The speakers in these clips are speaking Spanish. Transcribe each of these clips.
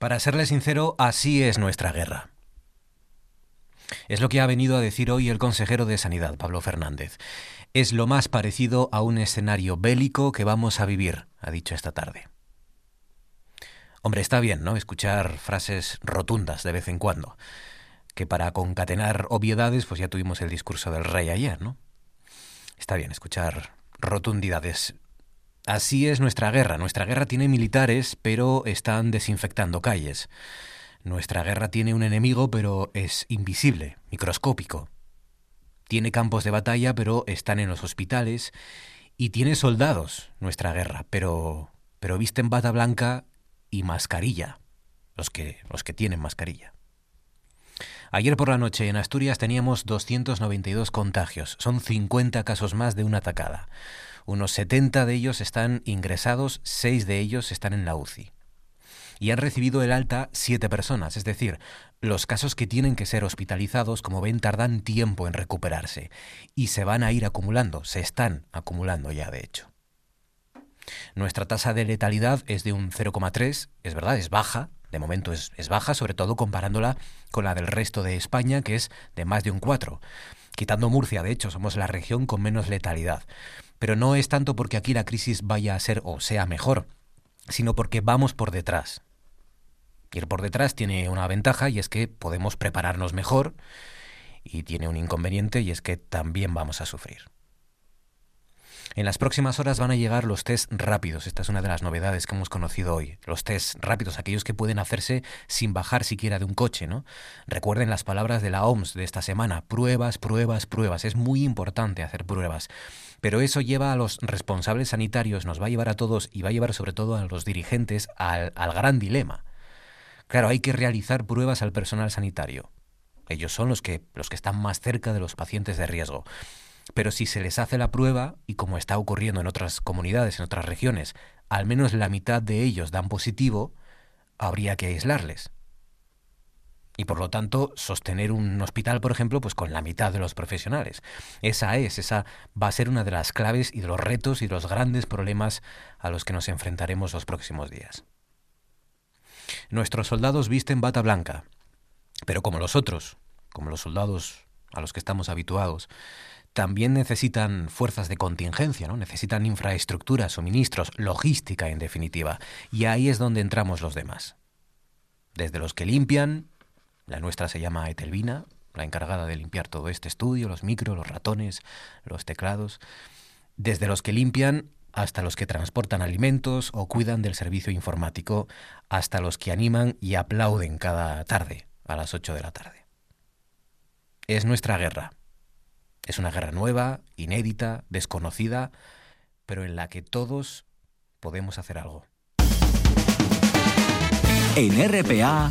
Para serle sincero, así es nuestra guerra. Es lo que ha venido a decir hoy el consejero de Sanidad, Pablo Fernández. Es lo más parecido a un escenario bélico que vamos a vivir, ha dicho esta tarde. Hombre, está bien, ¿no? Escuchar frases rotundas de vez en cuando. Que para concatenar obviedades, pues ya tuvimos el discurso del rey ayer, ¿no? Está bien escuchar rotundidades. Así es nuestra guerra. Nuestra guerra tiene militares, pero están desinfectando calles. Nuestra guerra tiene un enemigo, pero es invisible, microscópico. Tiene campos de batalla, pero están en los hospitales. Y tiene soldados, nuestra guerra, pero, pero visten bata blanca y mascarilla. Los que, los que tienen mascarilla. Ayer por la noche en Asturias teníamos 292 contagios. Son 50 casos más de una atacada. Unos 70 de ellos están ingresados, 6 de ellos están en la UCI. Y han recibido el alta 7 personas, es decir, los casos que tienen que ser hospitalizados, como ven, tardan tiempo en recuperarse. Y se van a ir acumulando, se están acumulando ya, de hecho. Nuestra tasa de letalidad es de un 0,3, es verdad, es baja, de momento es, es, baja, sobre todo comparándola con la del resto de España, que es de más de un 4. Quitando Murcia, de hecho, somos la región con menos letalidad. Pero no es tanto porque aquí la crisis vaya a ser o sea mejor, sino porque vamos por detrás. Ir por detrás tiene una ventaja y es que podemos prepararnos mejor y tiene un inconveniente y es que también vamos a sufrir. En las próximas horas van a llegar los test rápidos. Esta es una de las novedades que hemos conocido hoy. Los test rápidos, aquellos que pueden hacerse sin bajar siquiera de un coche, ¿no? Recuerden las palabras de la OMS de esta semana. Pruebas, pruebas, pruebas. Es muy importante hacer pruebas. Pero eso lleva a los responsables sanitarios, nos va a llevar a todos y va a llevar sobre todo a los dirigentes al, al gran dilema. Claro, hay que realizar pruebas al personal sanitario. Ellos son los que, los que están más cerca de los pacientes de riesgo. Pero si se les hace la prueba, y como está ocurriendo en otras comunidades, en otras regiones, al menos la mitad de ellos dan positivo, habría que aislarles. Y por lo tanto, sostener un hospital, por ejemplo, pues con la mitad de los profesionales. Esa es, esa va a ser una de las claves y de los retos y de los grandes problemas a los que nos enfrentaremos los próximos días. Nuestros soldados visten bata blanca, pero como los otros, como los soldados a los que estamos habituados, también necesitan fuerzas de contingencia, ¿no? Necesitan infraestructura, suministros, logística en definitiva. Y ahí es donde entramos los demás. Desde los que limpian, la nuestra se llama Etelvina, la encargada de limpiar todo este estudio, los micros, los ratones, los teclados. Desde los que limpian hasta los que transportan alimentos o cuidan del servicio informático, hasta los que animan y aplauden cada tarde a las 8 de la tarde. Es nuestra guerra es una guerra nueva, inédita, desconocida, pero en la que todos podemos hacer algo. En RPA,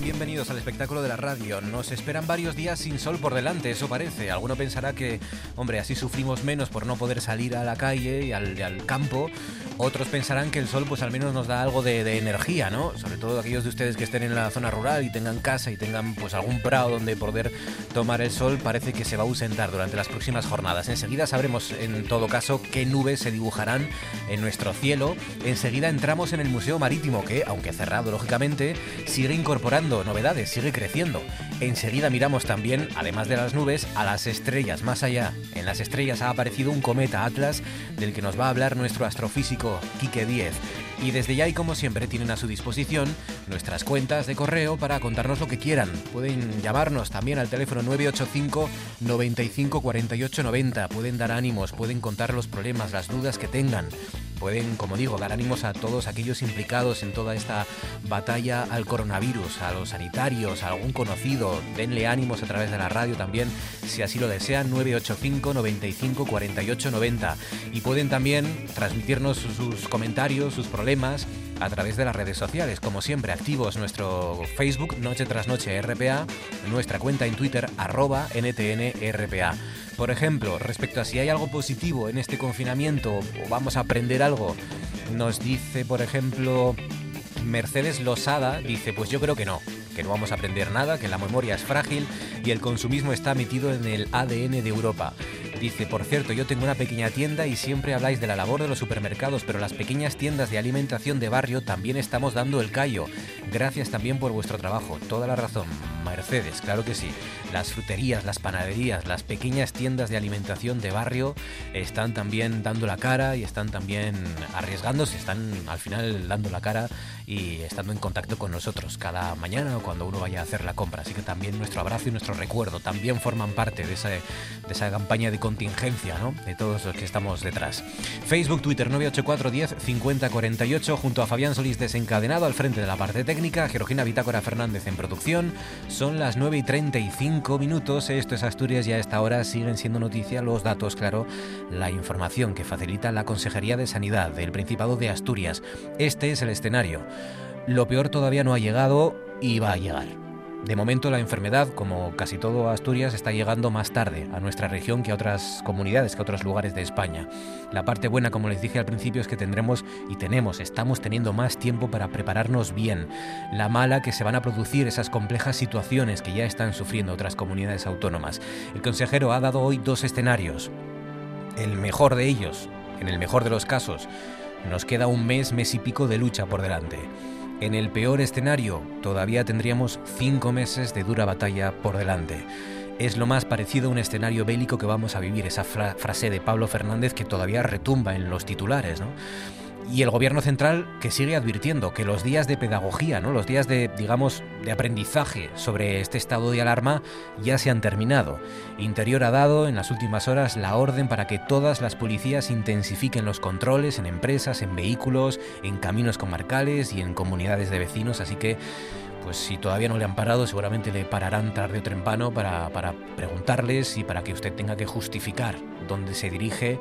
Bienvenidos al espectáculo de la radio. Nos esperan varios días sin sol por delante, eso parece. Alguno pensará que, hombre, así sufrimos menos por no poder salir a la calle y al, campo. Otros pensarán que el sol pues al menos nos da algo de, de, energía, ¿no? Sobre todo aquellos de ustedes que estén en la zona rural y tengan casa y tengan pues algún prado donde poder tomar el sol, parece que se va a ausentar durante las próximas jornadas. Enseguida sabremos en todo caso qué nubes se dibujarán en nuestro cielo. Enseguida entramos en el Museo Marítimo que, aunque cerrado lógicamente, sigue incorporando novedades, sigue creciendo. Enseguida miramos también, además de las nubes, a las estrellas más allá. En las estrellas ha aparecido un cometa Atlas del que nos va a hablar nuestro astrofísico Quique Díez. Y desde ya y como siempre tienen a su disposición nuestras cuentas de correo para contarnos lo que quieran. Pueden llamarnos también al teléfono 985 95 48 90. Pueden dar ánimos, pueden contar los problemas, las dudas que tengan. Pueden, como digo, dar ánimos a todos aquellos implicados en toda esta batalla al coronavirus, a los sanitarios, a algún conocido. Denle ánimos a través de la radio también, si así lo desean, 985 95 48 90. Y pueden también transmitirnos sus comentarios, sus problemas a través de las redes sociales. Como siempre, activos nuestro Facebook, Noche tras Noche RPA, nuestra cuenta en Twitter, arroba NTNRPA. Por ejemplo, respecto a si hay algo positivo en este confinamiento o vamos a aprender algo, nos dice, por ejemplo, Mercedes Losada dice, pues yo creo que no, que no vamos a aprender nada, que la memoria es frágil y el consumismo está metido en el ADN de Europa. Dice, por cierto, yo tengo una pequeña tienda y siempre habláis de la labor de los supermercados, pero las pequeñas tiendas de alimentación de barrio también estamos dando el callo. Gracias también por vuestro trabajo. Toda la razón, Mercedes, claro que sí. Las fruterías, las panaderías, las pequeñas tiendas de alimentación de barrio están también dando la cara y están también arriesgándose, están al final dando la cara y estando en contacto con nosotros cada mañana o cuando uno vaya a hacer la compra. Así que también nuestro abrazo y nuestro recuerdo también forman parte de esa, de esa campaña de contingencia, ¿no? De todos los que estamos detrás. Facebook, Twitter 98410 5048 junto a Fabián Solís desencadenado al frente de la parte técnica, Georgina Bitácora Fernández en producción. Son las 9 y 35 minutos. Esto es Asturias y a esta hora siguen siendo noticia los datos, claro, la información que facilita la Consejería de Sanidad del Principado de Asturias. Este es el escenario. Lo peor todavía no ha llegado y va a llegar. De momento la enfermedad, como casi todo Asturias, está llegando más tarde a nuestra región que a otras comunidades, que a otros lugares de España. La parte buena, como les dije al principio, es que tendremos y tenemos, estamos teniendo más tiempo para prepararnos bien. La mala, que se van a producir esas complejas situaciones que ya están sufriendo otras comunidades autónomas. El consejero ha dado hoy dos escenarios. El mejor de ellos, en el mejor de los casos, nos queda un mes, mes y pico de lucha por delante. En el peor escenario, todavía tendríamos cinco meses de dura batalla por delante. Es lo más parecido a un escenario bélico que vamos a vivir, esa frase de Pablo Fernández que todavía retumba en los titulares, ¿no? Y el gobierno central que sigue advirtiendo que los días de pedagogía, ¿no? los días de, digamos, de aprendizaje sobre este estado de alarma ya se han terminado. Interior ha dado en las últimas horas la orden para que todas las policías intensifiquen los controles en empresas, en vehículos, en caminos comarcales y en comunidades de vecinos, así que pues si todavía no le han parado, seguramente le pararán tarde o temprano para, para, preguntarles y para que usted tenga que justificar dónde se dirige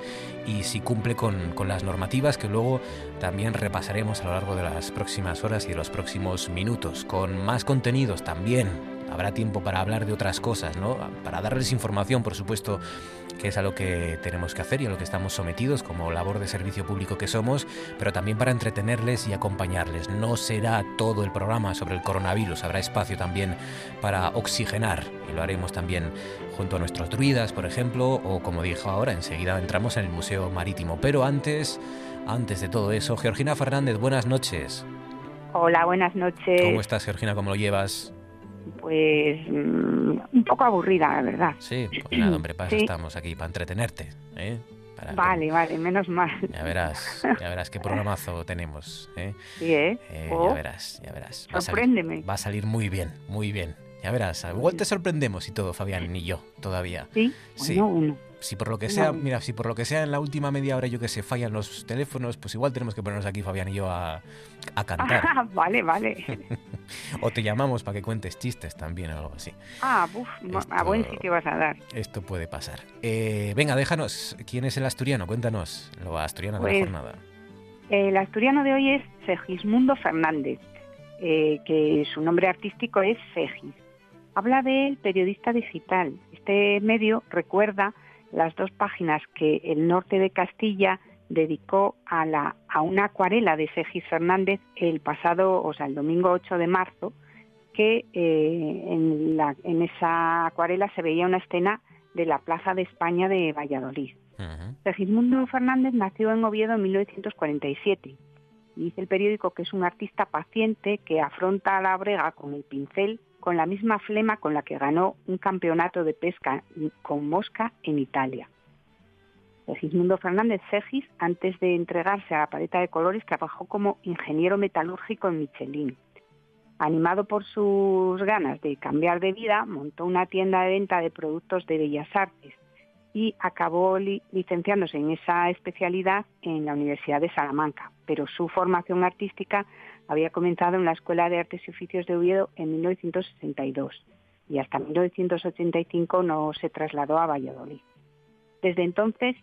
y si cumple con, con, las normativas que luego también repasaremos a lo largo de las próximas horas y de los próximos minutos, con más contenidos también. Habrá tiempo para hablar de otras cosas, ¿no? Para darles información, por supuesto, que es a lo que tenemos que hacer y a lo que estamos sometidos como labor de servicio público que somos, pero también para entretenerles y acompañarles. No será todo el programa sobre el coronavirus, habrá espacio también para oxigenar y lo haremos también junto a nuestros druidas, por ejemplo, o como dijo ahora, enseguida entramos en el Museo Marítimo. Pero antes, antes de todo eso, Georgina Fernández, buenas noches. Hola, buenas noches. ¿Cómo estás, Georgina? ¿Cómo lo llevas? Pues mm, un poco aburrida, la verdad. Sí, pues nada, hombre, para estamos aquí, para entretenerte. ¿eh? vale, vale, menos mal. Ya verás, ya verás qué programazo tenemos. ¿eh? Sí, ¿eh? eh ya oh. verás, ya verás. Va Sorpréndeme. va a salir muy bien, muy bien. Ya verás, igual te sorprendemos y todo, Fabián, ni yo todavía. Sí, sí. Si por lo que sea, mira, si por lo que sea en la última media hora yo que sé fallan los teléfonos, pues igual tenemos que ponernos aquí Fabián y yo a, a cantar. Ah, vale, vale. o te llamamos para que cuentes chistes también o algo así. Ah, buf, a buen sitio vas a dar. Esto puede pasar. Eh, venga, déjanos, ¿quién es el asturiano? Cuéntanos, lo asturiano de la pues, jornada. El asturiano de hoy es Segismundo Fernández, eh, que su nombre artístico es Segis. Habla del periodista digital. Este medio recuerda las dos páginas que el norte de Castilla dedicó a, la, a una acuarela de Segis Fernández el pasado, o sea, el domingo 8 de marzo, que eh, en, la, en, esa acuarela se veía una escena de la Plaza de España de Valladolid. Segismundo Fernández nació en Oviedo en 1947. Dice el periódico que es un artista paciente que afronta la brega con el pincel con la misma flema con la que ganó un campeonato de pesca con mosca en Italia. Segismundo Fernández Segis, antes de entregarse a la paleta de colores, trabajó como ingeniero metalúrgico en Michelin. Animado por sus ganas de cambiar de vida, montó una tienda de venta de productos de bellas artes y acabó licenciándose en esa especialidad en la Universidad de Salamanca. Pero su formación artística había comenzado en la Escuela de Artes y Oficios de Oviedo en 1962 y hasta 1985 no se trasladó a Valladolid. Desde entonces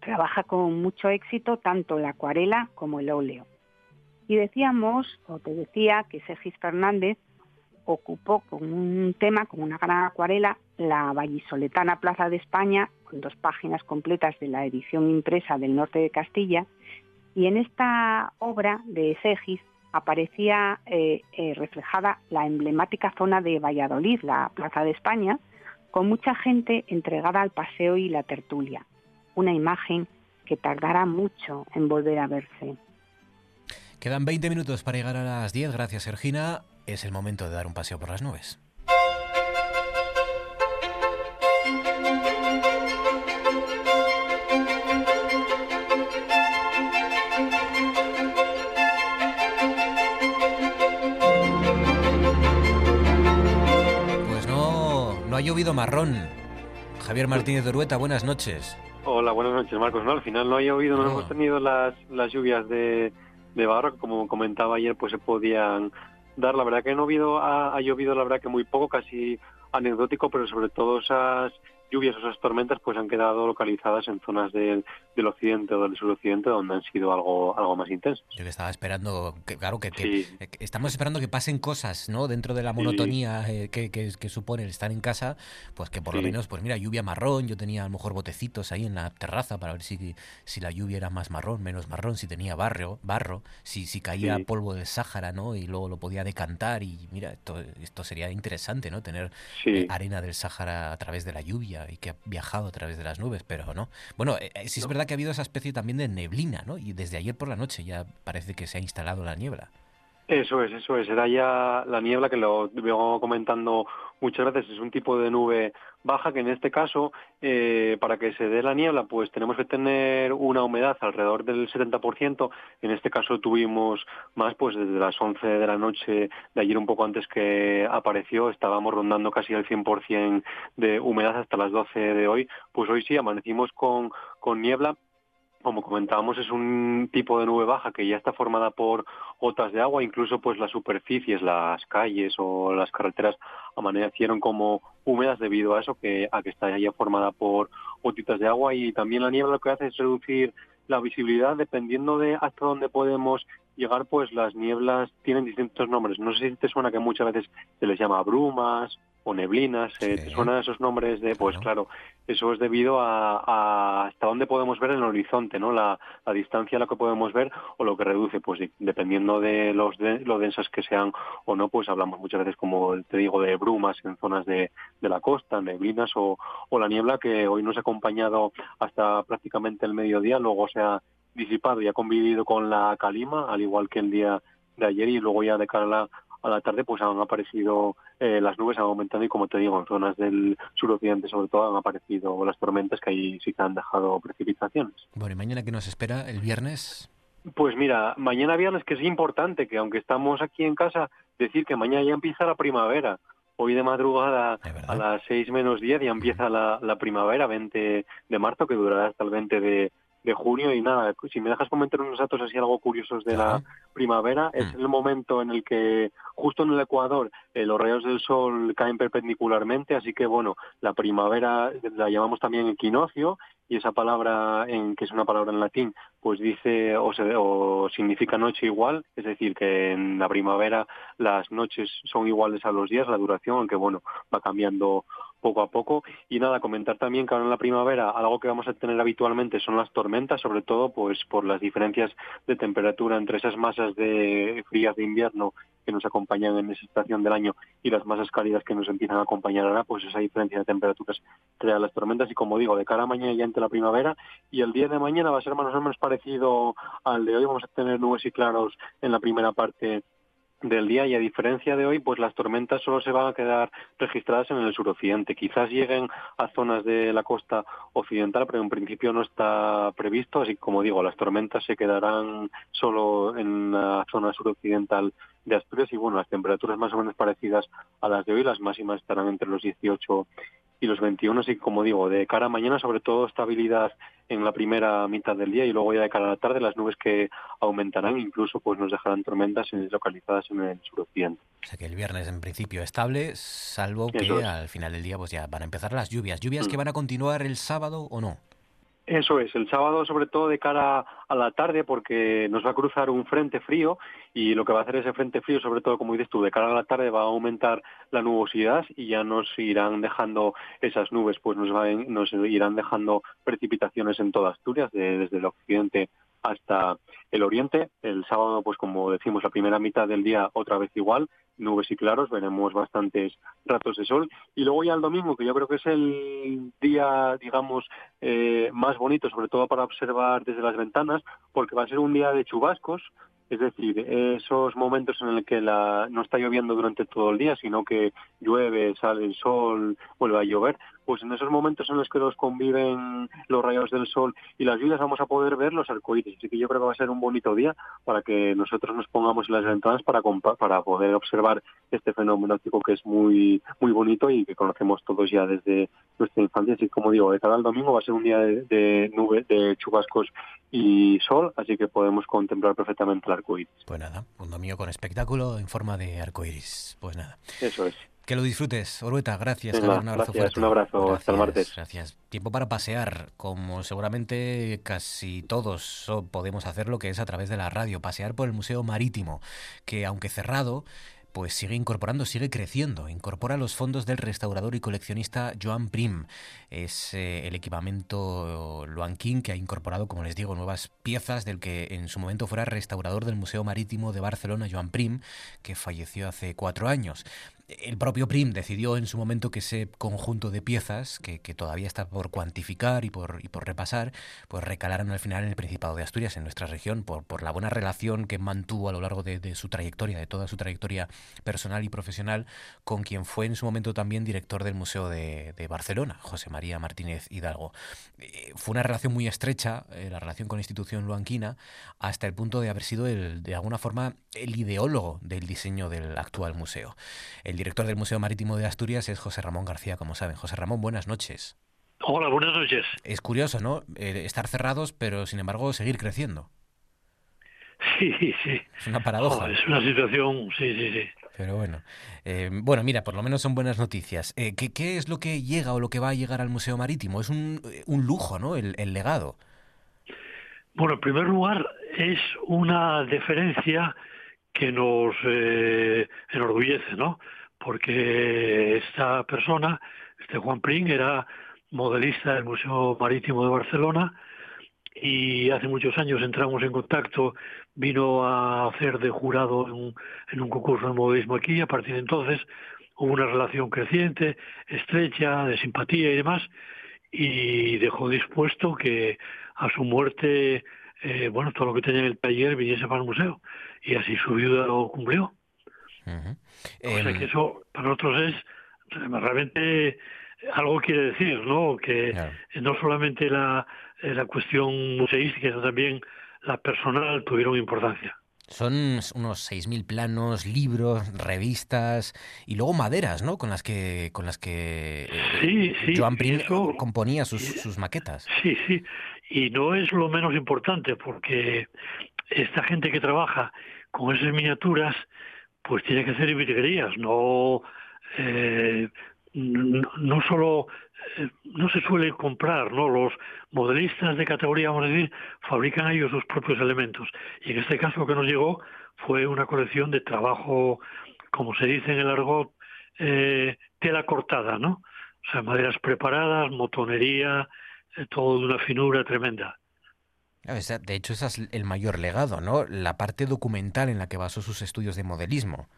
trabaja con mucho éxito tanto la acuarela como el óleo. Y decíamos, o te decía, que Sergis Fernández ocupó con un tema, con una gran acuarela, la vallisoletana Plaza de España, con dos páginas completas de la edición impresa del norte de Castilla, y en esta obra de Segis aparecía eh, eh, reflejada la emblemática zona de Valladolid, la Plaza de España, con mucha gente entregada al paseo y la tertulia. Una imagen que tardará mucho en volver a verse. Quedan 20 minutos para llegar a las 10. Gracias, Sergina. Es el momento de dar un paseo por las nubes. Ha llovido marrón. Javier Martínez de Urueta, buenas noches. Hola, buenas noches, Marcos. No, al final no ha llovido, no, hemos tenido las, las lluvias de, de barro, que como comentaba ayer, pues se podían dar. La verdad que no ha, habido, ha llovido, la verdad que muy poco, casi anecdótico, pero sobre todo esas lluvias o esas tormentas pues han quedado localizadas en zonas del, del occidente o del suroccidente donde han sido algo algo más intensas. Yo que estaba esperando, que, claro, que, estamos esperando que pasen cosas, ¿no? Dentro de la monotonía eh, que, que, supone el estar en casa, pues que por lo menos, pues mira, lluvia marrón, yo tenía a lo mejor botecitos ahí en la terraza para ver si, si la lluvia era más marrón, menos marrón, si tenía barro, barro si, si caía polvo del Sáhara, ¿no? Y luego lo podía decantar y mira, esto, esto sería interesante, ¿no? Tener eh, arena del Sáhara a través de la lluvia y que ha viajado a través de las nubes, pero no. Bueno, eh, eh, sí es verdad que ha habido esa especie también de neblina, ¿no? Y desde ayer por la noche ya parece que se ha instalado la niebla. Eso es, eso es. Era ya la niebla que lo vengo comentando muchas veces. Es un tipo de nube baja que en este caso, eh, para que se dé la niebla, pues tenemos que tener una humedad alrededor del 70%. En este caso tuvimos más, pues desde las 11 de la noche de ayer, un poco antes que apareció, estábamos rondando casi el 100% de humedad hasta las 12 de hoy. Pues hoy sí, amanecimos con, con niebla como comentábamos, es un tipo de nube baja que ya está formada por gotas de agua, incluso pues las superficies, las calles o las carreteras amanecieron como húmedas debido a eso, que, a que está ya formada por gotitas de agua. Y también la niebla lo que hace es reducir la visibilidad. Dependiendo de hasta dónde podemos llegar, pues las nieblas tienen distintos nombres. No sé si te suena que muchas veces se les llama brumas o neblinas, eh, ¿te suenan esos nombres de, pues claro, eso es debido a, hasta dónde podemos ver en el horizonte, ¿no? La, distancia a la que podemos ver o lo que reduce, pues dependiendo de los de, lo densas que sean o no, pues hablamos muchas veces, como te digo, de brumas en zonas de, de la costa, neblinas o, o la niebla que hoy nos ha acompañado hasta prácticamente el mediodía, luego se ha disipado y ha convivido con la calima, al igual que el día de ayer y luego ya de cara a la, a la tarde pues han aparecido eh, las nubes han aumentado y como te digo en zonas del suroccidente sobre todo han aparecido las tormentas que ahí sí que han dejado precipitaciones. Bueno, ¿y mañana qué nos espera? ¿El viernes? Pues mira, mañana viernes que es importante que aunque estamos aquí en casa, decir que mañana ya empieza la primavera. Hoy de madrugada a las 6 menos 10 ya empieza la, la primavera, 20 de marzo, que durará hasta el 20 de, de junio y nada, si me dejas comentar unos datos así algo curiosos de la primavera, es mm. el momento en el que justo en el Ecuador eh, los rayos del sol caen perpendicularmente, así que bueno, la primavera la llamamos también equinoccio y esa palabra, en, que es una palabra en latín, pues dice o, se, o significa noche igual, es decir, que en la primavera las noches son iguales a los días, la duración, aunque bueno, va cambiando poco a poco. Y nada, comentar también que ahora en la primavera algo que vamos a tener habitualmente son las tormentas, sobre todo pues por las diferencias de temperatura entre esas masas de frías de invierno que nos acompañan en esa estación del año y las masas cálidas que nos empiezan a acompañar ahora, pues esa diferencia de temperaturas crea las tormentas y como digo, de cara a mañana ya entre la primavera y el día de mañana va a ser más o menos parecido al de hoy, vamos a tener nubes y claros en la primera parte del día y a diferencia de hoy, pues las tormentas solo se van a quedar registradas en el suroccidente. Quizás lleguen a zonas de la costa occidental, pero en principio no está previsto, así que como digo, las tormentas se quedarán solo en la zona suroccidental de Asturias y bueno, las temperaturas más o menos parecidas a las de hoy, las máximas estarán entre los 18 y los 21, así que como digo, de cara a mañana sobre todo estabilidad en la primera mitad del día y luego ya de cara a la tarde las nubes que aumentarán, incluso pues nos dejarán tormentas localizadas en el suroccidente. O sea que el viernes en principio estable, salvo que al final del día pues ya van a empezar las lluvias. ¿Lluvias mm. que van a continuar el sábado o no? Eso es, el sábado sobre todo de cara a la tarde porque nos va a cruzar un frente frío y lo que va a hacer ese frente frío, sobre todo como dices tú, de cara a la tarde va a aumentar la nubosidad y ya nos irán dejando esas nubes, pues nos, nos irán dejando precipitaciones en toda Asturias, desde el occidente hasta el oriente. El sábado, pues como decimos, la primera mitad del día otra vez igual, nubes y claros, veremos bastantes ratos de sol. Y luego ya el domingo, que yo creo que es el día, digamos, eh, más bonito, sobre todo para observar desde las ventanas, porque va a ser un día de chubascos, es decir, esos momentos en los que la, no está lloviendo durante todo el día, sino que llueve, sale el sol, vuelve a llover, pues en esos momentos en los que los conviven los rayos del sol y las lluvias vamos a poder ver los arcoíris. Así que yo creo que va a ser un bonito día para que nosotros nos pongamos en las ventanas para, para poder observar este fenómeno que es muy muy bonito y que conocemos todos ya desde nuestra infancia. Así como digo, de cada el domingo va a ser un día de, de nube, de chubascos y sol, así que podemos contemplar perfectamente el arcoíris. Pues nada, un domingo con espectáculo en forma de arcoíris. Pues nada. Eso es. Que lo disfrutes, Orueta, gracias. un abrazo fuerte. Un abrazo, hasta el martes. Gracias. Tiempo para pasear, como seguramente casi todos podemos hacerlo, que es a través de la radio, pasear por el Museo Marítimo, que aunque cerrado, pues sigue incorporando, sigue creciendo. Incorpora los fondos del restaurador y coleccionista Joan Prim. Es eh, el equipamiento Luanquín que ha incorporado, como les digo, nuevas piezas del que en su momento fuera restaurador del Museo Marítimo de Barcelona, Joan Prim, que falleció hace cuatro años el propio Prim decidió en su momento que ese conjunto de piezas, que, todavía está por cuantificar y por, y por repasar, pues recalaron al final en el Principado de Asturias, en nuestra región, por, por la buena relación que mantuvo a lo largo de, su trayectoria, de toda su trayectoria personal y profesional, con quien fue en su momento también director del Museo de, Barcelona, José María Martínez Hidalgo. Eh, fue una relación muy estrecha, eh, la relación con la institución luanquina, hasta el punto de haber sido, el, de alguna forma, el ideólogo del diseño del actual museo. Director del Museo Marítimo de Asturias es José Ramón García, como saben. José Ramón, buenas noches. Hola, buenas noches. Es curioso, ¿no? Eh, estar cerrados, pero sin embargo seguir creciendo. Sí, sí. Es una paradoja. es una situación, sí, sí, sí. Pero bueno, eh, bueno, mira, por lo menos son buenas noticias. Eh, ¿qué, ¿qué, es lo que llega o lo que va a llegar al Museo Marítimo? Es un, un lujo, ¿no? El, el legado. Bueno, en primer lugar, es una deferencia que nos eh, enorgullece, ¿no? Porque esta persona, este Juan Pring, era modelista del Museo Marítimo de Barcelona y hace muchos años entramos en contacto, vino a hacer de jurado en un, concurso de modelismo aquí y a partir de entonces hubo una relación creciente, estrecha, de simpatía y demás y dejó dispuesto que a su muerte, eh, bueno, todo lo que tenía en el taller viniese para el museo y así su viuda lo cumplió. O sea que em, eso para nosotros es realmente algo quiere decir, ¿no? Que no solamente la, eh, la cuestión museística, sino también la personal tuvieron importancia. Son unos 6.000 planos, libros, revistas y luego maderas, ¿no? Con las que con las que eh, Joan Prim componía sus, sus maquetas. Sí, sí. Y no es lo menos importante porque esta gente que trabaja con esas miniaturas pues tiene que hacer virguerías, no, eh, no, solo eh, no se suele comprar, ¿no? Los modelistas de categoría, vamos a decir, fabrican ellos sus propios elementos. Y en este caso que nos llegó fue una colección de trabajo, como se dice en el argot, eh, tela cortada, ¿no? O sea, maderas preparadas, motonería, todo de una finura tremenda. De hecho, ese es el mayor legado, ¿no? La parte documental en la que basó sus estudios de modelismo.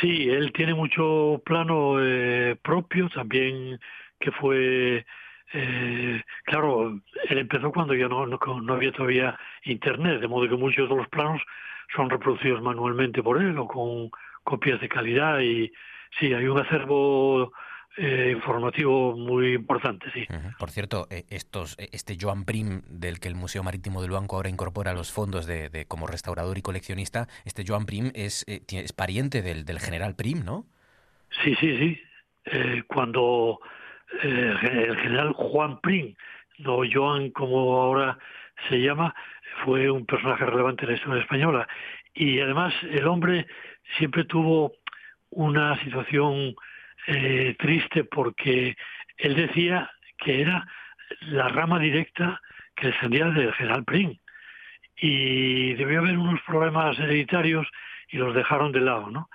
Sí, él tiene mucho plano eh, propio también que fue eh, claro, él empezó cuando ya no, no, había todavía internet, de modo que muchos de los planos son reproducidos manualmente por él o con copias de calidad y sí, hay un acervo eh, informativo muy importante, sí. Por cierto, eh, estos, eh, este Joan Prim, del que el Museo Marítimo de Luanco ahora incorpora los fondos de, como restaurador y coleccionista, este Joan Prim es, es pariente del, del general Prim, ¿no? Sí, sí, sí. cuando el general Juan Prim, no Joan como ahora se llama, fue un personaje relevante en la historia española. Y además el hombre siempre tuvo una situación eh, triste porque él decía que era la rama directa que descendía del general Prim y debió haber unos problemas hereditarios y los dejaron de lado, ¿no?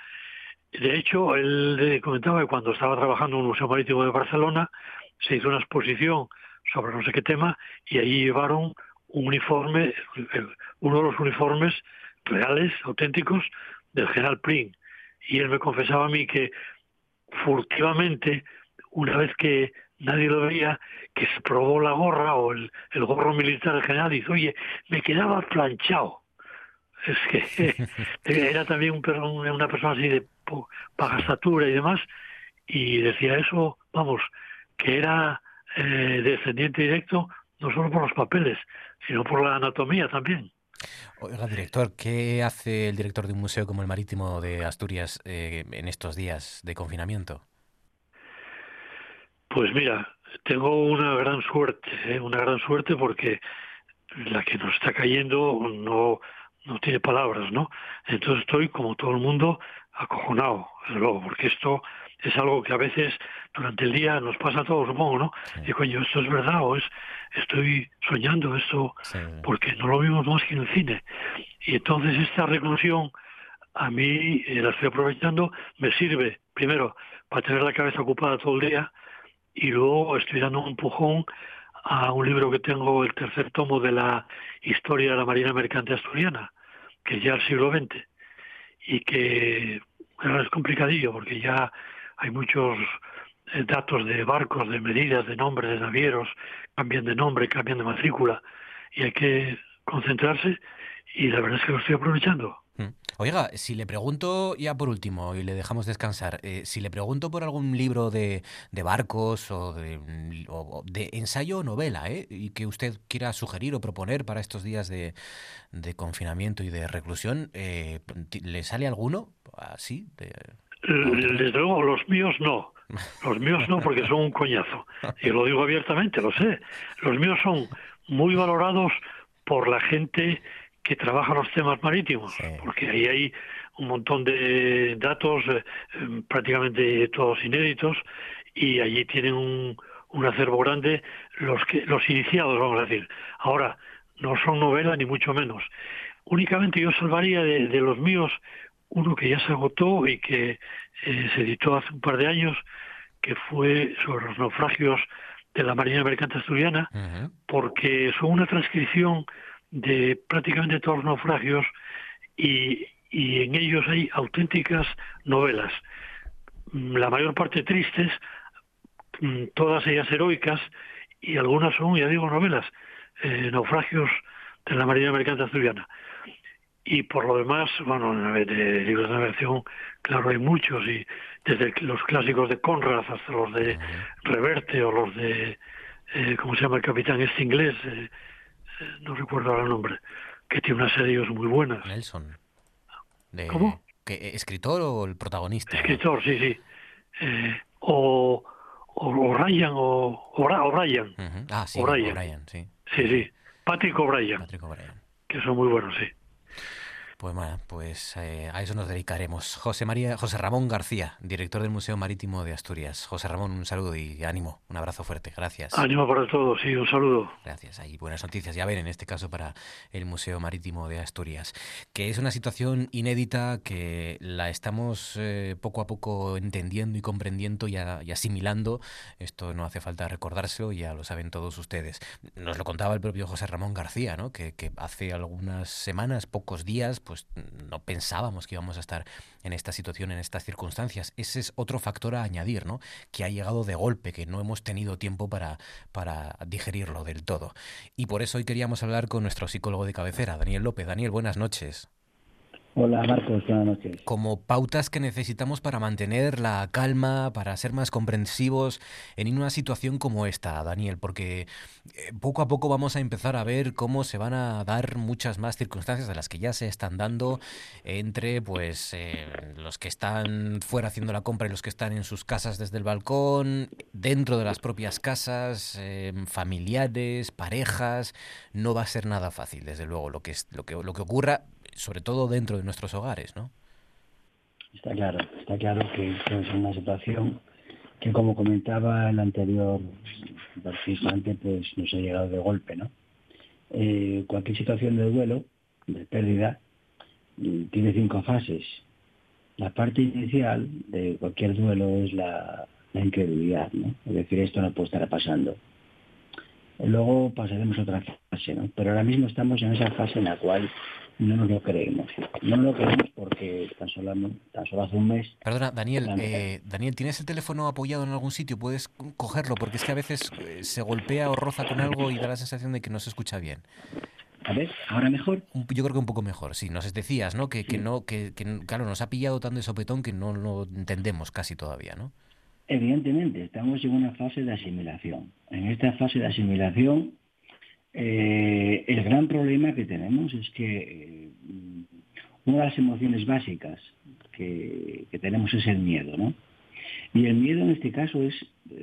De hecho, él comentaba que cuando estaba trabajando en un Museo Marítimo de Barcelona se hizo una exposición sobre no sé qué tema y ahí llevaron un uniforme, uno de los uniformes reales, auténticos, del general Pring. Y él me confesaba a mí que furtivamente, una vez que nadie lo veía, que se probó la gorra o el, gorro militar del general y dice, oye, me quedaba planchado. Es que era también un, una persona así de baja estatura y demás, y decía eso, vamos, que era eh, descendiente directo no solo por los papeles, sino por la anatomía también. Oiga, director, ¿qué hace el director de un museo como el Marítimo de Asturias eh, en estos días de confinamiento? Pues mira, tengo una gran suerte, ¿eh? una gran suerte porque la que nos está cayendo no, no tiene palabras, ¿no? Entonces estoy, como todo el mundo, acojonado, luego, porque esto es algo que a veces durante el día nos pasa a todos, supongo, ¿no? Y coño, esto es verdad o es estoy soñando esto, porque no lo vimos más que en el cine. Y entonces esta reclusión a mí eh, la estoy aprovechando, me sirve primero para tener la cabeza ocupada todo el día y luego estoy dando un empujón a un libro que tengo, el tercer tomo de la historia de la Marina Mercante Asturiana, que es ya el siglo XX, y que es complicadillo porque ya hay muchos eh, datos de barcos, de medidas, de nombres de navieros, cambian de nombre, cambian de matrícula y hay que concentrarse y la verdad es que lo estoy aprovechando. Mm. Oiga, si le pregunto, ya por último, y le dejamos descansar, eh, si le pregunto por algún libro de, de barcos o de, de, ensayo o novela, ¿eh? y que usted quiera sugerir o proponer para estos días de, de confinamiento y de reclusión, eh, ¿le sale alguno así? Desde luego, los míos no. Los míos no, porque son un coñazo. Y lo digo abiertamente, lo sé. Los míos son muy valorados por la gente que trabaja los temas marítimos, porque ahí hay un montón de datos, eh, em, prácticamente todos inéditos, y allí tienen un, un acervo grande los que los iniciados, vamos a decir. Ahora, no son novelas ni mucho menos. Únicamente yo salvaría de, de los míos uno que ya se agotó y que eh, se editó hace un par de años, que fue sobre los naufragios de la Marina Mercante Asturiana, porque son una transcripción de prácticamente todos los naufragios y, y en ellos hay auténticas novelas, mm, la mayor parte tristes, mm, todas ellas heroicas y algunas son, ya digo, novelas, eh, naufragios de la Marina Mercante Asturiana. Y por lo demás, bueno, de libros de navegación, claro, hay muchos, y desde los clásicos de Conrad hasta los de Reverte o los de, eh, ¿cómo se llama el capitán este inglés? Eh, eh, no recuerdo ahora el nombre, que tiene unas series muy buenas. Nelson. ¿Cómo? Que, ¿Escritor o el protagonista? Escritor, sí, sí. o, o, Ryan, o, o, Brian. Ah, sí, O'Brien, sí. Sí, sí. Patrick O'Brien. Patrick O'Brien. Que son muy buenos, sí. Pues bueno, pues eh, a eso nos dedicaremos. José María, José Ramón García, director del Museo Marítimo de Asturias. José Ramón, un saludo y ánimo, un abrazo fuerte, gracias. Ánimo para todos, sí, un saludo. Gracias, hay buenas noticias, ya ven, en este caso para el Museo Marítimo de Asturias, que es una situación inédita que la estamos eh, poco a poco entendiendo y comprendiendo y, asimilando. Esto no hace falta recordárselo, ya lo saben todos ustedes. Nos lo contaba el propio José Ramón García, ¿no? que, que hace algunas semanas, pocos días, pues no pensábamos que íbamos a estar en esta situación, en estas circunstancias. Ese es otro factor a añadir, ¿no? Que ha llegado de golpe, que no hemos tenido tiempo para, para digerirlo del todo. Y por eso hoy queríamos hablar con nuestro psicólogo de cabecera, Daniel López. Daniel, buenas noches. Hola Marcos, buenas noches. Como pautas que necesitamos para mantener la calma, para ser más comprensivos en una situación como esta, Daniel, porque eh, poco a poco vamos a empezar a ver cómo se van a dar muchas más circunstancias de las que ya se están dando entre pues eh, los que están fuera haciendo la compra y los que están en sus casas desde el balcón, dentro de las propias casas, eh, familiares, parejas. No va a ser nada fácil, desde luego, lo que, es, lo que, lo que ocurra sobre todo dentro de nuestros hogares, ¿no? Está claro, está claro que es una situación que, como comentaba el anterior participante, pues nos ha llegado de golpe, ¿no? Eh, cualquier situación de duelo, de pérdida, tiene cinco fases. La parte inicial de cualquier duelo es la, incredulidad, ¿no? Es decir, esto no puede estar pasando. luego pasaremos a otra fase, ¿no? Pero ahora mismo estamos en esa fase en la cual no nos lo creemos. No nos lo creemos porque tan solo, tan solo hace un mes... Perdona, Daniel, eh, Daniel, ¿tienes el teléfono apoyado en algún sitio? ¿Puedes cogerlo? Porque es que a veces eh, se golpea o roza con algo y da la sensación de que no se escucha bien. A ver, ¿ahora mejor? Yo creo que un poco mejor, sí. Nos decías, ¿no? Que, que no, que, que, claro, nos ha pillado tan de sopetón que no lo entendemos casi todavía, ¿no? Evidentemente, estamos en una fase de asimilación. En esta fase de asimilación, eh, el gran problema que tenemos es que eh, una de las emociones básicas que, tenemos es el miedo, ¿no? Y el miedo en este caso es,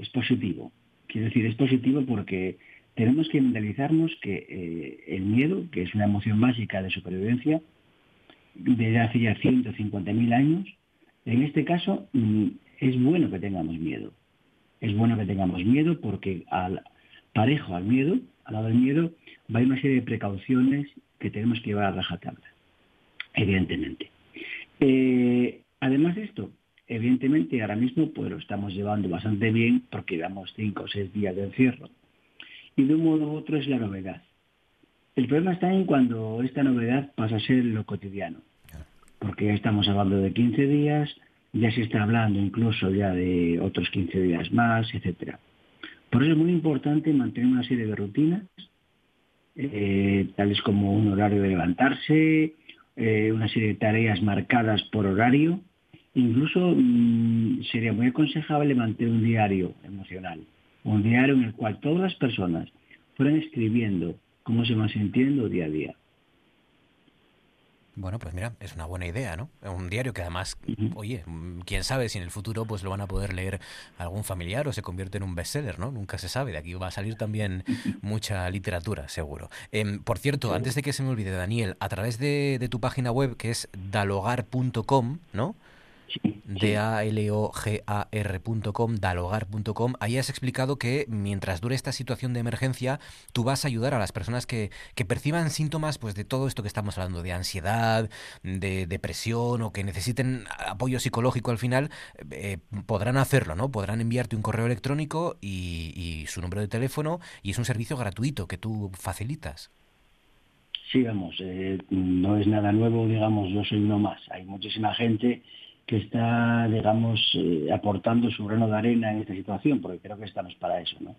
es positivo. Quiero decir, es positivo porque tenemos que mentalizarnos que eh, el miedo, que es una emoción básica de supervivencia, desde hace ya 150.000 años, en este caso mm, es bueno que tengamos miedo. Es bueno que tengamos miedo porque al parejo al miedo, al lado del miedo, va a ir una serie de precauciones que tenemos que llevar a rajatabla, evidentemente. Eh, además de esto, evidentemente ahora mismo pues lo estamos llevando bastante bien porque damos cinco o seis días de encierro. Y de un modo u otro es la novedad. El problema está en cuando esta novedad pasa a ser lo cotidiano. Porque ya estamos hablando de 15 días, ya se está hablando incluso ya de otros 15 días más, etcétera. Por eso es muy importante mantener una serie de rutinas, eh, tales como un horario de levantarse, eh, una serie de tareas marcadas por horario. Incluso mm, sería muy aconsejable mantener un diario emocional, un diario en el cual todas las personas fueran escribiendo cómo se van sintiendo día a día. Bueno, pues mira, es una buena idea, ¿no? Un diario que además, oye, quién sabe si en el futuro pues lo van a poder leer algún familiar o se convierte en un bestseller, ¿no? Nunca se sabe. De aquí va a salir también mucha literatura, seguro. Em, por cierto, antes de que se me olvide, Daniel, a través de, de tu página web que es dalogar.com, ¿no? D-A-L-O-G-A-R.com, dalogar.com. Ahí has explicado que mientras dure esta situación de emergencia, tú vas a ayudar a las personas que, que perciban síntomas pues, de todo esto que estamos hablando, de ansiedad, de depresión o que necesiten apoyo psicológico al final, eh, podrán hacerlo, ¿no? Podrán enviarte un correo electrónico y, y su número de teléfono y es un servicio gratuito que tú facilitas. Sí, vamos, eh, no es nada nuevo, digamos, yo soy uno más. Hay muchísima gente que está, digamos, eh, aportando su grano de arena en esta situación, porque creo que estamos para eso, ¿no?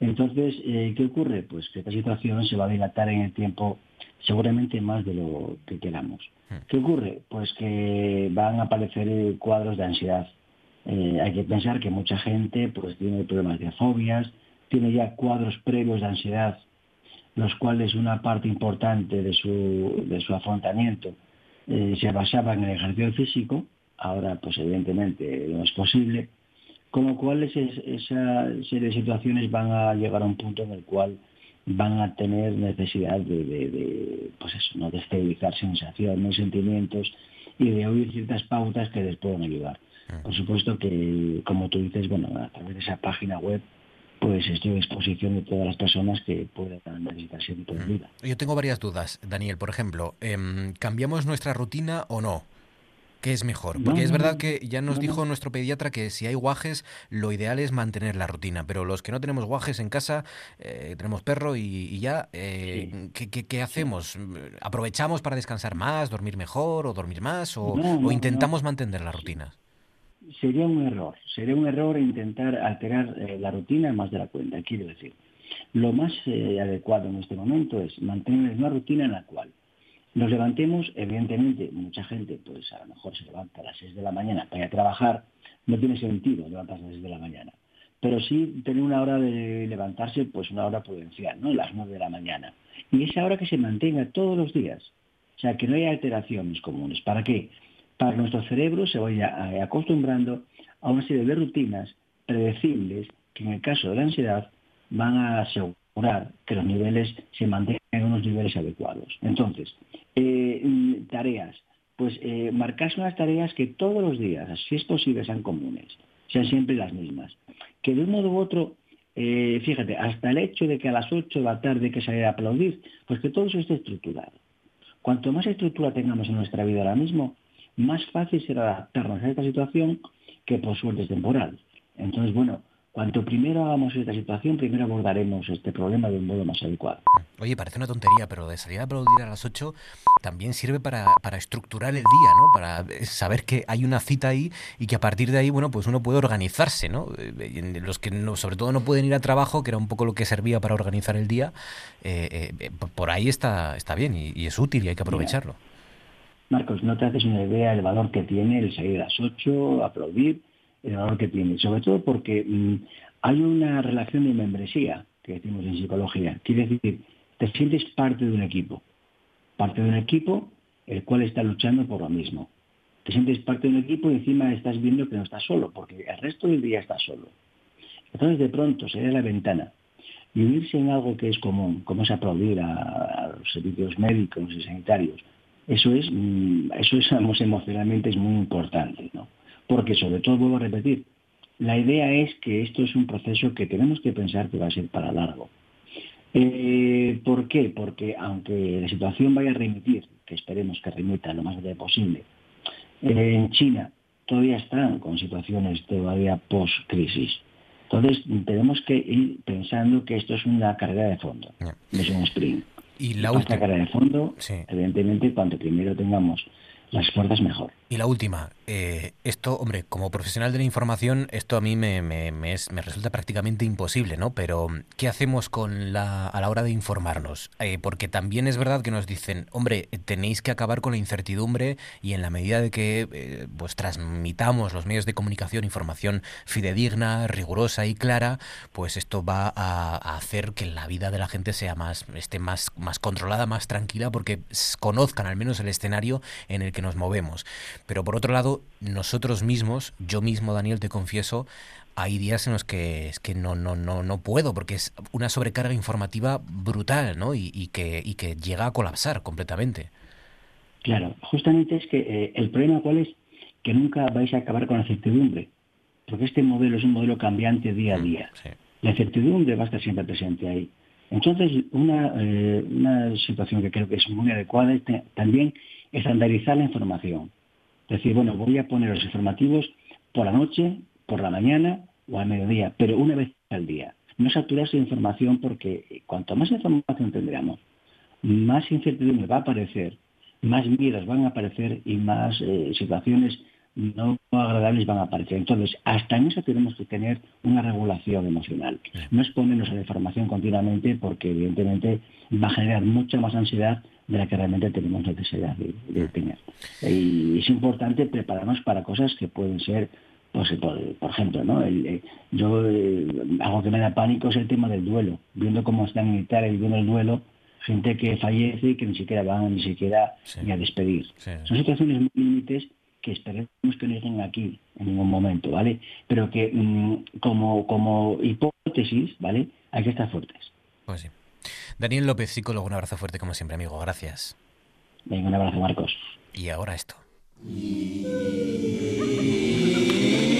Entonces, eh, ¿qué ocurre? Pues que esta situación se va a dilatar en el tiempo seguramente más de lo que queramos. Hmm. ¿Qué ocurre? Pues que van a aparecer cuadros de ansiedad. Eh, hay que pensar que mucha gente pues tiene problemas de fobias, tiene ya cuadros previos de ansiedad, los cuales una parte importante de su, de su afrontamiento se basaba en el ejercicio físico, ahora pues evidentemente no es posible, con lo cual esa serie de situaciones van a llegar a un punto en el cual van a tener necesidad de, pues eso, ¿no? de estabilizar sensaciones, sentimientos y de oír ciertas pautas que les pueden ayudar. Por supuesto que, como tú dices, bueno, a través de esa página web pues estoy a disposición de todas las personas que puedan necesitar ese tipo de ayuda. Yo tengo varias dudas, Daniel. Por ejemplo, em, ¿cambiamos nuestra rutina o no? ¿Qué es mejor? Porque es verdad que ya nos dijo nuestro pediatra que si hay guajes, lo ideal es mantener la rutina, pero los que no tenemos guajes en casa, eh, tenemos perro y, ya, eh, ¿qué, hacemos? ¿Aprovechamos para descansar más, dormir mejor o dormir más o, intentamos mantener la rutina? Sería un error, sería un error intentar alterar eh, la rutina más de la cuenta, quiero decir. Lo más adecuado en este momento es mantener una rutina en la cual nos levantemos, evidentemente, mucha gente, pues a lo mejor se levanta a las 6 de la mañana para ir a trabajar, no tiene sentido levantarse a las 6 de la mañana. Pero sí tener una hora de levantarse, pues una hora prudencial, ¿no? Las 9 de la mañana. Y esa hora que se mantenga todos los días. O sea, que no haya alteraciones comunes. ¿Para qué? Para que nuestro cerebro se vaya eh, acostumbrando a una serie de rutinas predecibles que en el caso de la ansiedad van a asegurar que los niveles se mantengan en unos niveles adecuados. Entonces, eh, tareas. Pues eh, marcarse unas tareas que todos los días, si es posible, sean comunes, sean siempre las mismas. Que de un modo u otro, eh, fíjate, hasta el hecho de que a las 8 de la tarde hay que salir a aplaudir, pues que todo eso esté estructurado. Cuanto más estructura tengamos en nuestra vida ahora mismo, más fácil será adaptarnos a esta situación que por suerte es temporal. Entonces, bueno, Cuanto primero hagamos esta situación, primero abordaremos este problema de un modo más adecuado. Oye, parece una tontería, pero de salir a aplaudir a las 8 también sirve para, para estructurar el día, ¿no? Para saber que hay una cita ahí y que a partir de ahí, bueno, pues uno puede organizarse, ¿no? Eh, los que no, sobre todo no pueden ir a trabajo, que era un poco lo que servía para organizar el día, eh, eh, por ahí está, está bien y, es útil y hay que aprovecharlo. Marcos, no te haces una idea del valor que tiene el salir a las 8, aplaudir el valor que tiene, sobre todo porque mm, hay una relación de membresía que decimos en psicología. Quiere decir, te sientes parte de un equipo, parte de un equipo el cual está luchando por lo mismo. Te sientes parte de un equipo y encima estás viendo que no estás solo, porque el resto del día estás solo. Entonces de pronto salir a la ventana y unirse en algo que es común, como es aplaudir a, los servicios médicos y sanitarios, eso es, mm, eso es emocionalmente es muy importante, ¿no? Porque sobre todo, vuelvo a repetir, la idea es que esto es un proceso que tenemos que pensar que va a ser para largo. Eh, ¿Por qué? Porque aunque la situación vaya a remitir, que esperemos que remita lo más breve posible, eh, en China todavía están con situaciones todavía post-crisis. Entonces tenemos que ir pensando que esto es una carrera de fondo, no es un sprint. Y la última carrera de fondo, evidentemente, cuanto primero tengamos las fuerzas mejor. Y la última, eh, esto, hombre, como profesional de la información, esto a mí me, me, me, resulta prácticamente imposible, ¿no? Pero, ¿qué hacemos con la, a la hora de informarnos? Eh, porque también es verdad que nos dicen, hombre, tenéis que acabar con la incertidumbre y en la medida de que eh, pues transmitamos los medios de comunicación información fidedigna, rigurosa y clara, pues esto va a, hacer que la vida de la gente sea más, esté más, más controlada, más tranquila, porque conozcan al menos el escenario en el que nos movemos. Pero por otro lado, nosotros mismos, yo mismo, Daniel, te confieso, hay días en los que es que no no no no puedo porque es una sobrecarga informativa brutal, ¿no? Y, que y que llega a colapsar completamente. Claro, justamente es que eh, el problema cuál es que nunca vais a acabar con la certidumbre, porque este modelo es un modelo cambiante día a mm, día. La certidumbre va a estar siempre presente ahí. Entonces, una, eh, una situación que creo que es muy adecuada es también estandarizar la información. Decir, bueno, voy a poner los informativos por la noche, por la mañana o al mediodía, pero una vez al día. No saturarse de información porque cuanto más información tendremos, más incertidumbre va a aparecer, más miedos van a aparecer y más eh, situaciones no agradables van a aparecer. Entonces, hasta en eso tenemos que tener una regulación emocional. No exponernos a la información continuamente porque evidentemente va a generar mucha más ansiedad de la que realmente tenemos necesidad de, tener. Y es importante prepararnos para cosas que pueden ser, pues, por, ejemplo, ¿no? Eh, yo eh, algo que me da pánico es el tema del duelo, viendo cómo están en Italia viviendo el duelo, gente que fallece y que ni siquiera van ni siquiera ni a despedir. Son situaciones muy límites que esperemos que no lleguen aquí en ningún momento, ¿vale? Pero que mm, como, como hipótesis, ¿vale? Hay que estar fuertes. Pues sí. Daniel López, psicólogo, un abrazo fuerte como siempre, amigo. Gracias. Venga, un abrazo, Marcos. Y ahora esto.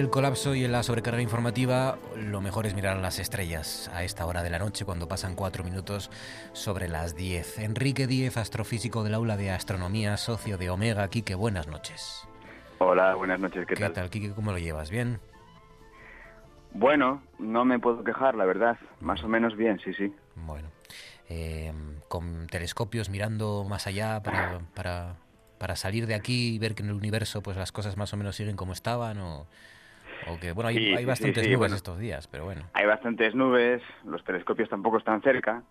el colapso y en la sobrecarga informativa, lo mejor es mirar las estrellas a esta hora de la noche cuando pasan cuatro minutos sobre las diez. Enrique Díez, astrofísico del aula de astronomía, socio de Omega. Quique, buenas noches. Hola, buenas noches, ¿qué, tal? ¿Qué tal, Quique? ¿Cómo lo llevas? ¿Bien? Bueno, no me puedo quejar, la verdad. Más o menos bien, sí, sí. Bueno. Eh, con telescopios mirando más allá para, para, para salir de aquí y ver que en el universo pues las cosas más o menos siguen como estaban o bueno, hay, bastantes nubes estos días, pero bueno. Hay bastantes nubes, los telescopios tampoco están cerca,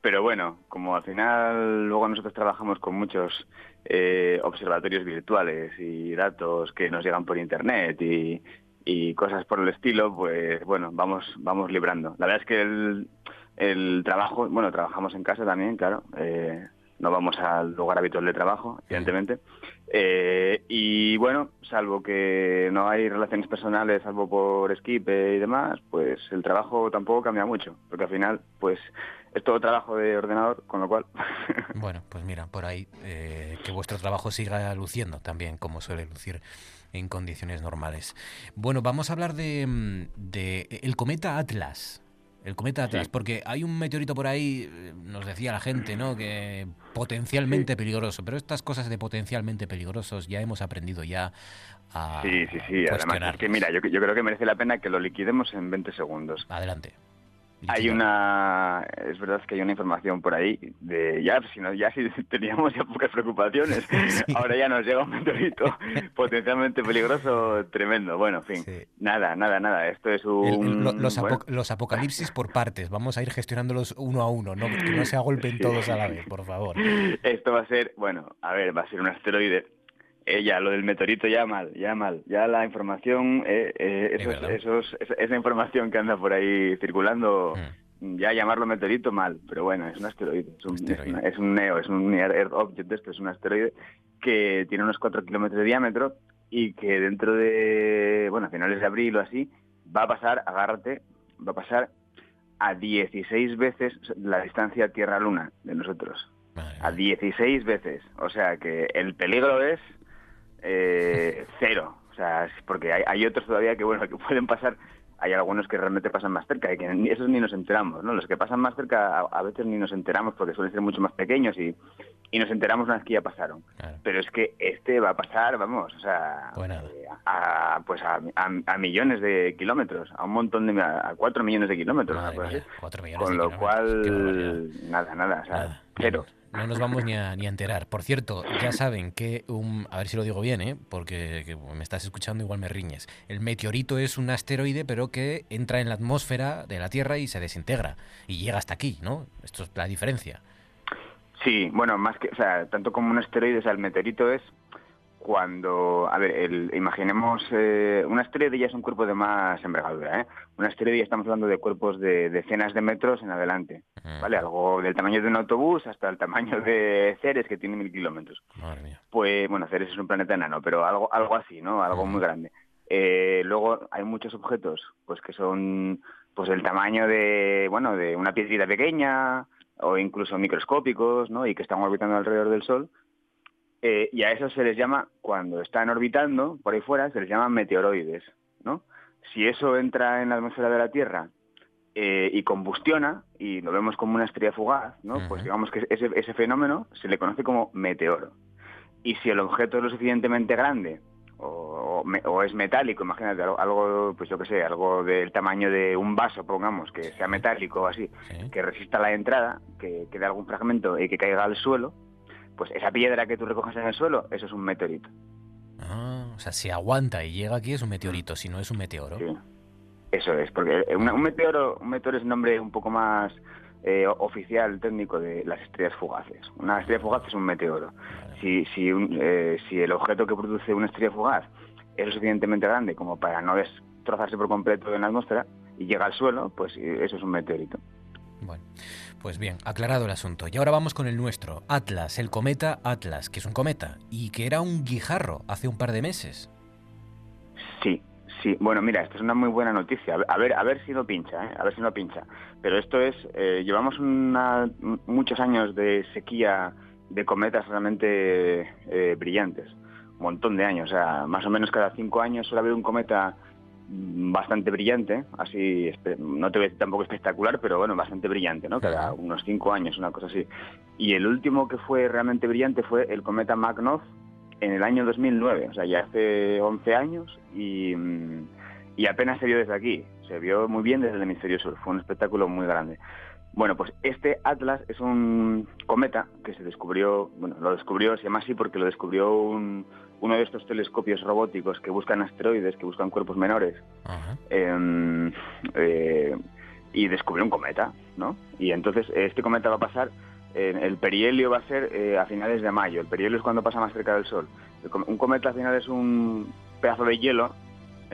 pero bueno, como al final luego nosotros trabajamos con muchos eh, observatorios virtuales y datos que nos llegan por internet y, cosas por el estilo, pues bueno, vamos, vamos librando. La verdad es que el trabajo, bueno, trabajamos en casa también, claro. Eh, no vamos al lugar habitual de trabajo, evidentemente. Eh, y bueno, salvo que no hay relaciones personales, salvo por skip y demás, pues el trabajo tampoco cambia mucho, porque al final, pues es todo trabajo de ordenador, con lo cual... bueno, pues mira, por ahí eh, que vuestro trabajo siga luciendo también, como suele lucir en condiciones normales. Bueno, vamos a hablar de, mm, de el cometa Atlas. El cometa Atlas, porque hay un meteorito por ahí, eh, nos decía la gente, ¿no? Que potencialmente peligroso, pero estas cosas de potencialmente peligrosos ya hemos aprendido ya a Sí, sí, sí, además que mira, yo, yo creo que merece la pena que lo liquidemos en 20 segundos. Adelante. Hay una, es verdad que hay una información por ahí de ya, si no, ya si teníamos ya pocas preocupaciones, ahora ya nos llega un meteorito potencialmente peligroso, tremendo. Bueno, en fin, nada, nada, nada. Esto es un los, apocalipsis por partes. Vamos a ir gestionándolos uno a uno, no que no se agolpen todos a la vez, por favor. Esto va a ser, bueno, a ver, va a ser un asteroide ella, lo del meteorito ya mal, ya mal. Ya la información, eh, eh esos, esa información que anda por ahí circulando, mm. ya llamarlo meteorito mal, pero bueno, es un asteroide, es un, Es, un neo, es un Earth Object, esto es un asteroide que tiene unos 4 kilómetros de diámetro y que dentro de, bueno, a finales de abril o así, va a pasar, agárrate, va a pasar a 16 veces la distancia Tierra-Luna de nosotros. A 16 veces. O sea que el peligro es eh, cero. O sea, porque hay, otros todavía que, bueno, que pueden pasar hay algunos que realmente pasan más cerca y que esos ni nos enteramos, ¿no? Los que pasan más cerca a, veces ni nos enteramos porque suelen ser mucho más pequeños y, y nos enteramos una vez que ya pasaron. Pero es que este va a pasar, vamos, o sea, eh, a, pues a, a, millones de kilómetros, a un montón de, a cuatro millones de kilómetros. Con lo cual, nada, nada, o sea, cero no nos vamos ni a, ni a enterar. Por cierto, ya saben que, un, a ver si lo digo bien, ¿eh? porque me estás escuchando igual me riñes. El meteorito es un asteroide, pero que entra en la atmósfera de la Tierra y se desintegra. Y llega hasta aquí, ¿no? Esto es la diferencia. Sí, bueno, más que, o sea, tanto como un asteroide, o sea, el meteorito es cuando, a ver, el, imaginemos, eh, una ya es un cuerpo de más envergadura, ¿eh? Una ya estamos hablando de cuerpos de decenas de metros en adelante, ¿vale? Algo del tamaño de un autobús hasta el tamaño de Ceres, que tiene mil kilómetros. Pues, bueno, Ceres es un planeta enano, pero algo, algo así, ¿no? Algo muy grande. Eh, luego hay muchos objetos, pues que son, pues el tamaño de, bueno, de una piedrita pequeña o incluso microscópicos, ¿no? Y que están orbitando alrededor del Sol eh, y a eso se les llama, cuando están orbitando por ahí fuera, se les llama meteoroides, ¿no? Si eso entra en la atmósfera de la Tierra eh, y combustiona, y lo vemos como una estrella fugaz, ¿no? Pues digamos que ese, ese fenómeno se le conoce como meteoro. Y si el objeto es lo suficientemente grande o, es metálico, imagínate algo, pues yo qué sé, algo del tamaño de un vaso, pongamos, que sea metálico o así, que resista la entrada, que quede algún fragmento y que caiga al suelo, pues esa piedra que tú recoges en el suelo, eso es un meteorito. Ah, o sea, si aguanta y llega aquí es un meteorito, si no es un meteoro. Sí. Eso es, porque un, meteoro, un meteoro es un nombre un poco más eh, oficial, técnico de las estrellas fugaces. Una estrella fugaz es un meteoro. Si, si, eh, si el objeto que produce una estrella fugaz es lo suficientemente grande como para no destrozarse por completo en la atmósfera y llega al suelo, pues eh, eso es un meteorito. Bueno, pues bien, aclarado el asunto. Y ahora vamos con el nuestro, Atlas, el cometa Atlas, que es un cometa y que era un guijarro hace un par de meses. Sí, sí. Bueno, mira, esto es una muy buena noticia. A ver, a ver si no pincha, ¿eh? a ver si no pincha. Pero esto es, eh, llevamos muchos años de sequía de cometas realmente eh, brillantes, un montón de años. O sea, más o menos cada cinco años suele haber un cometa bastante brillante, así, no te voy a decir tampoco espectacular, pero bueno, bastante brillante, ¿no? Cada unos cinco años, una cosa así. Y el último que fue realmente brillante fue el cometa Magnov en el año 2009, o sea, ya hace 11 años y, y apenas se vio desde aquí, se vio muy bien desde el hemisferio sur, fue un espectáculo muy grande. Bueno, pues este Atlas es un cometa que se descubrió, bueno, lo descubrió, se llama así porque lo descubrió un, uno de estos telescopios robóticos que buscan asteroides, que buscan cuerpos menores, em, eh, y descubrió un cometa, ¿no? Y entonces este cometa va a pasar, el perihelio va a ser eh, a finales de mayo, el perihelio es cuando pasa más cerca del Sol. un cometa al final es un pedazo de hielo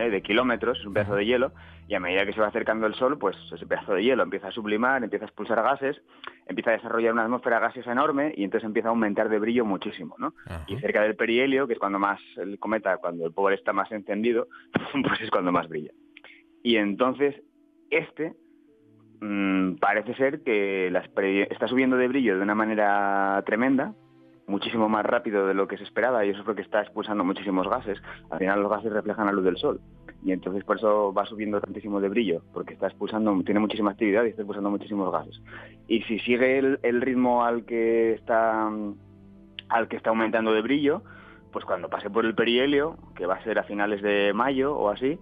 ¿eh? de kilómetros, es un pedazo de hielo, y a medida que se va acercando el Sol, pues ese pedazo de hielo empieza a sublimar, empieza a expulsar gases, empieza a desarrollar una atmósfera gaseosa enorme y entonces empieza a aumentar de brillo muchísimo, ¿no? Y cerca del perihelio, que es cuando más el cometa, cuando el pobre está más encendido, pues es cuando más brilla. Y entonces este mmm, parece ser que las está subiendo de brillo de una manera tremenda, muchísimo más rápido de lo que se esperaba y eso es porque está expulsando muchísimos gases. Al final los gases reflejan la luz del sol y entonces por eso va subiendo tantísimo de brillo, porque está expulsando, tiene muchísima actividad y está expulsando muchísimos gases. Y si sigue el, ritmo al que está al que está aumentando de brillo, pues cuando pase por el perihelio, que va a ser a finales de mayo o así,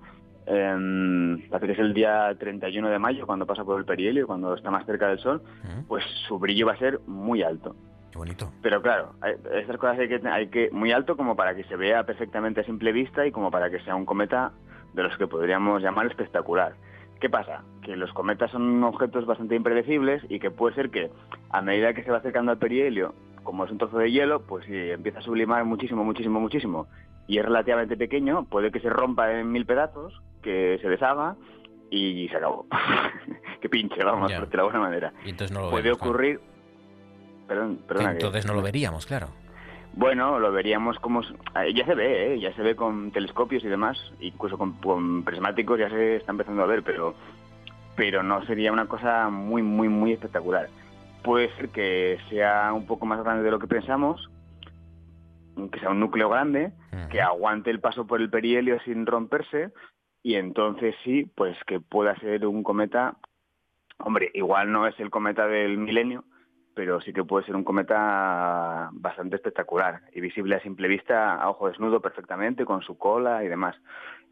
eh, parece que es el día 31 de mayo cuando pasa por el perihelio, cuando está más cerca del Sol, pues su brillo va a ser muy alto. Qué bonito. Pero claro, estas cosas hay que, hay que muy alto como para que se vea perfectamente a simple vista y como para que sea un cometa de los que podríamos llamar espectacular. ¿Qué pasa? Que los cometas son objetos bastante impredecibles y que puede ser que a medida que se va acercando al perihelio, como es un trozo de hielo, pues si empieza a sublimar muchísimo, muchísimo, muchísimo y es relativamente pequeño, puede que se rompa en mil pedazos, que se deshaga y se acabó. que pinche, vamos, por de la buena manera. Y entonces no lo puede ocurrir... Perdón, entonces no lo veríamos, claro. Bueno, lo veríamos como... Ya se ve, ¿eh? ya se ve con telescopios y demás, incluso con, prismáticos ya se está empezando a ver, pero, pero no sería una cosa muy, muy, muy espectacular. Puede ser que sea un poco más grande de lo que pensamos, que sea un núcleo grande, que aguante el paso por el perihelio sin romperse, y entonces sí, pues que pueda ser un cometa, hombre, igual no es el cometa del milenio, pero sí que puede ser un cometa bastante espectacular y visible a simple vista, a ojo desnudo perfectamente, con su cola y demás.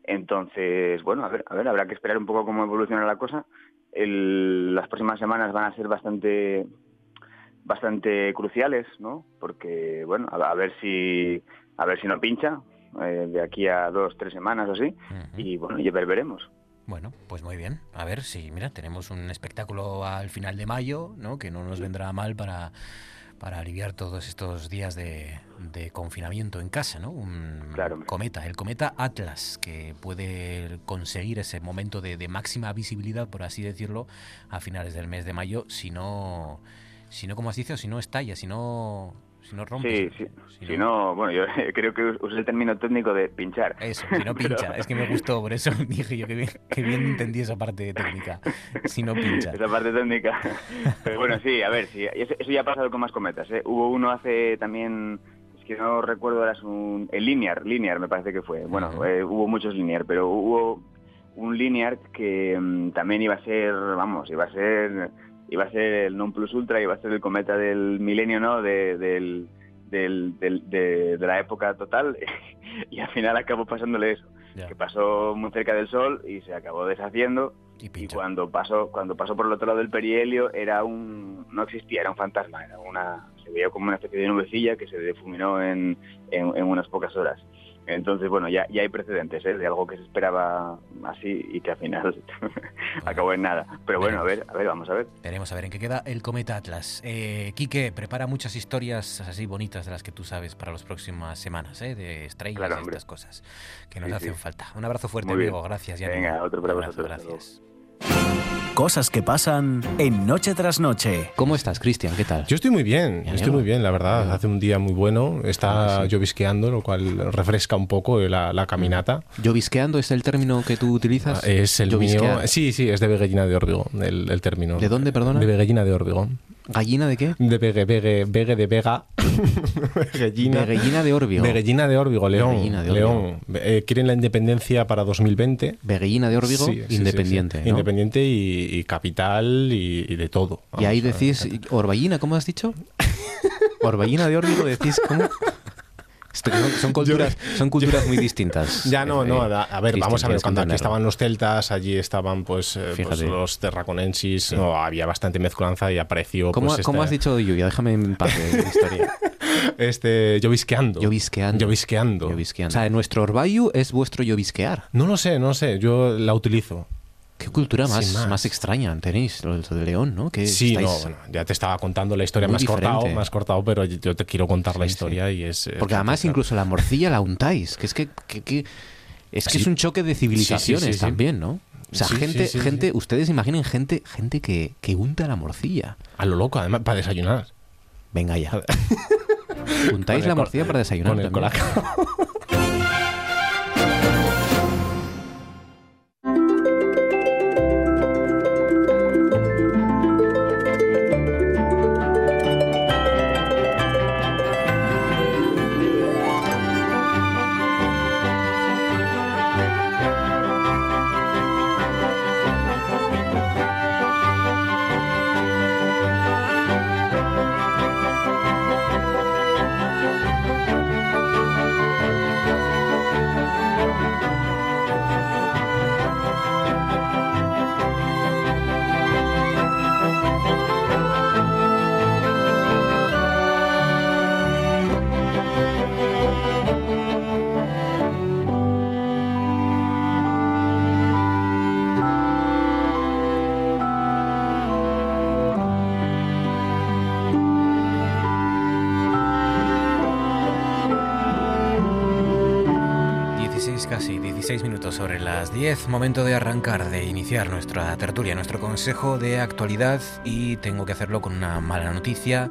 Entonces, bueno, a ver, a ver, habrá que esperar un poco cómo evoluciona la cosa. las próximas semanas van a ser bastante bastante cruciales, ¿no? Porque, bueno, a, ver si a ver si no pincha eh, de aquí a dos, tres semanas o así, y bueno, ya veremos. Bueno, pues muy bien. A ver si, mira, tenemos un espectáculo al final de mayo, ¿no? Que no nos vendrá mal para, para aliviar todos estos días de, confinamiento en casa, ¿no? Un cometa, el cometa Atlas, que puede conseguir ese momento de, de, máxima visibilidad, por así decirlo, a finales del mes de mayo, si no, si no como has dicho, si no estalla, si no si no Sí, sí. Si, no... bueno, yo creo que usé el término técnico de pinchar. Eso, si no pincha. Es que me gustó, por eso dije yo que bien, que bien entendí esa parte técnica. Si no pincha. Esa parte técnica. Pero bueno, sí, a ver, sí, eso, ya ha pasado con más cometas. ¿eh? Hubo uno hace también es que no recuerdo, era un, el Linear, Linear me parece que fue. Bueno, eh, hubo muchos Linear, pero hubo un Linear que mm, también iba a ser, vamos, iba a ser iba a ser el non plus ultra, iba a ser el cometa del milenio, ¿no? De, del, de, la época total y al final acabó pasándole eso, que pasó muy cerca del Sol y se acabó deshaciendo y, cuando pasó cuando pasó por el otro lado del perihelio era un no existía, era un fantasma, era una se veía como una especie de nubecilla que se difuminó en, en unas pocas horas. Entonces, bueno, ya, ya hay precedentes ¿eh? de algo que se esperaba así y que al final acabó en nada. Pero bueno, a ver, a ver, vamos a ver. Veremos a ver en qué queda el cometa Atlas. Eh, Quique, prepara muchas historias así bonitas de las que tú sabes para las próximas semanas, ¿eh? de estrellas y estas cosas que nos hacen falta. Un abrazo fuerte, amigo. Gracias. Venga, otro para vosotros. Gracias. Cosas que pasan en Noche tras Noche. ¿Cómo estás, Cristian? ¿Qué tal? Yo estoy muy bien, estoy muy bien, la verdad. Hace un día muy bueno, está ah, llovisqueando, lo cual refresca un poco la, caminata. ¿Llovisqueando es el término que tú utilizas? Ah, es el mío. Sí, sí, es de Veguellina de Órbigo, el, término. ¿De dónde, perdona? De Veguellina de Órbigo. ¿Gallina de qué? De Vegue, Vegue, Vegue de Vega. Veguellina. de Órbigo. Veguellina de Órbigo, León. León. Eh, quieren la independencia para 2020. Veguellina de Órbigo, independiente. Independiente y, capital y, de todo. y ahí decís, Orballina, ¿cómo has dicho? Orballina de Órbigo, decís, ¿cómo? Son, culturas, son culturas muy distintas. Ya no, no, a, ver, vamos a ver, cuando aquí estaban los celtas, allí estaban pues, eh, pues los terraconensis, no, había bastante mezclanza y apareció... ¿Cómo, pues, ¿cómo has dicho lluvia? Déjame en paz de historia. este, llovisqueando. Llovisqueando. Llovisqueando. O sea, nuestro orbayu es vuestro llovisquear. No lo sé, no lo sé, yo la utilizo. Qué cultura más, más. extraña tenéis, lo de León, ¿no? Que sí, no, bueno, ya te estaba contando la historia más cortado, más cortado, pero yo te quiero contar la historia y es... Porque además incluso la morcilla la untáis, que es que, Es que es un choque de civilizaciones también, ¿no? O sea, gente, gente, ustedes imaginen gente, gente que, que unta la morcilla. A lo loco, además, para desayunar. Venga ya. Untáis la morcilla para desayunar. Con el sobre las 10, momento de arrancar, de iniciar nuestra tertulia, nuestro consejo de actualidad y tengo que hacerlo con una mala noticia.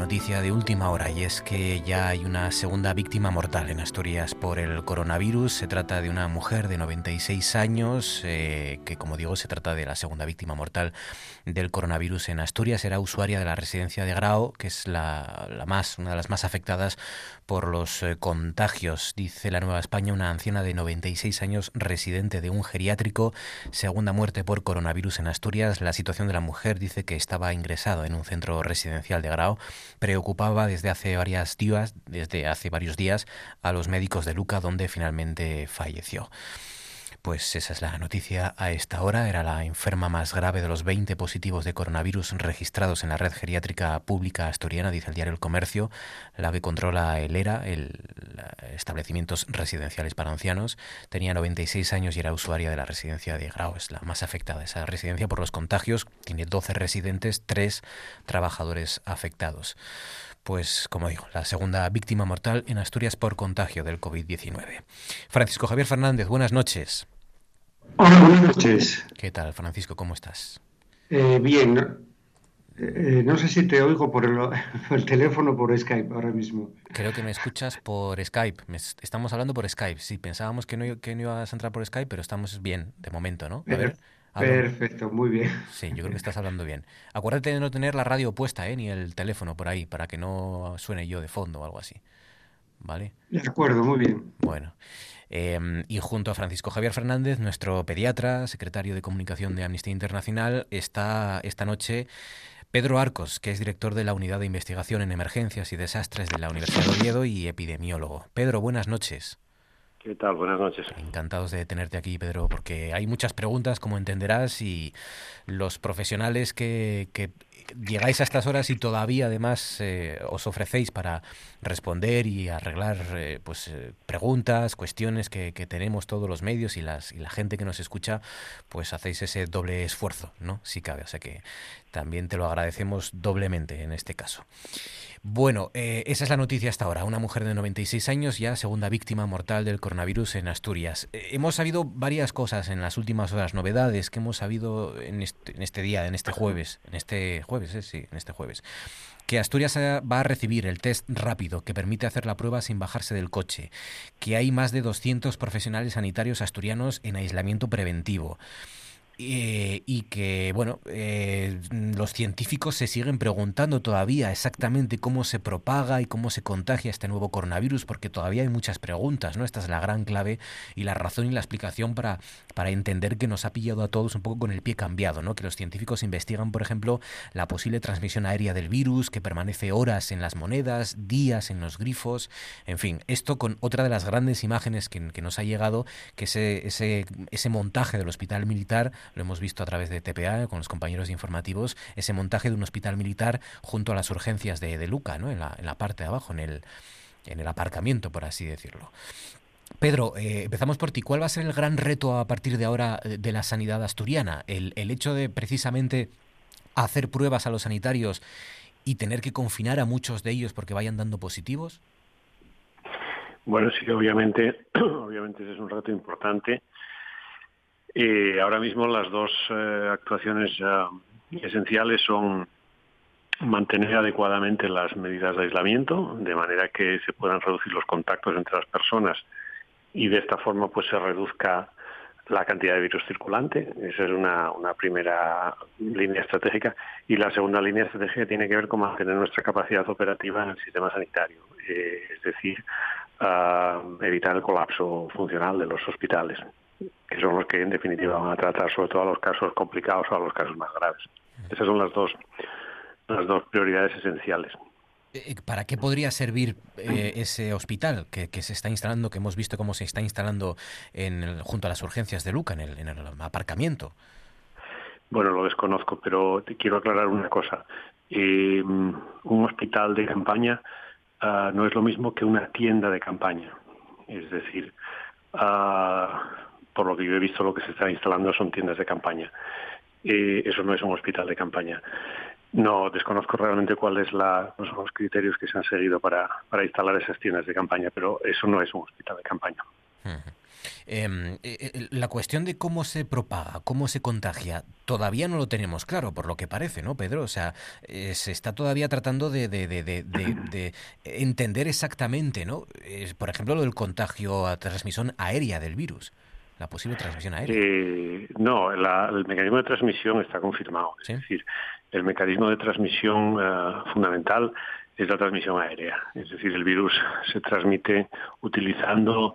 Noticia de última hora y es que ya hay una segunda víctima mortal en Asturias por el coronavirus. Se trata de una mujer de 96 años, eh, que como digo se trata de la segunda víctima mortal del coronavirus en Asturias. Era usuaria de la residencia de Grau, que es la, más, una de las más afectadas por los eh, contagios. Dice la Nueva España, una anciana de 96 años residente de un geriátrico. Segunda muerte por coronavirus en Asturias. La situación de la mujer dice que estaba ingresado en un centro residencial de Grau preocupaba desde hace varias días, desde hace varios días a los médicos de Luca donde finalmente falleció. Pues esa es la noticia a esta hora. Era la enferma más grave de los 20 positivos de coronavirus registrados en la red geriátrica pública asturiana, dice el diario El Comercio, la que controla el ERA, el establecimientos residenciales para ancianos. Tenía 96 años y era usuaria de la residencia de Grau. Es la más afectada. Esa residencia por los contagios tiene 12 residentes, 3 trabajadores afectados pues como digo, la segunda víctima mortal en Asturias por contagio del COVID-19. Francisco Javier Fernández, buenas noches. Hola, buenas noches. ¿Qué tal, Francisco? ¿Cómo estás? Eh, bien. Eh, no sé si te oigo por el, teléfono o por Skype ahora mismo. Creo que me escuchas por Skype. estamos hablando por Skype. Sí, pensábamos que no, que no ibas a entrar por Skype, pero estamos bien de momento, ¿no? A ver. Perfecto, muy bien. Sí, yo creo que estás hablando bien. Acuérdate de no tener la radio puesta, ¿eh? Ni el teléfono por ahí, para que no suene yo de fondo o algo así. ¿Vale? De acuerdo, muy bien. Bueno. Em, y junto a Francisco Javier Fernández, nuestro pediatra, secretario de comunicación de Amnistía Internacional, está esta noche Pedro Arcos, que es director de la Unidad de Investigación en Emergencias y Desastres de la Universidad de Oviedo y epidemiólogo. Pedro, buenas noches. ¿Qué tal? Buenas noches. Encantados de tenerte aquí, Pedro, porque hay muchas preguntas, como entenderás, y los profesionales que, que llegáis a estas horas y todavía además eh, os ofrecéis para responder y arreglar eh, pues eh, preguntas, cuestiones que, que, tenemos todos los medios y, las, y la gente que nos escucha, pues hacéis ese doble esfuerzo, ¿no? Si cabe. O sea que también te lo agradecemos doblemente en este caso. Bueno, eh, esa es la noticia hasta ahora. Una mujer de 96 años, ya segunda víctima mortal del coronavirus en Asturias. Eh, hemos sabido varias cosas en las últimas horas, novedades que hemos sabido en este, día, en este jueves, en este jueves, eh, sí, en este jueves. Que Asturias va a recibir el test rápido que permite hacer la prueba sin bajarse del coche. Que hay más de 200 profesionales sanitarios asturianos en aislamiento preventivo eh, y que, bueno, eh, los científicos se siguen preguntando todavía exactamente cómo se propaga y cómo se contagia este nuevo coronavirus, porque todavía hay muchas preguntas, ¿no? Esta es la gran clave y la razón y la explicación para, para entender que nos ha pillado a todos un poco con el pie cambiado, ¿no? Que los científicos investigan, por ejemplo, la posible transmisión aérea del virus, que permanece horas en las monedas, días en los grifos, en fin, esto con otra de las grandes imágenes que, que nos ha llegado, que ese, ese, ese montaje del hospital militar lo hemos visto a través de TPA con los compañeros informativos, ese montaje de un hospital militar junto a las urgencias de, de Luca, ¿no? en, la, en la parte de abajo, en el, en el aparcamiento, por así decirlo. Pedro, eh, empezamos por ti. ¿Cuál va a ser el gran reto a partir de ahora eh, de la sanidad asturiana? El, el hecho de precisamente hacer pruebas a los sanitarios y tener que confinar a muchos de ellos porque vayan dando positivos? Bueno, sí, obviamente, obviamente ese es un reto importante. Eh, ahora mismo las dos eh, actuaciones esenciales son mantener adecuadamente las medidas de aislamiento, de manera que se puedan reducir los contactos entre las personas y de esta forma pues se reduzca la cantidad de virus circulante. Esa es una, primera línea estratégica. Y la segunda línea estratégica tiene que ver con mantener nuestra capacidad operativa en el sistema sanitario, eh, es decir, evitar el colapso funcional de los hospitales, que son los que en definitiva van a tratar sobre todo a los casos complicados o a los casos más graves. Esas son las dos, las dos prioridades esenciales. Eh, eh, ¿Para qué podría servir eh, ese hospital que, se está instalando, que hemos visto cómo se está instalando en junto a las urgencias de Luca, en el, en el aparcamiento? Bueno, lo desconozco, pero te quiero aclarar una cosa. un hospital de campaña ah, no es lo mismo que una tienda de campaña. Es decir, ah, por lo que yo he visto, lo que se está instalando son tiendas de campaña. eso no es un hospital de campaña. No, desconozco realmente cuáles son los criterios que se han seguido para, instalar esas tiendas de campaña, pero eso no es un hospital de campaña. Em, eh, eh, la cuestión de cómo se propaga, cómo se contagia, todavía no lo tenemos claro, por lo que parece, ¿no, Pedro? O sea, eh, se está todavía tratando de, de, entender exactamente, ¿no? por ejemplo, lo del contagio a transmisión aérea del virus la posible transmisión aérea. no, el mecanismo de transmisión está confirmado. Es decir, el mecanismo de transmisión eh, fundamental es la transmisión aérea. Es decir, el virus se transmite utilizando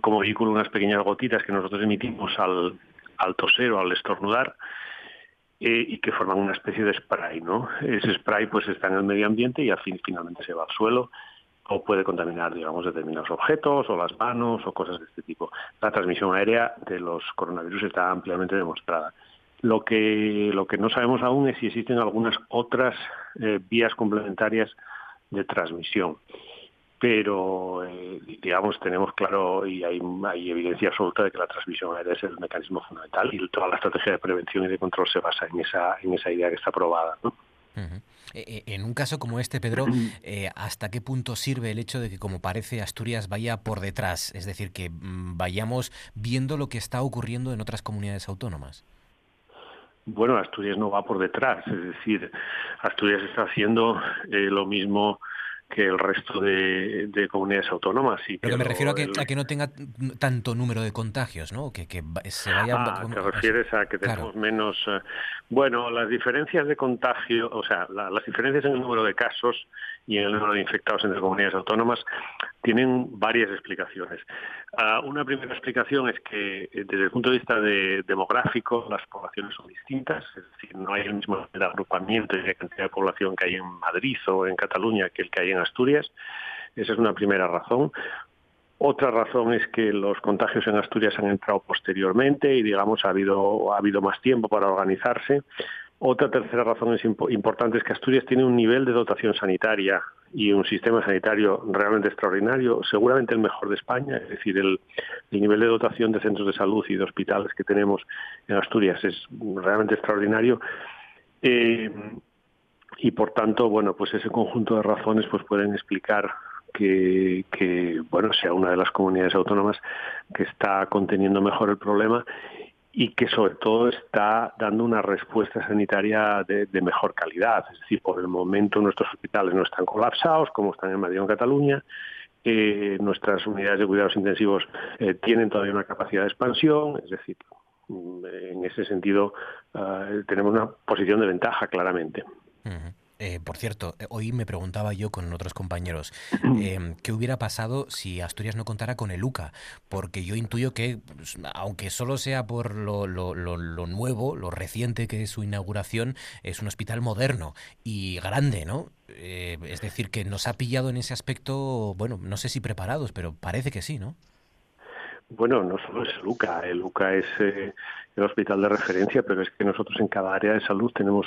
como vehículo unas pequeñas gotitas que nosotros emitimos al, al toser o al estornudar eh, y que forman una especie de spray. ¿no? Ese spray pues está en el medio ambiente y al fin finalmente se va al suelo o puede contaminar, digamos, determinados objetos o las manos o cosas de este tipo. La transmisión aérea de los coronavirus está ampliamente demostrada. Lo que, lo que no sabemos aún es si existen algunas otras eh, vías complementarias de transmisión. Pero, eh, digamos, tenemos claro y hay, evidencia absoluta de que la transmisión aérea es el mecanismo fundamental y toda la estrategia de prevención y de control se basa en esa, en esa idea que está probada. ¿no? En un caso como este, Pedro, eh, ¿hasta qué punto sirve el hecho de que, como parece, Asturias vaya por detrás? Es decir, que mm, vayamos viendo lo que está ocurriendo en otras comunidades autónomas. Bueno, Asturias no va por detrás, es decir, Asturias está haciendo eh, lo mismo que el resto de, comunidades autónomas. Y Pero que me refiero a que, a que, no tenga tanto número de contagios, ¿no? Que, que se vaya... Ah, te refieres a que tenemos menos... Eh, bueno, las diferencias de contagio, o sea, las diferencias en el número de casos y en el número de infectados entre comunidades autónomas tienen varias explicaciones. Ah, una primera explicación es que eh, desde el punto de vista de, demográfico las poblaciones son distintas, es decir, no hay el mismo agrupamiento y la cantidad de población que hay en Madrid o en Cataluña que el que hay en Asturias. Esa es una primera razón. Otra razón es que los contagios en Asturias han entrado posteriormente y, digamos, ha habido, ha habido más tiempo para organizarse. Otra tercera razón es importante es que Asturias tiene un nivel de dotación sanitaria y un sistema sanitario realmente extraordinario, seguramente el mejor de España, es decir, el, nivel de dotación de centros de salud y de hospitales que tenemos en Asturias es realmente extraordinario. Eh, y por tanto, bueno, pues ese conjunto de razones pues pueden explicar que, bueno, sea una de las comunidades autónomas que está conteniendo mejor el problema y que sobre todo está dando una respuesta sanitaria de, mejor calidad. Es decir, por el momento nuestros hospitales no están colapsados como están en Madrid o en Cataluña. Eh, nuestras unidades de cuidados intensivos eh, tienen todavía una capacidad de expansión, es decir, en ese sentido eh, tenemos una posición de ventaja claramente. Eh, por cierto, eh, hoy me preguntaba yo con otros compañeros em, qué hubiera pasado si Asturias no contara con el UCA, porque yo intuyo que, pues, aunque solo sea por lo, lo, lo, nuevo, lo reciente que es su inauguración, es un hospital moderno y grande, ¿no? Eh, es decir, que nos ha pillado en ese aspecto, bueno, no sé si preparados, pero parece que sí, ¿no? Bueno, no solo es el UCA, el UCA es eh, el hospital de referencia, pero es que nosotros en cada área de salud tenemos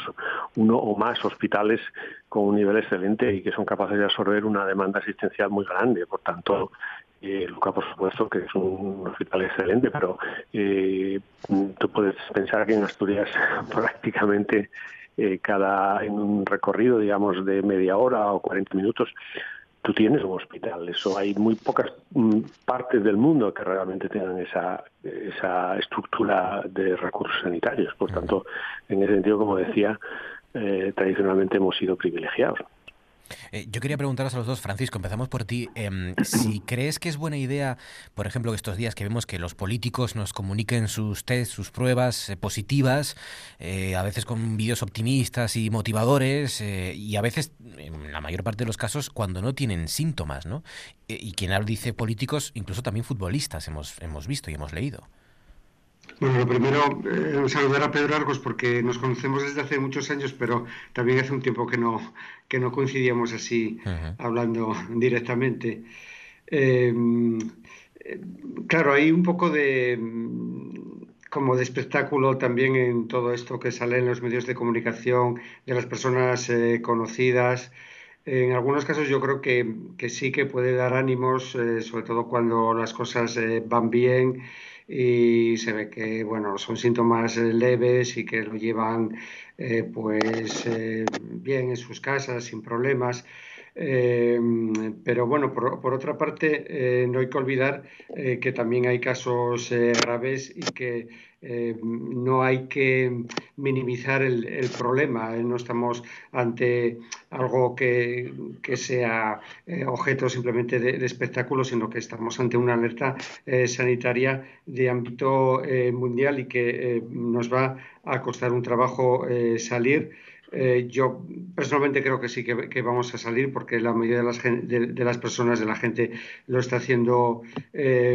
uno o más hospitales con un nivel excelente y que son capaces de absorber una demanda asistencial muy grande. Por tanto, eh, Luca, por supuesto, que es un hospital excelente, pero eh, tú puedes pensar que en Asturias prácticamente cada en un recorrido, digamos, de media hora o 40 minutos, tú tienes un hospital. Eso hay muy pocas mm, partes del mundo que realmente tengan esa, esa estructura de recursos sanitarios. Por tanto, en ese sentido, como decía, eh, tradicionalmente hemos sido privilegiados. Eh, yo quería preguntaros a los dos, Francisco, empezamos por ti. Em, si crees que es buena idea, por ejemplo, estos días que vemos que los políticos nos comuniquen sus test, sus pruebas eh, positivas, eh, a veces con vídeos optimistas y motivadores, y a veces, en la mayor parte de los casos, cuando no tienen síntomas, ¿no? y quien dice políticos, incluso también futbolistas, hemos, hemos visto y hemos leído. Bueno, lo primero, eh, saludar a Pedro Argos porque nos conocemos desde hace muchos años, pero también hace un tiempo que no, que no coincidíamos así, hablando directamente. Em, eh, claro, hay un poco de como de espectáculo también en todo esto que sale en los medios de comunicación de las personas eh, conocidas. En algunos casos yo creo que, que sí que puede dar ánimos, sobre todo cuando las cosas van bien y se ve que bueno son síntomas eh, leves y que lo llevan eh, pues eh, bien en sus casas sin problemas. Pero bueno por, por otra parte no hay que olvidar que también hay casos graves y que eh, no hay que minimizar el, problema. Eh, no estamos ante algo que, sea eh, objeto simplemente de, espectáculo, sino que estamos ante una alerta sanitaria de ámbito mundial y que nos va a costar un trabajo salir. yo personalmente creo que sí que, vamos a salir porque la mayoría de las, de las personas, de la gente, lo está haciendo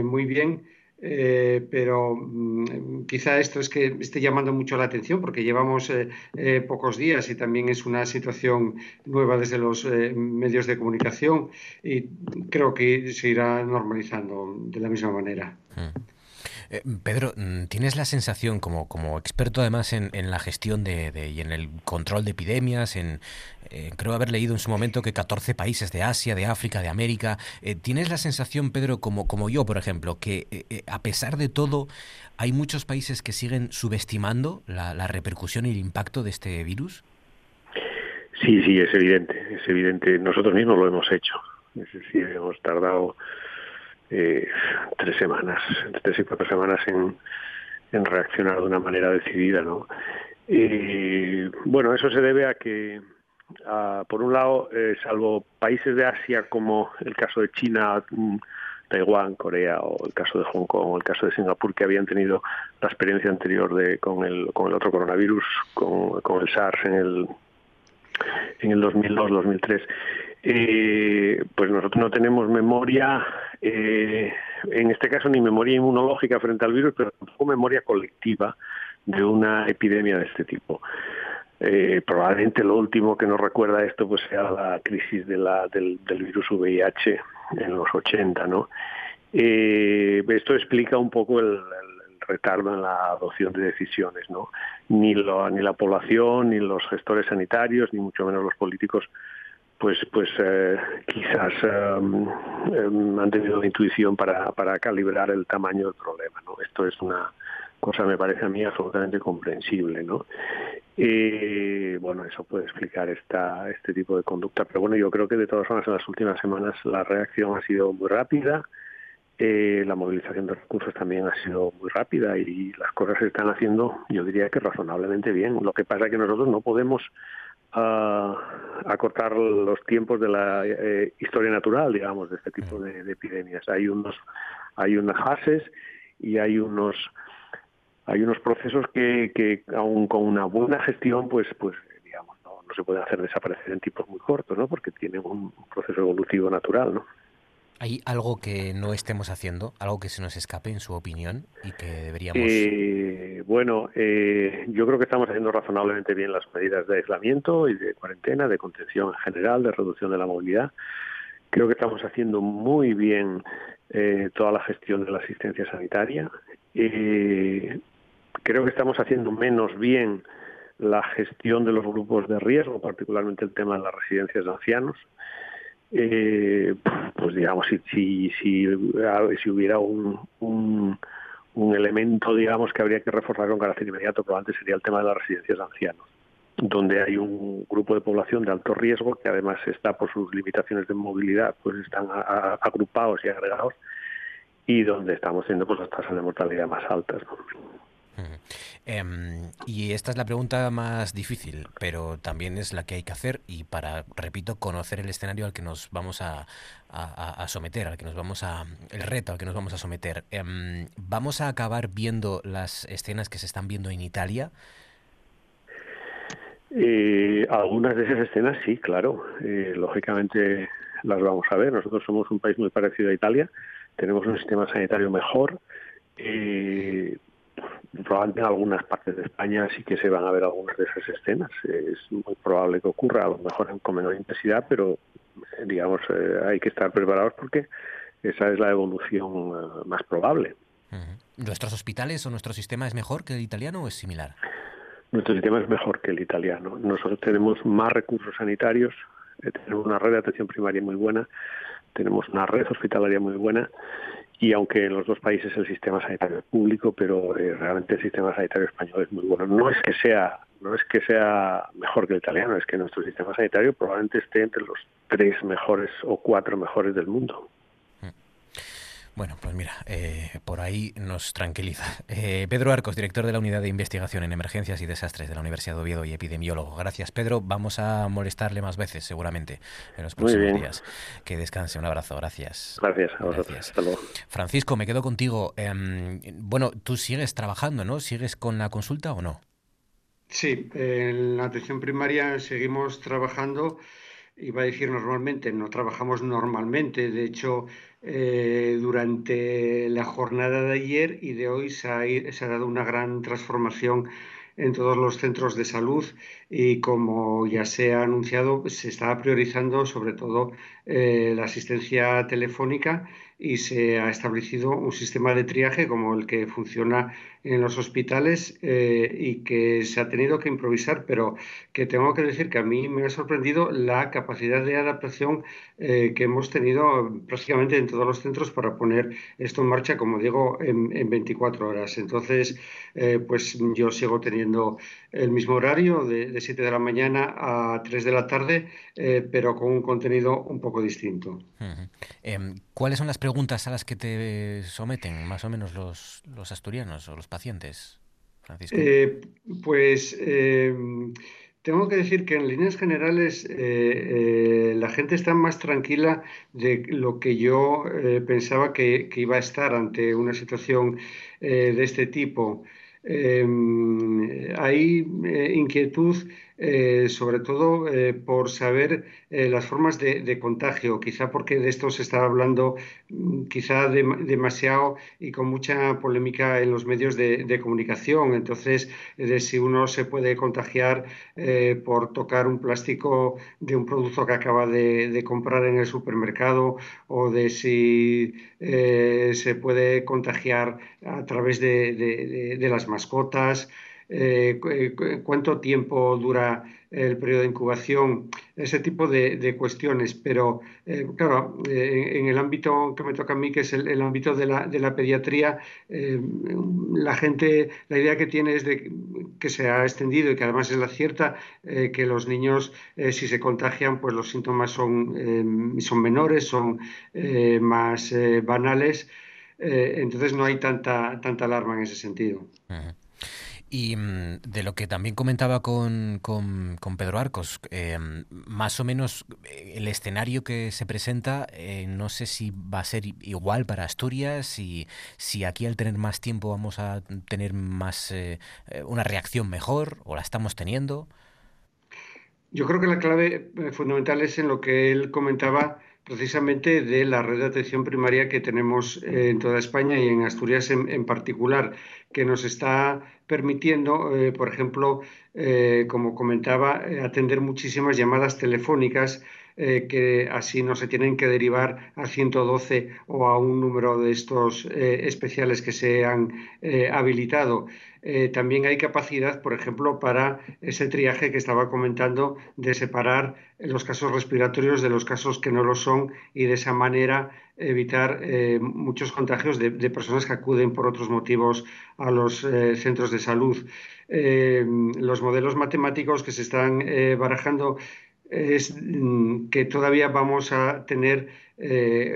muy bien. Eh, pero mm, quizá esto es que esté llamando mucho la atención porque llevamos eh, eh, pocos días y también es una situación nueva desde los medios de comunicación y creo que se irá normalizando de la misma manera. Mm. Eh, Pedro, mm, ¿tienes la sensación, como, como experto además en, la gestión de, y en el control de epidemias, en, eh, creo haber leído en su momento que 14 países de Asia, de África, de América, eh, ¿tienes la sensación, Pedro, como, como yo, por ejemplo, que a pesar de todo hay muchos países que siguen subestimando la, la repercusión y el impacto de este virus? Sí, sí, es evidente, es evidente. Nosotros mismos lo hemos hecho. Es decir, hemos tardado eh, tres semanas, tres y cuatro semanas en, reaccionar de una manera decidida, ¿no? Y, bueno, eso se debe a que, por un lado, eh, salvo países de Asia como el caso de China, mm, Taiwán, Corea o el caso de Hong Kong o el caso de Singapur que habían tenido la experiencia anterior de con el con el otro coronavirus con, con el SARS en el en el 2002-2003 eh, pues nosotros no tenemos memoria, eh, en este caso ni memoria inmunológica frente al virus, pero tampoco memoria colectiva de una epidemia de este tipo. Eh, probablemente lo último que nos recuerda esto pues sea la crisis del, virus VIH en los 80, ¿no? Esto explica un poco el, retardo en la adopción de decisiones, ¿no? Ni, lo, ni la población, ni los gestores sanitarios, ni mucho menos los políticos pues pues eh, quizás em, em, han tenido la intuición para, para calibrar el tamaño del problema no esto es una cosa me parece a mí absolutamente comprensible no y bueno eso puede explicar esta este tipo de conducta. Pero bueno yo creo que de todas formas en las últimas semanas la reacción ha sido muy rápida. Eh, la movilización de recursos también ha sido muy rápida y las cosas se están haciendo yo diría que razonablemente bien. Lo que pasa es que nosotros no podemos a acortar los tiempos de la eh, historia natural, digamos, de este tipo de, epidemias. Hay unos, hay unas fases y hay unos, hay unos procesos que, que aun con una buena gestión, pues, pues, digamos, no, se pueden hacer desaparecer en tiempos muy cortos, ¿no? Porque tienen un proceso evolutivo natural, ¿no? ¿Hay algo que no estemos haciendo, algo que se nos escape en su opinión y que deberíamos... Eh, bueno, eh, yo creo que estamos haciendo razonablemente bien las medidas de aislamiento y de cuarentena, de contención en general, de reducción de la movilidad. Creo que estamos haciendo muy bien eh, toda la gestión de la asistencia sanitaria. creo que estamos haciendo menos bien la gestión de los grupos de riesgo, particularmente el tema de las residencias de ancianos eh, pues digamos, si, si, si, si hubiera un, un, un, elemento, digamos, que habría que reforzar con carácter inmediato, probablemente sería el tema de las residencias de ancianos. donde hay un grupo de población de alto riesgo que además está por sus limitaciones de movilidad, pues están agrupados y agregados y donde estamos teniendo pues las tasas de mortalidad más altas. Em, y esta es la pregunta más difícil, pero también es la que hay que hacer y para, repito, conocer el escenario al que nos vamos a, someter, al que nos vamos a, el reto al que nos vamos a someter. Em, ¿Vamos a acabar viendo las escenas que se están viendo en Italia? Eh, algunas de esas escenas sí, claro. Eh, lógicamente las vamos a ver. Nosotros somos un país muy parecido a Italia. Tenemos un sistema sanitario mejor. Eh, probablemente en algunas partes de España sí que se van a ver algunas de esas escenas. Es muy probable que ocurra, a lo mejor con menor intensidad, pero digamos hay que estar preparados porque esa es la evolución más probable. ¿Nuestros hospitales o nuestro sistema es mejor que el italiano o es similar? Nuestro sistema es mejor que el italiano. Nosotros tenemos más recursos sanitarios, eh, tenemos una red de atención primaria muy buena, tenemos una red hospitalaria muy buena y aunque en los dos países el sistema sanitario es público, pero eh, realmente el sistema sanitario español es muy bueno. No es que sea no es que sea mejor que el italiano, es que nuestro sistema sanitario probablemente esté entre los tres mejores o cuatro mejores del mundo. Bueno, pues mira, eh, por ahí nos tranquiliza. Eh, Pedro Arcos, director de la Unidad de Investigación en Emergencias y Desastres de la Universidad de Oviedo y epidemiólogo. Gracias, Pedro. Vamos a molestarle más veces, seguramente, en los próximos días. Que descanse. Un abrazo. Gracias. Gracias a vosotros. Hasta luego. Francisco, me quedo contigo. Em, bueno, tú sigues trabajando, ¿no? ¿Sigues con la consulta o no? Sí, en la atención primaria seguimos trabajando iba a decir normalmente, no trabajamos normalmente, de hecho, eh, durante la jornada de ayer y de hoy se ha, dado una gran transformación en todos los centros de salud y como ya se ha anunciado, se está priorizando sobre todo eh, la asistencia telefónica y se ha establecido un sistema de triaje como el que funciona en los hospitales eh, y que se ha tenido que improvisar, pero que tengo que decir que a mí me ha sorprendido la capacidad de adaptación eh, que hemos tenido prácticamente en todos los centros para poner esto en marcha, como digo, en, 24 horas. Entonces, pues yo sigo teniendo el mismo horario de, 7 de la mañana a 3 de la tarde, pero con un contenido un poco distinto. Em, ¿Cuáles son las preguntas a las que te someten más o menos los, los asturianos o los pacientes, Francisco? Eh, pues eh, tengo que decir que en líneas generales eh, la gente está más tranquila de lo que yo pensaba que, iba a estar ante una situación de este tipo. Hay inquietud eh, sobre todo eh, por saber eh, las formas de, contagio, quizá porque de esto se está hablando mm, quizá demasiado y con mucha polémica en los medios de, comunicación, entonces de si uno se puede contagiar por tocar un plástico de un producto que acaba de, comprar en el supermercado o de si se puede contagiar a través de las mascotas. Eh, cuánto tiempo dura el periodo de incubación, ese tipo de, cuestiones. Pero, eh, claro, eh, en el ámbito que me toca a mí, que es el, ámbito de la, de la pediatría, la gente, la idea que tiene es de que se ha extendido y que además es la cierta, que los niños, si se contagian, pues los síntomas son, son menores, son más banales. entonces no hay tanta, tanta alarma en ese sentido. Y mm, de lo que también comentaba con, con, Pedro Arcos, eh, más o menos eh, el escenario que se presenta, eh, no sé si va a ser igual para Asturias, y si aquí al tener más tiempo vamos a tener más una reacción mejor o la estamos teniendo. Yo creo que la clave fundamental es en lo que él comentaba precisamente de la red de atención primaria que tenemos en toda España y en Asturias en, particular, que nos está permitiendo, eh, por ejemplo, eh, como comentaba, eh, atender muchísimas llamadas telefónicas que así no se tienen que derivar a 112 o a un número de estos especiales que se han habilitado. Eh, también hay capacidad, por ejemplo, para ese triaje que estaba comentando de separar los casos respiratorios de los casos que no lo son y de esa manera evitar eh, muchos contagios de, personas que acuden por otros motivos a los eh, centros de salud. Eh, los modelos matemáticos que se están barajando es mm, que todavía vamos a tener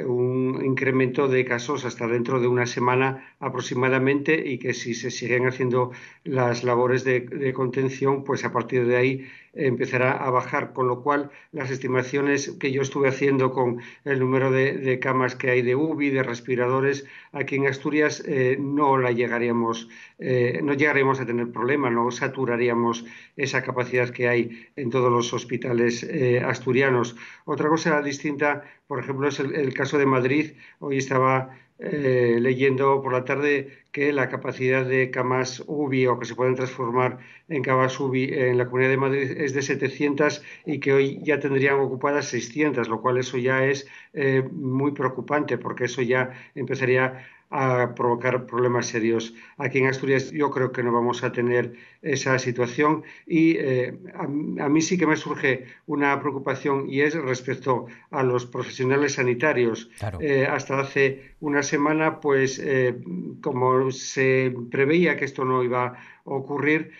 un incremento de casos hasta dentro de una semana aproximadamente y que si se siguen haciendo las labores de contención, pues a partir de ahí empezará a bajar, con lo cual las estimaciones que yo estuve haciendo con el número de, camas que hay de UBI, de respiradores, aquí en Asturias eh, no la llegaríamos, eh, no llegaríamos a tener problema, no saturaríamos esa capacidad que hay en todos los hospitales eh, asturianos. Otra cosa distinta, por ejemplo, es el caso de Madrid. Hoy estaba eh, leyendo por la tarde que la capacidad de camas UBI o que se pueden transformar en camas UBI en la Comunidad de Madrid es de 700 y que hoy ya tendrían ocupadas 600, lo cual eso ya es eh, muy preocupante porque eso ya empezaría a provocar problemas serios. Aquí en Asturias yo creo que no vamos a tener esa situación y eh, a, mí sí que me surge una preocupación y es respecto a los profesionales sanitarios. Eh, hasta hace una semana, pues eh, como se preveía que esto no iba a ocurrir,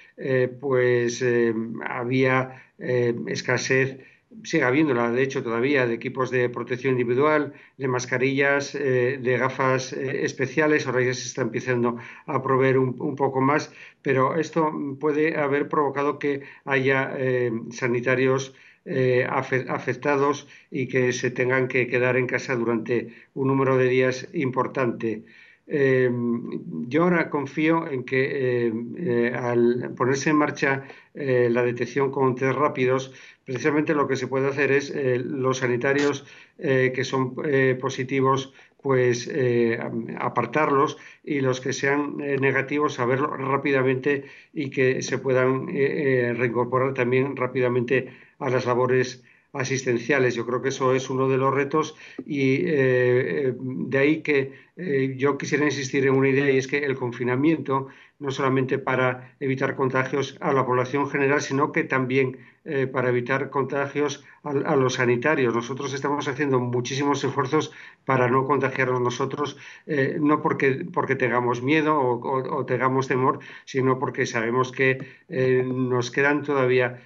pues había escasez sigue habiéndola, de hecho, todavía, de equipos de protección individual, de mascarillas, eh, de gafas eh, especiales, ahora ya se está empezando a proveer un, poco más, pero esto puede haber provocado que haya eh, sanitarios afectados y que se tengan que quedar en casa durante un número de días importante. Yo ahora confío en que al ponerse en marcha la detección con test rápidos, precisamente lo que se puede hacer es eh, los sanitarios eh, que son eh, positivos pues apartarlos y los que sean negativos saberlo rápidamente y que se puedan reincorporar también rápidamente a las labores asistenciales. Yo creo que eso es uno de los retos y de ahí que yo quisiera insistir en una idea y es que el confinamiento no solamente para evitar contagios a la población general, sino que también eh, para evitar contagios a, los sanitarios. Nosotros estamos haciendo muchísimos esfuerzos para no contagiarnos nosotros, eh, no porque, porque tengamos miedo o, tengamos temor, sino porque sabemos que eh, nos quedan todavía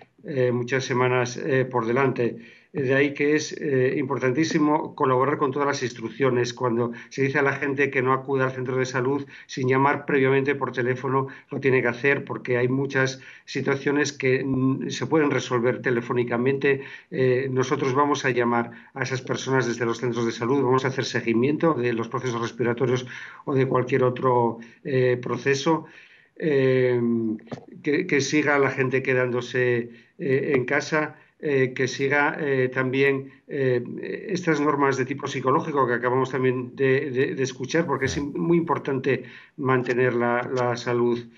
muchas semanas por delante. De ahí que es eh, importantísimo colaborar con todas las instrucciones. Cuando se dice a la gente que no acuda al centro de salud sin llamar previamente por teléfono, lo tiene que hacer porque hay muchas situaciones que mm, se pueden resolver telefónicamente. Eh, nosotros vamos a llamar a esas personas desde los centros de salud, vamos a hacer seguimiento de los procesos respiratorios o de cualquier otro eh, proceso. que, que, siga la gente quedándose en casa eh, que siga eh, también eh, estas normas de tipo psicológico que acabamos también de, escuchar, porque es muy importante mantener la, salud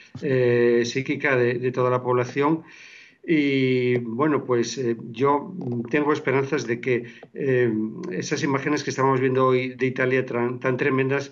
psíquica de, toda la población. Y bueno, pues yo tengo esperanzas de que esas imágenes que estamos viendo hoy de Italia tan tremendas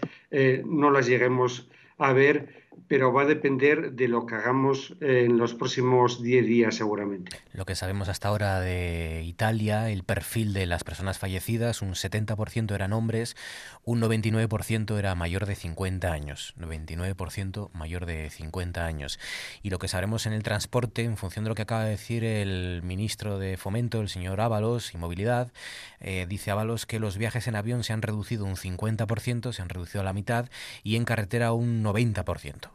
no las lleguemos a ver pero va a depender de lo que hagamos en los próximos 10 días seguramente. Lo que sabemos hasta ahora de Italia, el perfil de las personas fallecidas, un 70% eran hombres, un 99% era mayor de 50 años, 99% mayor de 50 años. Y lo que sabemos en el transporte, en función de lo que acaba de decir el ministro de Fomento, el señor Ábalos, y Movilidad, eh, dice Ábalos que los viajes en avión se han reducido un 50%, se han reducido a la mitad, y en carretera un 90%.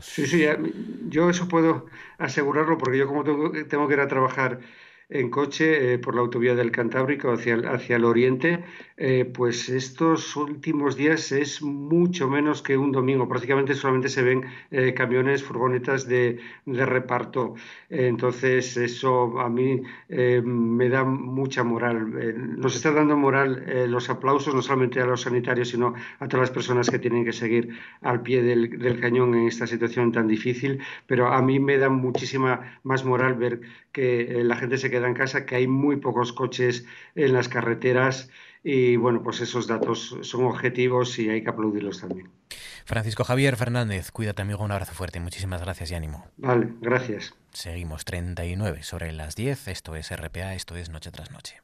Sí, sí, yo eso puedo asegurarlo porque yo como tengo, tengo que ir a trabajar en coche eh, por la autovía del Cantábrico hacia el, hacia el oriente, eh, pues estos últimos días es mucho menos que un domingo. Prácticamente solamente se ven eh, camiones, furgonetas de, de reparto. entonces eso a mí me da mucha moral. nos está dando moral los aplausos no solamente a los sanitarios, sino a todas las personas que tienen que seguir al pie del, del cañón en esta situación tan difícil. Pero a mí me da muchísima más moral ver que la gente se queda en casa, que hay muy pocos coches en las carreteras y bueno, pues esos datos son objetivos y hay que aplaudirlos también. Francisco Javier Fernández, cuídate amigo, un abrazo fuerte, muchísimas gracias y ánimo. Vale, gracias. Seguimos 39 sobre las 10, esto es RPA, esto es Noche tras Noche.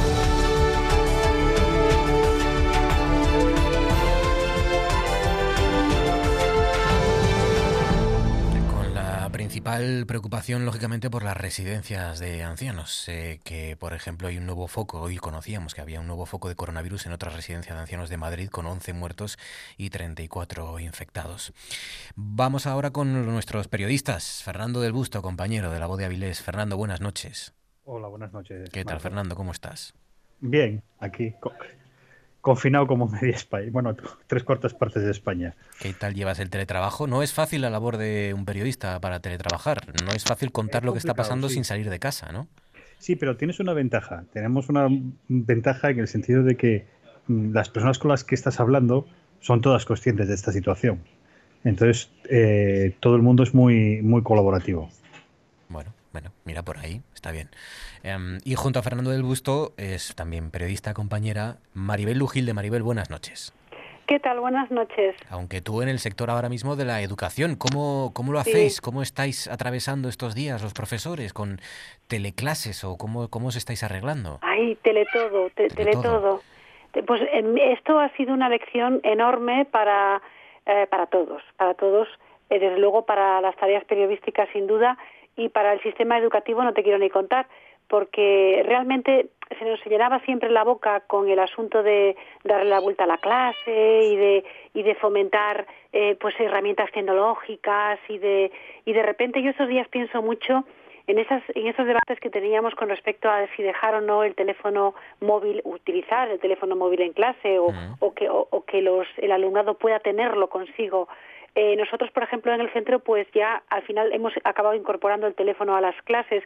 Principal preocupación, lógicamente, por las residencias de ancianos, que, por ejemplo, hay un nuevo foco, hoy conocíamos que había un nuevo foco de coronavirus en otra residencia de ancianos de Madrid, con 11 muertos y 34 infectados. Vamos ahora con nuestros periodistas. Fernando del Busto, compañero de la voz de Avilés. Fernando, buenas noches. Hola, buenas noches. ¿Qué tal, Fernando? ¿Cómo estás? Bien, aquí confinado como media España, bueno, tres cuartas partes de España. ¿Qué tal llevas el teletrabajo? No es fácil la labor de un periodista para teletrabajar, no es fácil contar lo que está pasando sin salir de casa, ¿no? Sí, pero tienes una ventaja. Tenemos una ventaja en el sentido de que mm, las personas con las que estás hablando son todas conscientes de esta situación. Entonces, eh, todo el mundo es muy, muy colaborativo. Bueno, bueno, mira por ahí, está bien. Em, y junto a Fernando del Busto es también periodista, compañera, Maribel Lujil de Maribel, buenas noches. ¿Qué tal? Buenas noches. Aunque tú en el sector ahora mismo de la educación, ¿cómo, cómo lo hacéis? ¿Cómo estáis atravesando estos días los profesores con teleclases o cómo, cómo os estáis arreglando? Ay, teletodo, teletodo. Pues em, esto ha sido una lección enorme para, eh, para todos, para todos, eh, desde luego para las tareas periodísticas sin duda y para el sistema educativo no te quiero ni contar porque realmente se nos llenaba siempre la boca con el asunto de darle la vuelta a la clase y de y de fomentar eh, pues herramientas tecnológicas y de y de repente yo estos días pienso mucho en esas en esos debates que teníamos con respecto a si dejar o no el teléfono móvil utilizar el teléfono móvil en clase o, o que o, que los el alumnado pueda tenerlo consigo eh, nosotros, por ejemplo, en el centro, pues ya al final hemos acabado incorporando el teléfono a las clases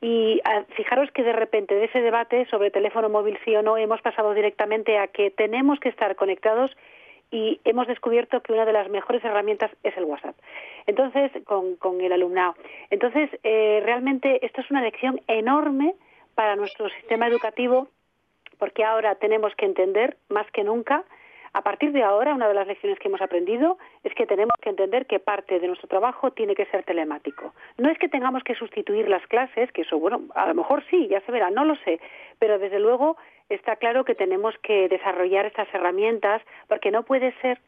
y ah, fijaros que de repente de ese debate sobre teléfono móvil sí o no hemos pasado directamente a que tenemos que estar conectados y hemos descubierto que una de las mejores herramientas es el WhatsApp. Entonces, con, con el alumnado. Entonces, eh, realmente esto es una lección enorme para nuestro sistema educativo porque ahora tenemos que entender más que nunca a partir de ahora, una de las lecciones que hemos aprendido es que tenemos que entender que parte de nuestro trabajo tiene que ser telemático. No es que tengamos que sustituir las clases, que eso, bueno, a lo mejor sí, ya se verá, no lo sé, pero desde luego está claro que tenemos que desarrollar estas herramientas porque no puede ser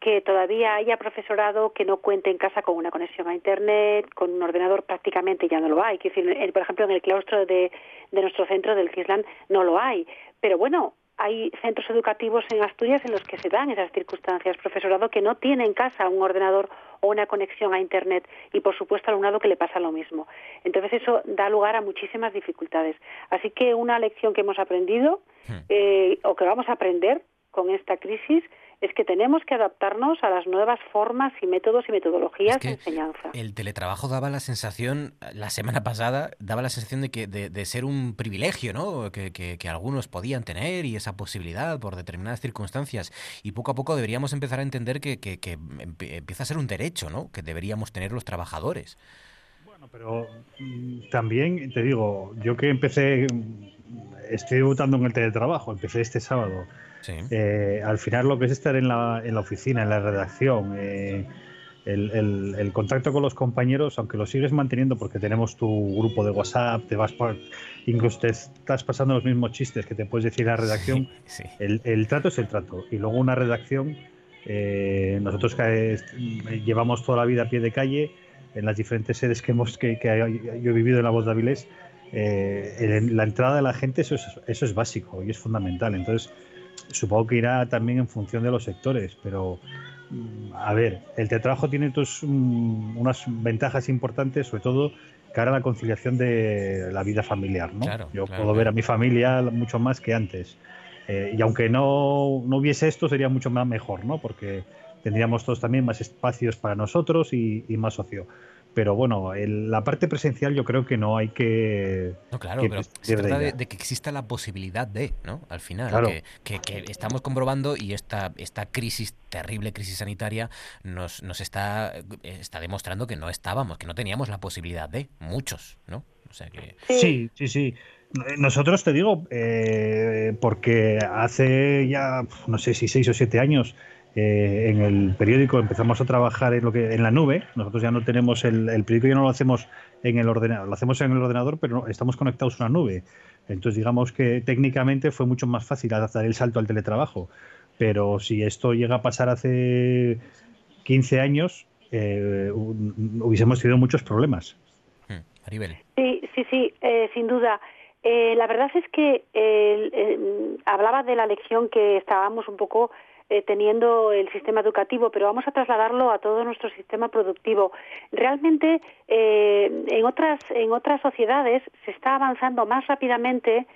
que todavía haya profesorado que no cuente en casa con una conexión a Internet, con un ordenador prácticamente ya no lo hay. por ejemplo, en el claustro de, de nuestro centro del Kisland no lo hay. Pero bueno, hay centros educativos en Asturias en los que se dan esas circunstancias. Profesorado que no tiene en casa un ordenador o una conexión a Internet y, por supuesto, alumnado que le pasa lo mismo. Entonces, eso da lugar a muchísimas dificultades. Así que una lección que hemos aprendido hmm. eh, o que vamos a aprender con esta crisis es que tenemos que adaptarnos a las nuevas formas y métodos y metodologías de enseñanza. El teletrabajo daba la sensación, la semana pasada, daba la sensación de que de, ser un privilegio, ¿no? Que, que, algunos podían tener y esa posibilidad por determinadas circunstancias. Y poco a poco deberíamos empezar a entender que, que empieza a ser un derecho, ¿no? Que deberíamos tener los trabajadores. Bueno, pero mm, también te digo, yo que empecé, estoy votando en el teletrabajo, empecé este sábado eh, al final lo que es estar en la, en la oficina, en la redacción, eh, el, contacto con los compañeros, aunque lo sigues manteniendo porque tenemos tu grupo de WhatsApp, te vas por, incluso te estás pasando los mismos chistes que te puedes decir en la redacción, El, trato es el trato. Y luego una redacción, eh, nosotros que llevamos toda la vida a pie de calle, en las diferentes sedes que, hemos, que, yo he vivido en la voz de Avilés, la entrada de la gente, eso es, eso es básico y es fundamental. Entonces, supongo que irá también en función de los sectores, pero mm, a ver, el teletrabajo tiene mm, unas ventajas importantes, sobre todo cara a la conciliación de la vida familiar, ¿no? Yo puedo ver a mi familia mucho más que antes. Eh, y aunque no, no, hubiese esto, sería mucho más mejor, ¿no? Porque tendríamos todos también más espacios para nosotros y, más ocio. Pero bueno, la parte presencial yo creo que no hay que... No, claro, pero se trata de, que exista la posibilidad de, ¿no? Al final, que, estamos comprobando y esta, esta crisis, terrible crisis sanitaria, nos, nos está, está demostrando que no estábamos, que no teníamos la posibilidad de, muchos, ¿no? O sea que... Sí, sí, sí. Nosotros te digo, eh, porque hace ya, no sé si seis o siete años, eh, en el periódico empezamos a trabajar en lo que en la nube. Nosotros ya no tenemos el, periódico, ya no lo hacemos en el ordenador, lo hacemos en el ordenador, pero estamos conectados a una nube. Entonces, digamos que técnicamente fue mucho más fácil dar el salto al teletrabajo. Pero si esto llega a pasar hace 15 años, eh, hubiésemos tenido muchos problemas. Hmm, sí, sí, sí, eh, sin duda. la verdad es que hablaba de la lección que estábamos un poco eh, teniendo el sistema educativo, pero vamos a trasladarlo a todo nuestro sistema productivo. Realmente, eh, en, otras, en otras sociedades se está avanzando más rápidamente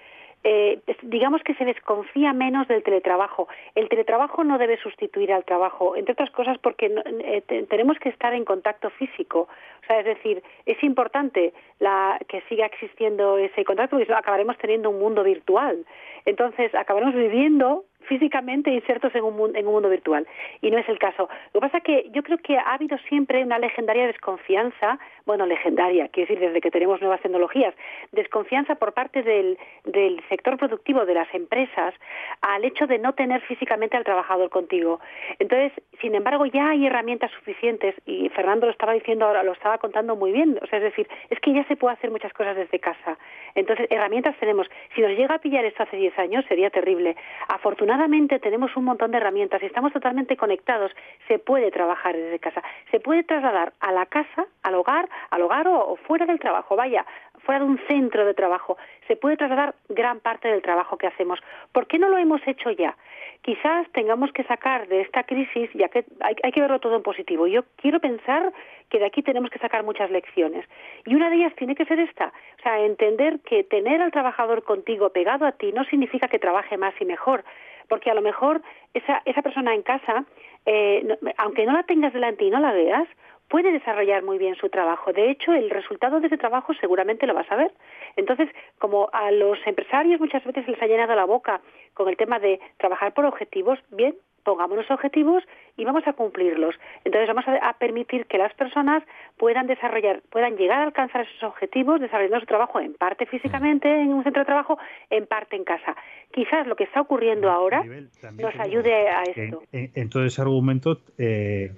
eh, digamos que se desconfía menos del teletrabajo. El teletrabajo no debe sustituir al trabajo, entre otras cosas porque eh, tenemos que estar en contacto físico. O sea, es decir, es importante la, que siga existiendo ese contacto porque acabaremos teniendo un mundo virtual. Entonces, acabaremos viviendo físicamente insertos en un, mundo, en un mundo virtual. Y no es el caso. Lo que pasa es que yo creo que ha habido siempre una legendaria desconfianza, bueno, legendaria, quiero decir, desde que tenemos nuevas tecnologías, desconfianza por parte del, del sector productivo de las empresas al hecho de no tener físicamente al trabajador contigo. Entonces, sin embargo, ya hay herramientas suficientes, y Fernando lo estaba diciendo ahora, lo estaba contando muy bien, o sea, es decir, es que ya se puede hacer muchas cosas desde casa. Entonces, herramientas tenemos. Si nos llega a pillar esto hace 10 años, sería terrible. Afortunadamente, Afortunadamente tenemos un montón de herramientas y estamos totalmente conectados. Se puede trabajar desde casa, se puede trasladar a la casa, al hogar, al hogar o, fuera del trabajo, vaya, fuera de un centro de trabajo. Se puede trasladar gran parte del trabajo que hacemos. ¿Por qué no lo hemos hecho ya? Quizás tengamos que sacar de esta crisis, ya que hay, hay que verlo todo en positivo. Yo quiero pensar que de aquí tenemos que sacar muchas lecciones. Y una de ellas tiene que ser esta, o sea, entender que tener al trabajador contigo pegado a ti no significa que trabaje más y mejor, porque a lo mejor esa, esa persona en casa, eh, aunque no la tengas delante y no la veas, puede desarrollar muy bien su trabajo. De hecho, el resultado de ese trabajo seguramente lo vas a ver. Entonces, como a los empresarios muchas veces les ha llenado la boca con el tema de trabajar por objetivos, bien, pongamos objetivos y vamos a cumplirlos. Entonces vamos a, permitir que las personas puedan desarrollar, puedan llegar a alcanzar esos objetivos desarrollando su trabajo en parte físicamente en un centro de trabajo, en parte en casa. Quizás lo que está ocurriendo ahora nos ayude a esto. En, todo ese argumento, eh,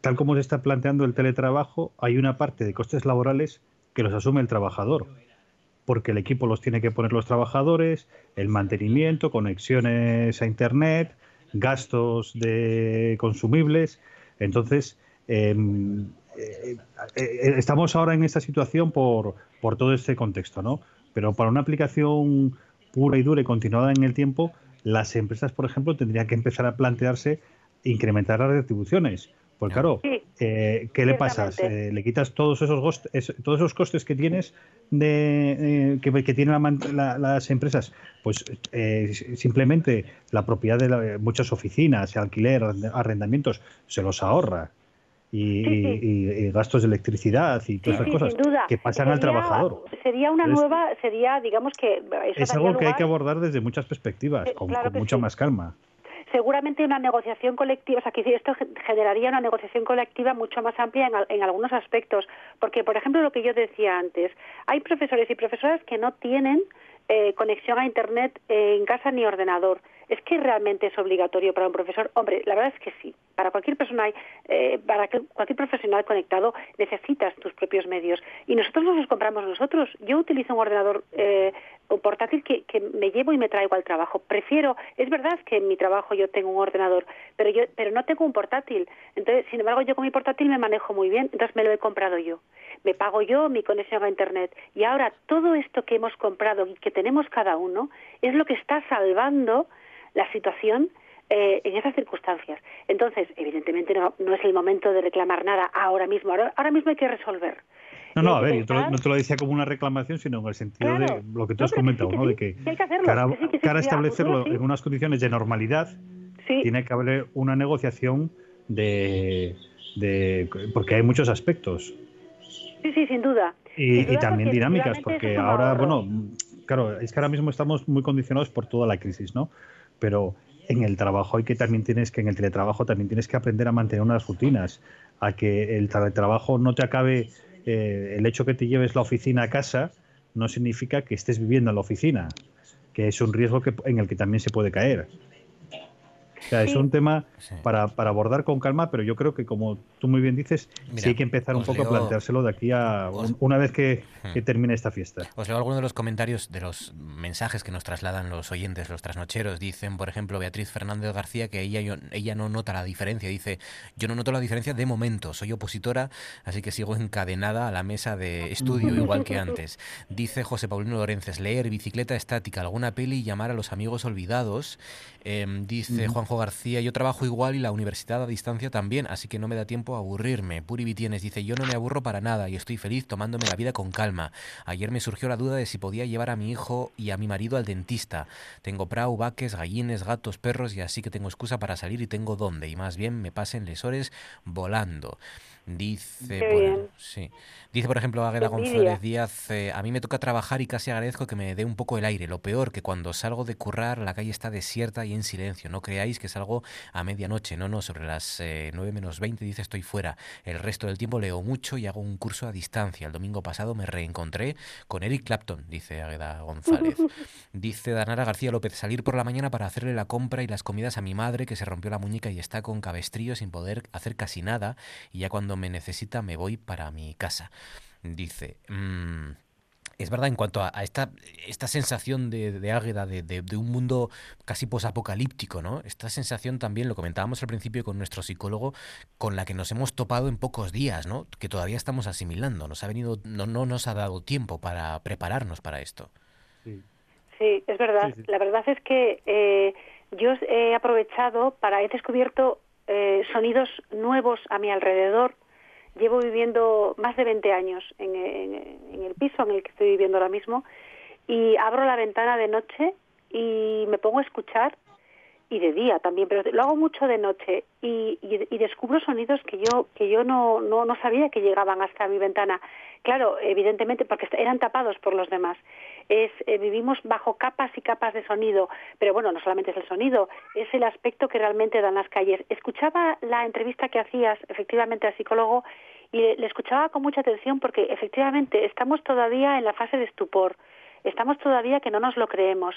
tal como se está planteando el teletrabajo, hay una parte de costes laborales que los asume el trabajador porque el equipo los tiene que poner los trabajadores, el mantenimiento, conexiones a Internet, gastos de consumibles. Entonces, em, eh, eh, estamos ahora en esta situación por, por todo este contexto, ¿no? Pero para una aplicación pura y dura y continuada en el tiempo, las empresas, por ejemplo, tendrían que empezar a plantearse incrementar las retribuciones. Pues claro, eh, ¿qué le pasas? le quitas todos esos, todos esos costes que tienes de, que, que, tienen las empresas. Pues eh, simplemente la propiedad de muchas oficinas, alquiler, arrendamientos, se los ahorra. Y, gastos de electricidad y todas esas cosas que pasan al trabajador. Sería una nueva, sería, digamos que... es algo que hay que abordar desde muchas perspectivas, con, mucha más calma seguramente una negociación colectiva, o sea, que esto generaría una negociación colectiva mucho más amplia en, algunos aspectos, porque, por ejemplo, lo que yo decía antes, hay profesores y profesoras que no tienen eh, conexión a Internet en casa ni ordenador. ¿Es que realmente es obligatorio para un profesor? Hombre, la verdad es que sí. Para cualquier persona, eh, para cualquier profesional conectado, necesitas tus propios medios. Y nosotros nos los compramos nosotros. Yo utilizo un ordenador eh, un portátil que, que, me llevo y me traigo al trabajo. Prefiero, es verdad que en mi trabajo yo tengo un ordenador, pero yo, pero no tengo un portátil. Entonces, sin embargo, yo con mi portátil me manejo muy bien, entonces me lo he comprado yo. Me pago yo mi conexión a internet. Y ahora todo esto que hemos comprado y que tenemos cada uno es lo que está salvando la situación eh, en esas circunstancias. Entonces, evidentemente no, es el momento de reclamar nada ahora mismo. Ahora, mismo hay que resolver. No, no, a ver, yo no te lo decía como una reclamación, sino en el sentido de lo que tú has comentado, ¿no? de que, para establecerlo en unas condiciones de normalidad, tiene que haber una negociación de, de, porque hay muchos aspectos. Sí, sí, sin duda. Y, también dinámicas, porque ahora, bueno, claro, es que ahora mismo estamos muy condicionados por toda la crisis, ¿no? Pero en el trabajo hay que también tienes que, en el teletrabajo también tienes que aprender a mantener unas rutinas, a que el teletrabajo no te acabe, eh, el hecho que te lleves la oficina a casa no significa que estés viviendo en la oficina, que es un riesgo que, en el que también se puede caer. O sea, es un tema para, para, abordar con calma, pero yo creo que como tú muy bien dices, sí hay que empezar un poco a planteárselo de aquí a una vez que, que, termine esta fiesta. Os leo algunos de los comentarios de los mensajes que nos trasladan los oyentes, los trasnocheros. Dicen, por ejemplo, Beatriz Fernández García que ella, ella no nota la diferencia. Dice, yo no noto la diferencia de momento, soy opositora, así que sigo encadenada a la mesa de estudio igual que antes. Dice José Paulino Lorences, leer bicicleta estática, alguna peli y llamar a los amigos olvidados. Em, dice Juanjo García, yo trabajo igual y la universidad a distancia también, así que no me da tiempo a aburrirme. Puri Vitienes dice, yo no me aburro para nada y estoy feliz tomándome la vida con calma. Ayer me surgió la duda de si podía llevar a mi hijo y a mi marido al dentista. Tengo prau, vaques, gallines, gatos, perros y así que tengo excusa para salir y tengo dónde. Y más bien me pasen lesores volando. Dice, sí. Dice, por ejemplo, Águeda González Díaz, eh, a mí me toca trabajar y casi agradezco que me dé un poco el aire. Lo peor, que cuando salgo de currar, la calle está desierta y en silencio. No creáis que salgo a medianoche. No, no, sobre las eh, 9 menos 20 dice estoy fuera. El resto del tiempo leo mucho y hago un curso a distancia. El domingo pasado me reencontré con Eric Clapton, dice Águeda González. dice Danara García López, salir por la mañana para hacerle la compra y las comidas a mi madre que se rompió la muñeca y está con cabestrillo sin poder hacer casi nada. Y ya cuando me necesita me voy para mi casa. Dice, mm, es verdad, en cuanto a, esta, esta sensación de, de Águeda, de, de, un mundo casi posapocalíptico, ¿no? Esta sensación también, lo comentábamos al principio con nuestro psicólogo, con la que nos hemos topado en pocos días, ¿no? Que todavía estamos asimilando. Nos ha venido, no, no nos ha dado tiempo para prepararnos para esto. Sí, es verdad. La verdad es que eh, yo he aprovechado para, he descubierto eh, sonidos nuevos a mi alrededor Llevo viviendo más de 20 años en, el piso en el que estoy viviendo ahora mismo y abro la ventana de noche y me pongo a escuchar y de día también, pero lo hago mucho de noche y, descubro sonidos que yo que yo no, no, no sabía que llegaban hasta mi ventana. Claro, evidentemente porque eran tapados por los demás. Es, eh, vivimos bajo capas y capas de sonido, pero bueno, no solamente es el sonido, es el aspecto que realmente dan las calles. Escuchaba la entrevista que hacías efectivamente al psicólogo y le escuchaba con mucha atención porque efectivamente estamos todavía en la fase de estupor estamos todavía que no nos lo creemos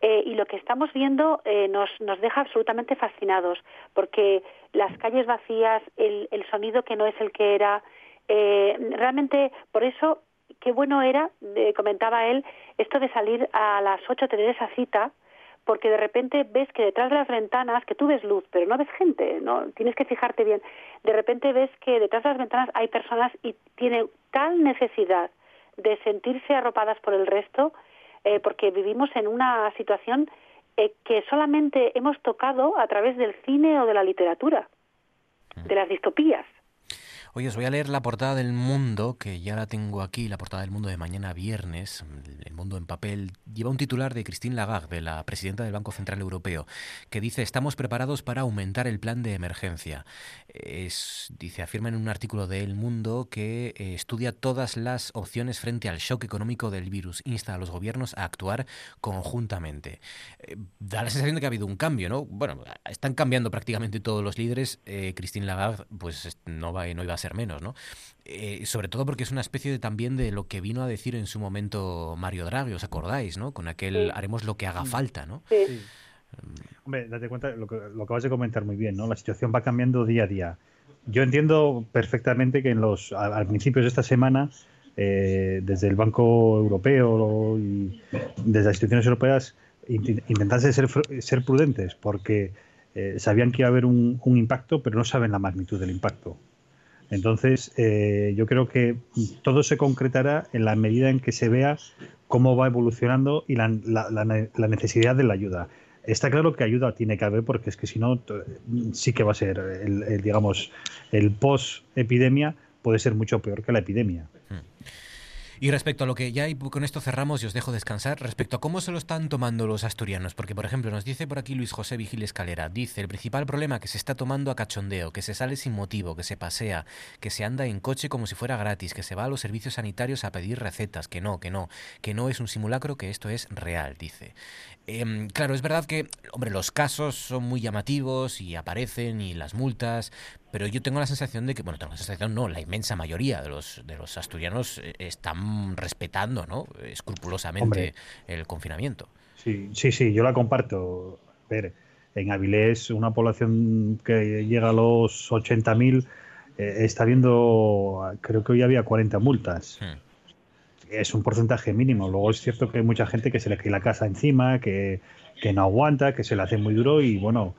eh, y lo que estamos viendo eh, nos, nos deja absolutamente fascinados porque las calles vacías, el, el sonido que no es el que era, eh, realmente por eso qué bueno era, comentaba él, esto de salir a las 8 tener esa cita porque de repente ves que detrás de las ventanas, que tú ves luz, pero no ves gente, no tienes que fijarte bien. De repente ves que detrás de las ventanas hay personas y tienen tal necesidad de sentirse arropadas por el resto, eh, porque vivimos en una situación eh, que solamente hemos tocado a través del cine o de la literatura, de las distopías. Oye, os voy a leer la portada del Mundo, que ya la tengo aquí, la portada del Mundo de mañana viernes, el Mundo en papel. Lleva un titular de Christine Lagarde, la presidenta del Banco Central Europeo, que dice, estamos preparados para aumentar el plan de emergencia. Es, dice, afirma en un artículo de El Mundo que eh, estudia todas las opciones frente al shock económico del virus. Insta a los gobiernos a actuar conjuntamente. Eh, da la sensación de que ha habido un cambio, ¿no? Bueno, están cambiando prácticamente todos los líderes. Eh, Christine Lagarde, pues no, va, no iba a ser menos, ¿no? Eh, sobre todo porque es una especie de también de lo que vino a decir en su momento Mario Draghi, ¿os acordáis, no? Con aquel haremos lo que haga falta, ¿no? Sí. Hombre, date cuenta, lo que, lo acabas de comentar muy bien, ¿no? La situación va cambiando día a día. Yo entiendo perfectamente que en los, al, principio de esta semana, eh, desde el Banco Europeo y desde las instituciones europeas, intentase ser, ser prudentes, porque eh, sabían que iba a haber un, un, impacto, pero no saben la magnitud del impacto. Entonces, eh, yo creo que todo se concretará en la medida en que se vea cómo va evolucionando y la, necesidad de la ayuda. Está claro que ayuda tiene que haber porque es que si no, sí que va a ser, el, digamos, el post-epidemia puede ser mucho peor que la epidemia. Hmm. Y respecto a lo que ya con esto cerramos y os dejo descansar, respecto a cómo se lo están tomando los asturianos, porque por ejemplo nos dice por aquí Luis José Vigil Escalera, dice el principal problema que se está tomando a cachondeo, que se sale sin motivo, que se pasea, que se anda en coche como si fuera gratis, que se va a los servicios sanitarios a pedir recetas, que no, que no, que no es un simulacro, que esto es real, dice. Em, claro, es verdad que, hombre, los casos son muy llamativos y aparecen y las multas, pero yo tengo la sensación de que, bueno, tengo la sensación, no, la inmensa mayoría de los, de los asturianos eh, están respetando, ¿no? Escrupulosamente el confinamiento. Sí, sí, sí, yo la comparto. A ver, en Avilés, una población que llega a los 80.000, eh, está viendo, creo que hoy había 40 multas. Hmm. Es un porcentaje mínimo. Luego es cierto que hay mucha gente que se le cae la casa encima, que, que no aguanta, que se le hace muy duro y bueno,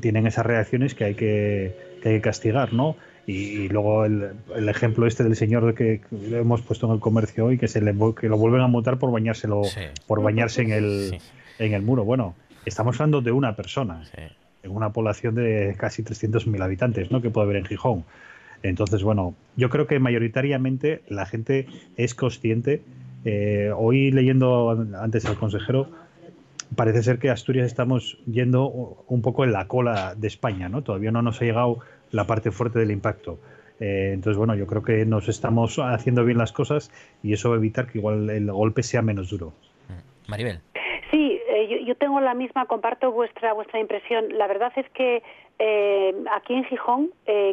tienen esas reacciones que hay que, que, hay que castigar, ¿no? Y, luego el, el, ejemplo este del señor que, hemos puesto en el comercio hoy, que se le que lo vuelven a multar por bañárselo, por bañarse en el, en el muro. Bueno, estamos hablando de una persona, en una población de casi 300.000 habitantes, ¿no? Que puede haber en Gijón. Entonces, bueno, yo creo que mayoritariamente la gente es consciente. Eh, hoy leyendo antes al consejero, parece ser que Asturias estamos yendo un poco en la cola de España, ¿no? Todavía no nos ha llegado la parte fuerte del impacto. Eh, entonces, bueno, yo creo que nos estamos haciendo bien las cosas y eso va a evitar que igual el golpe sea menos duro. Mm. Maribel. Sí, eh, yo, tengo la misma, comparto vuestra vuestra impresión. La verdad es que eh, aquí en Gijón,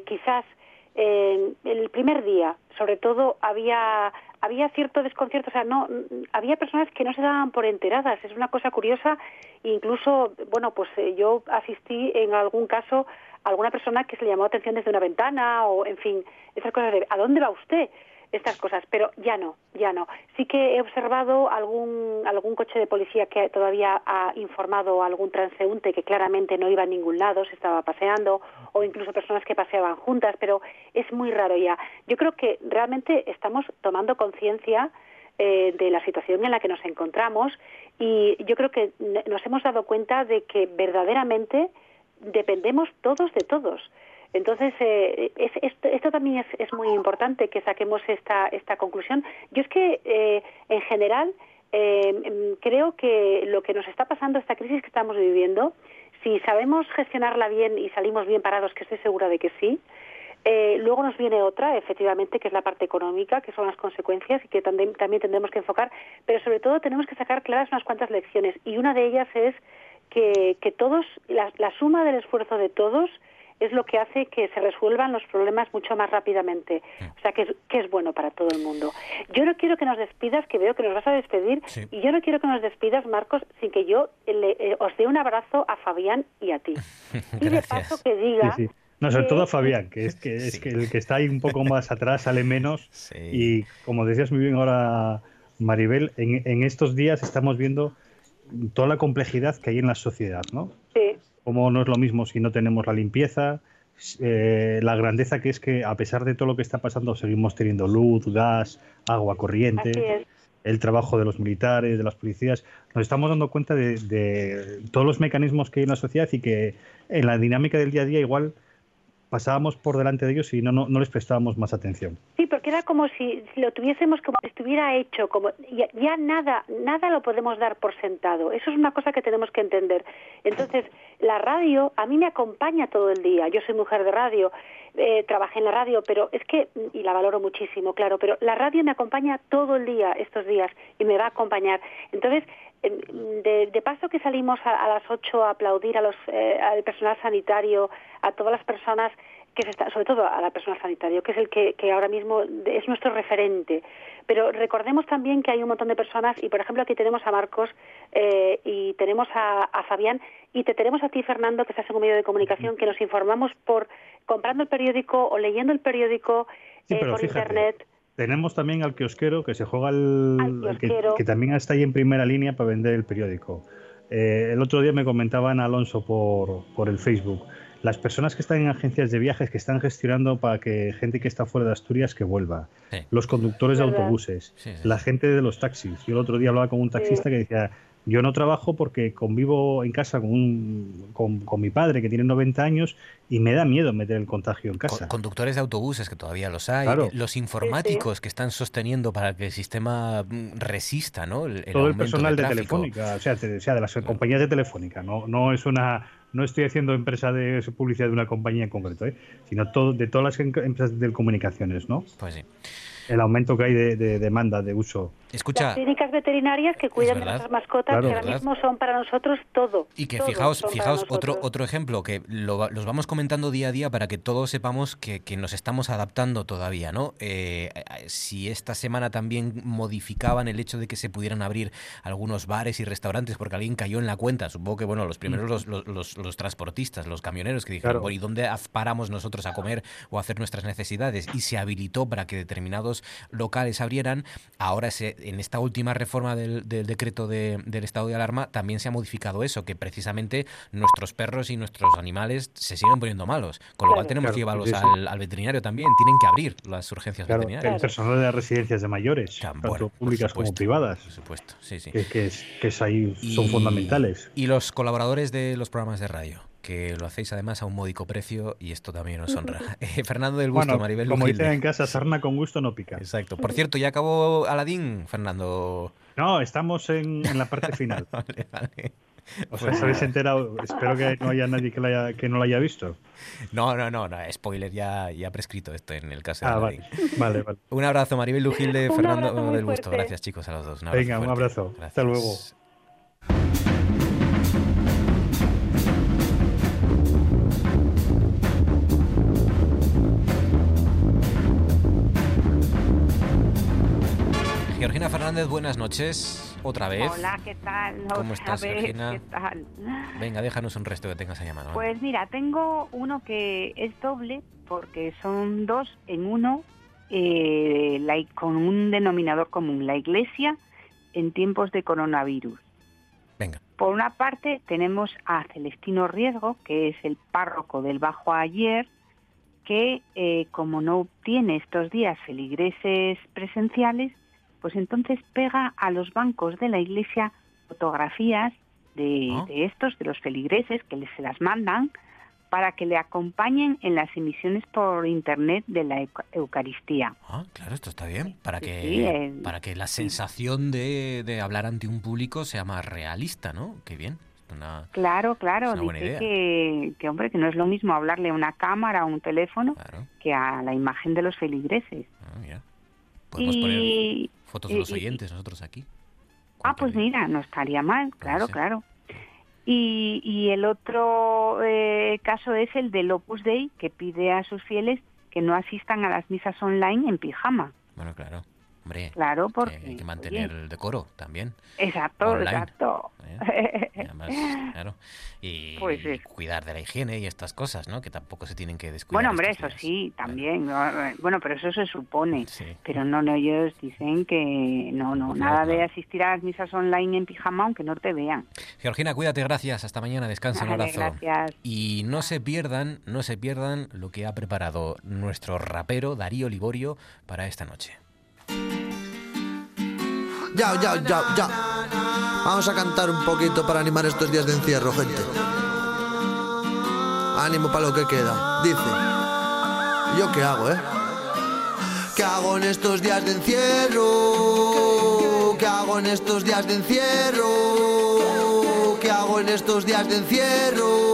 quizás el primer día, sobre todo, había había cierto desconcierto, o sea, no había personas que no se daban por enteradas, es una cosa curiosa, incluso, bueno, pues eh, yo asistí en algún caso a alguna persona que se le llamó atención desde una ventana o, en fin, esas cosas de ¿a dónde va usted? Estas cosas, pero ya no, ya no. Sí que he observado algún, algún coche de policía que todavía ha informado a algún transeúnte que claramente no iba a ningún lado, se estaba paseando, o incluso personas que paseaban juntas, pero es muy raro ya. Yo creo que realmente estamos tomando conciencia eh, de la situación en la que nos encontramos y yo creo que nos hemos dado cuenta de que verdaderamente dependemos todos de todos. Entonces, eh, esto, también es, muy importante que saquemos esta, esta conclusión. Yo es que, eh, en general, eh, creo que lo que nos está pasando, esta crisis que estamos viviendo, si sabemos gestionarla bien y salimos bien parados, que estoy segura de que sí, luego nos viene otra, efectivamente, que es la parte económica, que son las consecuencias y que también, también tendremos que enfocar, pero sobre todo tenemos que sacar claras unas cuantas lecciones y una de ellas es que, todos, la suma del esfuerzo de todos, es lo que hace que se resuelvan los problemas mucho más rápidamente. O sea, que es, que es bueno para todo el mundo. Yo no quiero que nos despidas, que veo que nos vas a despedir, y yo no quiero que nos despidas, Marcos, sin que yo le, eh, os dé un abrazo a Fabián y a ti. y de paso que diga... No, sobre todo a Fabián, que es que es que el que está ahí un poco más atrás sale menos. Y como decías muy bien ahora, Maribel, en, en, estos días estamos viendo toda la complejidad que hay en la sociedad, ¿no? Sí como no es lo mismo si no tenemos la limpieza, eh, la grandeza que es que a pesar de todo lo que está pasando seguimos teniendo luz, gas, agua corriente, el trabajo de los militares, de las policías, nos estamos dando cuenta de, de, todos los mecanismos que hay en la sociedad y que en la dinámica del día a día igual pasábamos por delante de ellos y no, no, les prestábamos más atención. Sí, porque era como si, lo tuviésemos como si estuviera hecho, como ya, nada, nada lo podemos dar por sentado. Eso es una cosa que tenemos que entender. Entonces, la radio a mí me acompaña todo el día. Yo soy mujer de radio, eh, trabajé en la radio, pero es que, y la valoro muchísimo, claro, pero la radio me acompaña todo el día, estos días, y me va a acompañar. Entonces, de, paso que salimos a, las 8 a aplaudir a los, eh, al personal sanitario, a todas las personas que se está, sobre todo a la personal sanitario, que es el que, que, ahora mismo es nuestro referente. Pero recordemos también que hay un montón de personas, y por ejemplo aquí tenemos a Marcos eh, y tenemos a, a, Fabián, y te tenemos a ti, Fernando, que estás en un medio de comunicación, que nos informamos por comprando el periódico o leyendo el periódico eh, por Internet. Tenemos también al kiosquero que se juega el, que, también está ahí en primera línea para vender el periódico. Eh, el otro día me comentaban Alonso por, por el Facebook. Las personas que están en agencias de viajes que están gestionando para que gente que está fuera de Asturias que vuelva. Los conductores de autobuses, la gente de los taxis. Yo el otro día hablaba con un taxista que decía, Yo no trabajo porque convivo en casa con, con, mi padre que tiene 90 años y me da miedo meter el contagio en casa. Conductores de autobuses, que todavía los hay, los informáticos que están sosteniendo para que el sistema mm, resista, ¿no? Todo el personal de, Telefónica, o sea, sea, de las compañías de Telefónica, no, no es una no estoy haciendo empresa de publicidad de una compañía en concreto, ¿eh? sino todo, de todas las empresas de comunicaciones, ¿no? Pues sí el aumento que hay de, demanda de uso. Escucha, Las clínicas veterinarias que cuidan de nuestras mascotas, que ahora mismo son para nosotros todo. Y que fijaos, fijaos otro, otro ejemplo, que los vamos comentando día a día para que todos sepamos que, nos estamos adaptando todavía, ¿no? Eh, si esta semana también modificaban el hecho de que se pudieran abrir algunos bares y restaurantes porque alguien cayó en la cuenta, supongo que, bueno, los primeros los, los, los, transportistas, los camioneros que dijeron, ¿y dónde paramos nosotros a comer o a hacer nuestras necesidades? Y se habilitó para que determinados locales abrieran. Ahora, se, en esta última reforma del, decreto del estado de alarma, también se ha modificado eso, que precisamente nuestros perros y nuestros animales se siguen poniendo malos. Con lo cual tenemos que llevarlos al, veterinario también. Tienen que abrir las urgencias veterinarias. El personal de las residencias de mayores, tanto públicas como privadas. Por supuesto, sí, sí. Que, es, que ahí son fundamentales. Y los colaboradores de los programas de radio que lo hacéis además a un módico precio y esto también nos honra. Eh, Fernando del Gusto, Maribel Como dicen en casa, sarna con gusto no pica. Exacto. Por cierto, ¿ya acabó Aladín, Fernando? No, estamos en, la parte final. vale, vale. O sea, ¿os habéis enterado? Espero que no haya nadie que, que no lo haya visto. No, no, no, no, spoiler, ya, ya prescrito esto en el caso de ah, vale, vale, vale, Un abrazo, Maribel Lugilde, Fernando del Gusto. Gracias, chicos, a los dos. Venga, un abrazo. Hasta luego. Georgina Fernández, buenas noches. Otra vez. Hola, ¿qué tal? ¿Cómo estás, Georgina? ¿Qué tal? Venga, déjanos un resto que tengas a mano. Pues mira, tengo uno que es doble, porque son dos en uno, eh, con un denominador común, la Iglesia en tiempos de coronavirus. Venga. Por una parte, tenemos a Celestino Riesgo, que es el párroco del Bajo Ayer, que eh, como no obtiene estos días feligreses presenciales, pues entonces pega a los bancos de la iglesia fotografías de, ah. estos, de los feligreses, que les se las mandan, para que le acompañen en las emisiones por internet de la Eucaristía. Ah, claro, esto está bien, para que, para que la sensación de, de, hablar ante un público sea más realista, ¿no? Qué bien. claro, claro, dice que, que, hombre, que no es lo mismo hablarle a una cámara o un teléfono que a la imagen de los feligreses. Ah, Podemos poner fotos de los oyentes nosotros aquí. Ah, pues mira, no estaría mal, claro, claro. Y, y el otro eh, caso es el del Opus Dei, que pide a sus fieles que no asistan a las misas online en pijama. Bueno, claro. Hombre, claro, porque hay que mantener el decoro también. Exacto, exacto. ¿Eh? Y, pues cuidar de la higiene y estas cosas, ¿no? Que tampoco se tienen que descuidar. Bueno, hombre, eso sí, también. Bueno, pero eso se supone. Pero no, no, ellos dicen que no, no, nada de asistir a las misas online en pijama aunque no te vean. Georgina, cuídate, gracias. Hasta mañana, descansa, un abrazo. Gracias. Y no se pierdan, no se pierdan lo que ha preparado nuestro rapero Darío Liborio para esta noche. Ya, ya, ya, ya. Vamos a cantar un poquito para animar estos días de encierro, gente. Ánimo para lo que queda. Dice, ¿yo qué hago, eh? ¿Qué hago en estos días de encierro? ¿Qué hago en estos días de encierro? ¿Qué hago en estos días de encierro?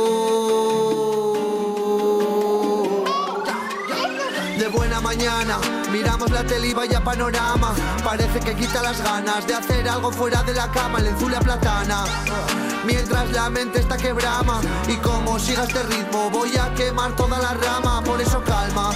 Mañana, miramos la tele y vaya panorama. Parece que quita las ganas de hacer algo fuera de la cama, el a platana. Mientras la mente está quebrama y como siga este ritmo voy a quemar toda la rama, por eso calma.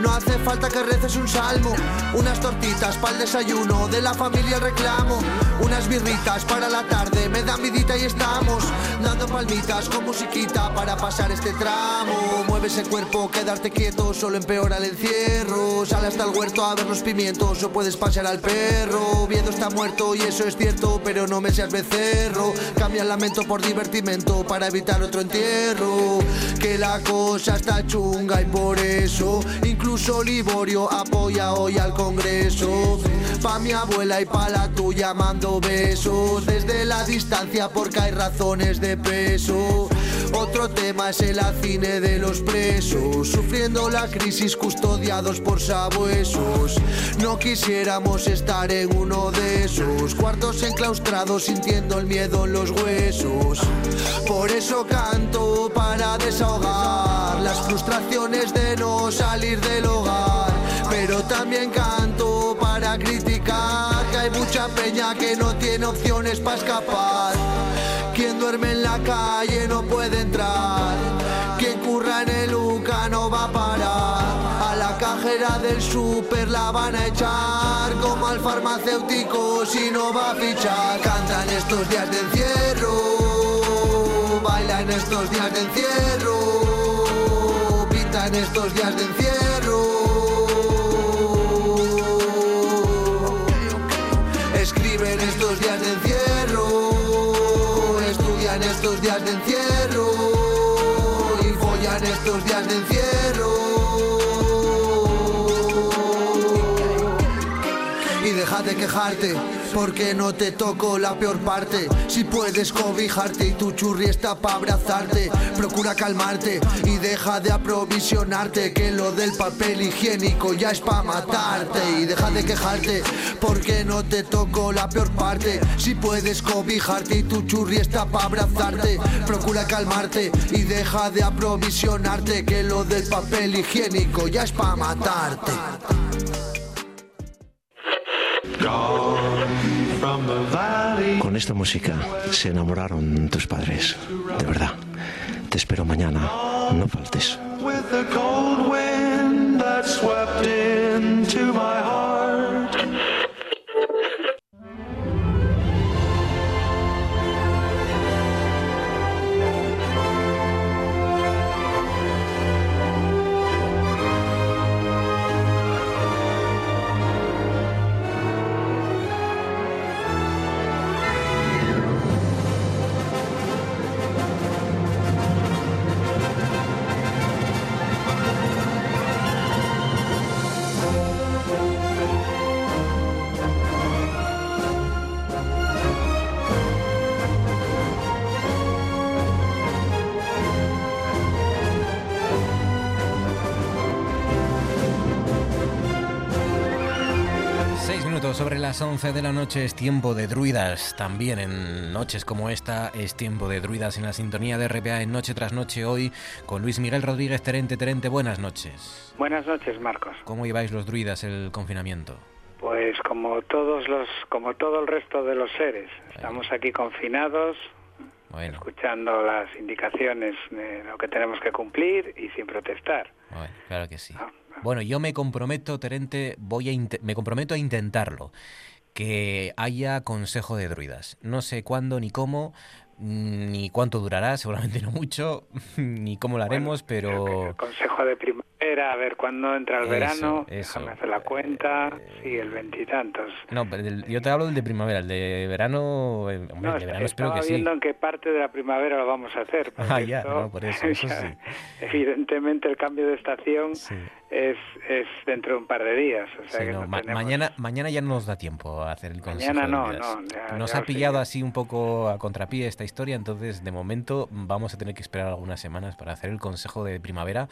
No hace falta que reces un salmo, unas tortitas para el desayuno, de la familia reclamo, unas birritas para la tarde, me dan vidita y estamos dando palmitas con musiquita para pasar este tramo. Mueve ese cuerpo, quedarte quieto, solo empeora el encierro. Sale hasta el huerto a ver los pimientos o puedes pasear al perro. Viendo está muerto y eso es cierto, pero no me seas becerro. Cambia el lamento por divertimento para evitar otro entierro. Que la cosa está chunga y por eso Liborio apoya hoy al Congreso. Pa' mi abuela y pa' la tuya mando besos desde la distancia porque hay razones de peso. Otro tema es el cine de los presos, sufriendo la crisis custodiados por sabuesos. No quisiéramos estar en uno de esos cuartos enclaustrados sintiendo el miedo en los huesos. Por eso canto para desahogar las frustraciones de no salir del hogar, pero también canto para criticar que hay mucha peña que no tiene opciones para escapar. Quien duerme en la calle no puede entrar. Quien curra en el UCA no va a parar. A la cajera del súper la van a echar. Como al farmacéutico si no va a fichar. Cantan estos días de encierro. Bailan estos días de encierro. Pintan estos días de encierro. Escriben estos días de encierro estos días de encierro y follan estos días de encierro. Y deja de quejarte porque no te toco la peor parte. Si puedes cobijarte y tu churri está para abrazarte, procura calmarte y deja de aprovisionarte. Que lo del papel higiénico ya es para matarte. Y deja de quejarte porque no te toco la peor parte. Si puedes cobijarte y tu churri está para abrazarte, procura calmarte y deja de aprovisionarte. Que lo del papel higiénico ya es para matarte. Con esta música se enamoraron tus padres, de verdad. Te espero mañana, no faltes. Las 11 de la noche es tiempo de druidas. También en noches como esta es tiempo de druidas en la sintonía de RPA en Noche tras Noche hoy con Luis Miguel Rodríguez Terente. Terente, buenas noches. Buenas noches, Marcos. ¿Cómo lleváis los druidas el confinamiento? Pues como todos los, como todo el resto de los seres. Estamos aquí confinados, escuchando las indicaciones de lo que tenemos que cumplir y sin protestar. claro que sí. Ah, bueno, yo me comprometo, Terente, voy a me comprometo a intentarlo. Que haya consejo de druidas. No sé cuándo ni cómo, ni cuánto durará, seguramente no mucho, ni cómo lo haremos, pero... consejo de primavera, a ver cuándo entra el verano, déjame hacer la cuenta, eh, sí, el veintitantos. No, yo te hablo del de primavera, el de verano, eh, hombre, el de verano espero que sí. viendo en qué parte de la primavera lo vamos a hacer. Ah, ya, no, por eso, eso sí. Evidentemente el cambio de estación es, es dentro de un par de días. O sea que no, mañana, mañana ya no nos da tiempo a hacer el consejo. Mañana no, no. nos ha pillado así un poco a contrapié esta historia, entonces de momento vamos a tener que esperar algunas semanas para hacer el consejo de primavera,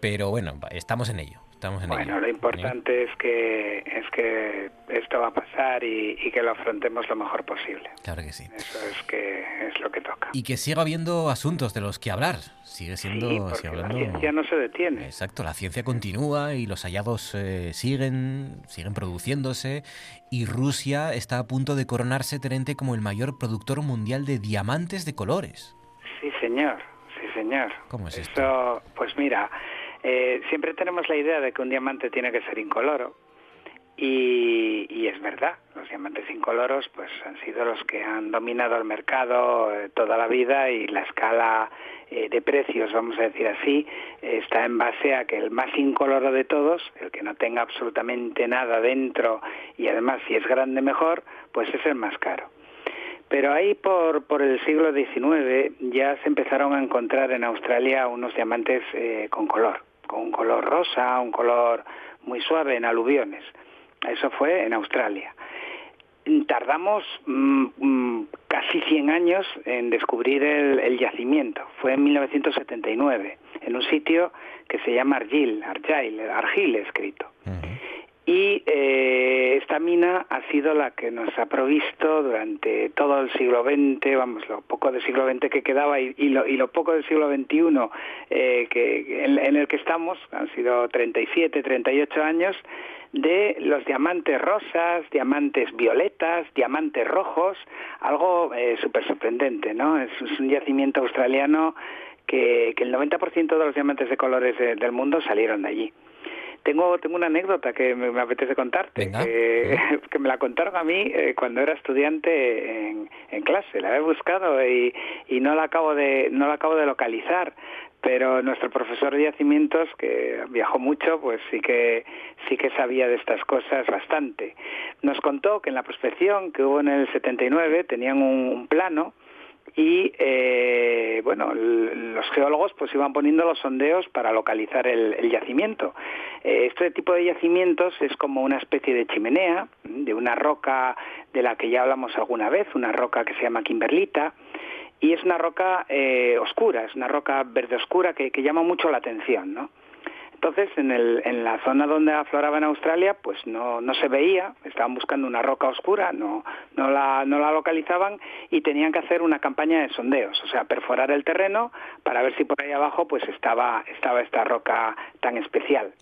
pero bueno, estamos en ello bueno, lo importante es que es que esto va a pasar y, que lo afrontemos lo mejor posible. Claro que sí. Eso es que es lo que toca. Y que siga habiendo asuntos de los que hablar. Sigue siendo. Sí, la ciencia no se detiene. Exacto, la ciencia continúa y los hallazgos eh, siguen, siguen produciéndose. Y Rusia está a punto de coronarse Terente como el mayor productor mundial de diamantes de colores. Sí, señor. Sí, señor. ¿Cómo es esto? Pues mira. Eh, siempre tenemos la idea de que un diamante tiene que ser incoloro y, es verdad, los diamantes incoloros pues han sido los que han dominado el mercado eh, toda la vida y la escala eh, de precios, vamos a decir así, está en base a que el más incoloro de todos, el que no tenga absolutamente nada dentro y además si es grande mejor, pues es el más caro. Pero ahí por, por el siglo XIX ya se empezaron a encontrar en Australia unos diamantes con color con un color rosa, un color muy suave en aluviones. Eso fue en Australia. Tardamos mm, mm, casi 100 años en descubrir el, yacimiento. Fue en 1979, en un sitio que se llama Argil, Argyle, Argil escrito. Y eh, esta mina ha sido la que nos ha provisto durante todo el siglo XX, vamos, lo poco del siglo XX que quedaba y, lo, y lo, poco del siglo XXI eh, que, en, el que estamos, han sido 37, 38 años, de los diamantes rosas, diamantes violetas, diamantes rojos, algo eh, súper sorprendente, ¿no? Es, un yacimiento australiano que, que el 90% de los diamantes de colores del mundo salieron de allí. Tengo, tengo una anécdota que me, apetece contarte, que, me la contaron a mí eh, cuando era estudiante en, en, clase. La he buscado y, y no la acabo de no la acabo de localizar pero nuestro profesor de yacimientos que viajó mucho pues sí que sí que sabía de estas cosas bastante. Nos contó que en la prospección que hubo en el 79 tenían un plano y eh, bueno los geólogos pues iban poniendo los sondeos para localizar el, yacimiento. Eh, este tipo de yacimientos es como una especie de chimenea de una roca de la que ya hablamos alguna vez una roca que se llama kimberlita y es una roca eh, oscura es una roca verde oscura que, que llama mucho la atención no entonces, en, el, en la zona donde afloraba en Australia, pues no, no se veía, estaban buscando una roca oscura, no, no, la, no la localizaban y tenían que hacer una campaña de sondeos, o sea, perforar el terreno para ver si por ahí abajo pues estaba, estaba esta roca tan especial.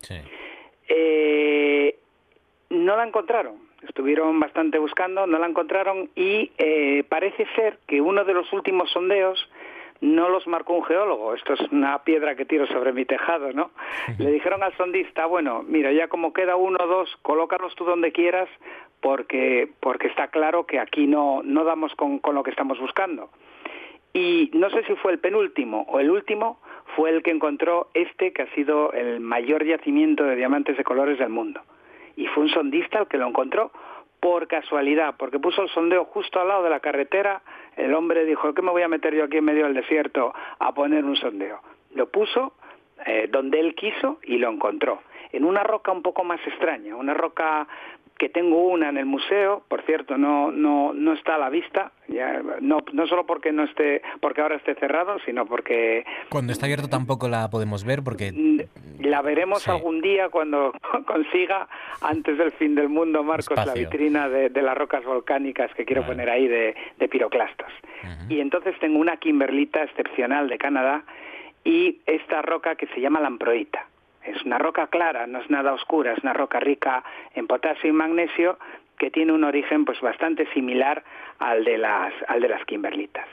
Eh, no la encontraron, estuvieron bastante buscando, no la encontraron y eh, parece ser que uno de los últimos sondeos no los marcó un geólogo, esto es una piedra que tiro sobre mi tejado, ¿no? Le dijeron al sondista, bueno, mira, ya como queda uno o dos, colócalos tú donde quieras, porque, porque está claro que aquí no, no damos con, con lo que estamos buscando. Y no sé si fue el penúltimo o el último, fue el que encontró este que ha sido el mayor yacimiento de diamantes de colores del mundo. Y fue un sondista el que lo encontró por casualidad, porque puso el sondeo justo al lado de la carretera, el hombre dijo, ¿qué me voy a meter yo aquí en medio del desierto a poner un sondeo? Lo puso eh, donde él quiso y lo encontró, en una roca un poco más extraña, una roca que tengo una en el museo, por cierto, no no no está a la vista, ya, no no solo porque no esté porque ahora esté cerrado, sino porque cuando está abierto tampoco la podemos ver porque la veremos algún día cuando consiga antes del fin del mundo, Marcos, la vitrina de, las rocas volcánicas que quiero poner ahí de, piroclastos. Y entonces tengo una kimberlita excepcional de Canadá y esta roca que se llama lamproita es una roca clara, no es nada oscura, es una roca rica en potasio y magnesio que tiene un origen pues bastante similar al de las, al de las kimberlitas.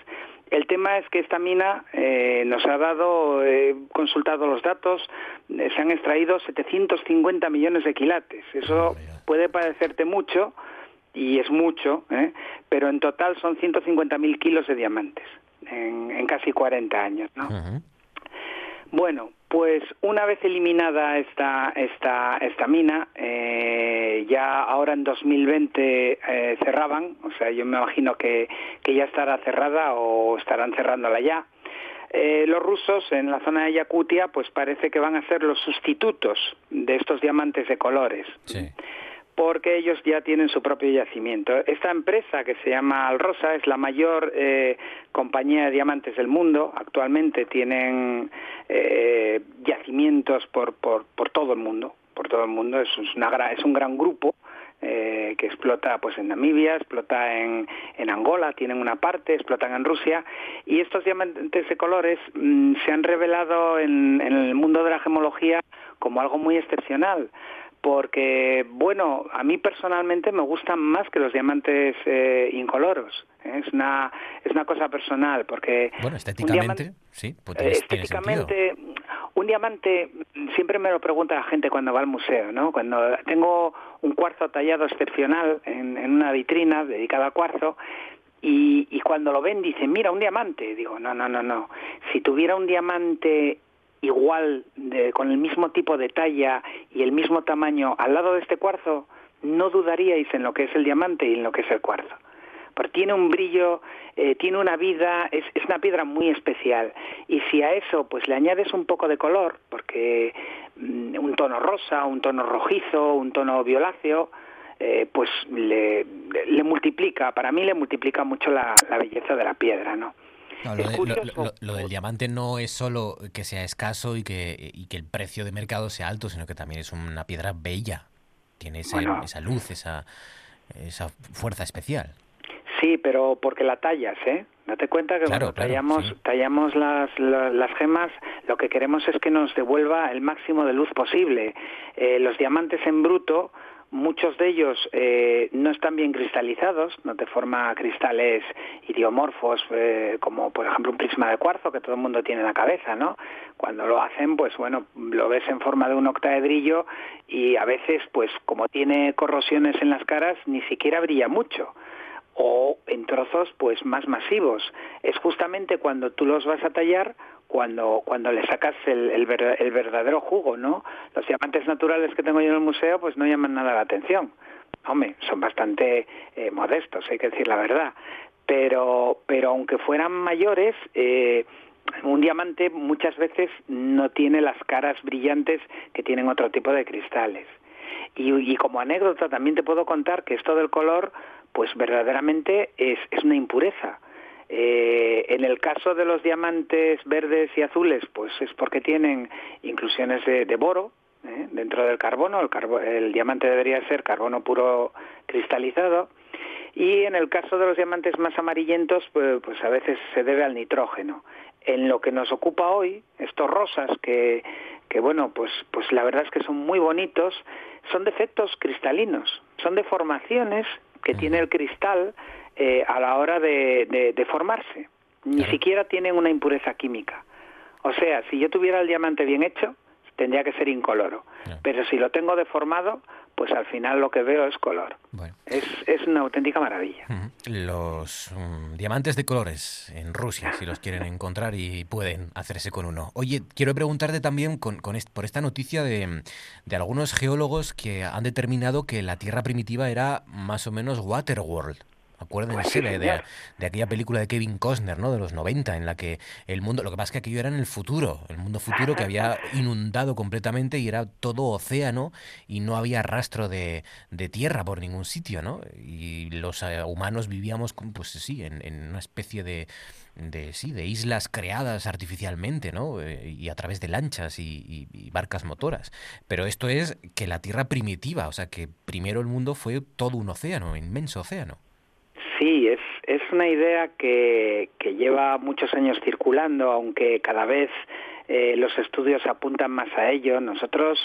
El tema es que esta mina eh, nos ha dado, he consultado los datos, eh, se han extraído 750 millones de quilates. Eso puede parecerte mucho, y es mucho, ¿eh? pero en total son 150.000 kilos de diamantes en, casi 40 años. ¿no? Bueno, pues una vez eliminada esta, esta, esta mina, eh, ya ahora en 2020 eh, cerraban, o sea, yo me imagino que, que ya estará cerrada o estarán cerrándola ya. Eh, los rusos en la zona de Yakutia pues parece que van a ser los sustitutos de estos diamantes de colores. Sí porque ellos ya tienen su propio yacimiento. Esta empresa que se llama Alrosa es la mayor eh, compañía de diamantes del mundo. Actualmente tienen eh, yacimientos por, por, por, todo el mundo. Por todo el mundo es, una, es un gran grupo eh, que explota pues en Namibia, explota en, en, Angola, tienen una parte, explotan en Rusia y estos diamantes de colores mm, se han revelado en, en el mundo de la gemología como algo muy excepcional porque, bueno, a mí personalmente me gustan más que los diamantes eh, incoloros. ¿eh? Es una es una cosa personal, porque... Bueno, estéticamente, sí, pues Estéticamente, un diamante, siempre me lo pregunta la gente cuando va al museo, ¿no? Cuando tengo un cuarzo tallado excepcional en, en una vitrina dedicada a cuarzo, y, y, cuando lo ven dicen, mira, un diamante. Digo, no, no, no, no. Si tuviera un diamante igual, de, con el mismo tipo de talla y el mismo tamaño al lado de este cuarzo, no dudaríais en lo que es el diamante y en lo que es el cuarzo. Porque tiene un brillo, eh, tiene una vida, es, es, una piedra muy especial. Y si a eso pues le añades un poco de color, porque mm, un tono rosa, un tono rojizo, un tono violáceo, eh, pues le, le, multiplica, para mí le multiplica mucho la, belleza de la piedra, ¿no? Lo, del diamante no es solo que sea escaso y que, y que el precio de mercado sea alto, sino que también es una piedra bella. Tiene esa, esa luz, esa, esa fuerza especial. Sí, pero porque la tallas, ¿eh? Date cuenta que cuando tallamos, tallamos las, las, gemas, lo que queremos es que nos devuelva el máximo de luz posible. Eh, los diamantes en bruto, muchos de ellos eh, no están bien cristalizados, no te forma cristales idiomorfos, eh, como por ejemplo un prisma de cuarzo que todo el mundo tiene en la cabeza, ¿no? Cuando lo hacen, pues bueno, lo ves en forma de un octaedrillo y a veces, pues como tiene corrosiones en las caras, ni siquiera brilla mucho o en trozos pues más masivos. Es justamente cuando tú los vas a tallar cuando, cuando le sacas el, el, verdadero jugo, ¿no? Los diamantes naturales que tengo yo en el museo pues no llaman nada la atención. Hombre, son bastante eh, modestos, hay que decir la verdad. Pero, pero aunque fueran mayores, eh, un diamante muchas veces no tiene las caras brillantes que tienen otro tipo de cristales. Y, y, como anécdota también te puedo contar que esto del color pues verdaderamente es, es una impureza. Eh, en el caso de los diamantes verdes y azules, pues es porque tienen inclusiones de, boro ¿eh? dentro del carbono. El, el diamante debería ser carbono puro cristalizado. Y en el caso de los diamantes más amarillentos, pues, pues, a veces se debe al nitrógeno. En lo que nos ocupa hoy, estos rosas que, que bueno, pues, pues la verdad es que son muy bonitos, son defectos cristalinos, son deformaciones que tiene el cristal eh, a la hora de, de, formarse. Ni siquiera tienen una impureza química. O sea, si yo tuviera el diamante bien hecho, tendría que ser incoloro. Pero si lo tengo deformado, pues al final lo que veo es color. Es, es, una auténtica maravilla. Los mm, diamantes de colores en Rusia, si los quieren encontrar y pueden hacerse con uno. Oye, quiero preguntarte también con, con por esta noticia de, de algunos geólogos que han determinado que la Tierra primitiva era más o menos Waterworld. Acuérdense de, de, aquella película de Kevin Costner, ¿no? De los 90, en la que el mundo, lo que pasa es que aquello era en el futuro, el mundo futuro que había inundado completamente y era todo océano y no había rastro de, de tierra por ningún sitio, ¿no? Y los eh, humanos vivíamos, pues sí, en, una especie de, de, sí, de islas creadas artificialmente, ¿no? Eh, y a través de lanchas y, y, barcas motoras. Pero esto es que la Tierra primitiva, o sea, que primero el mundo fue todo un océano, inmenso océano. Sí, es, es una idea que, que lleva muchos años circulando, aunque cada vez eh, los estudios apuntan más a ello. Nosotros,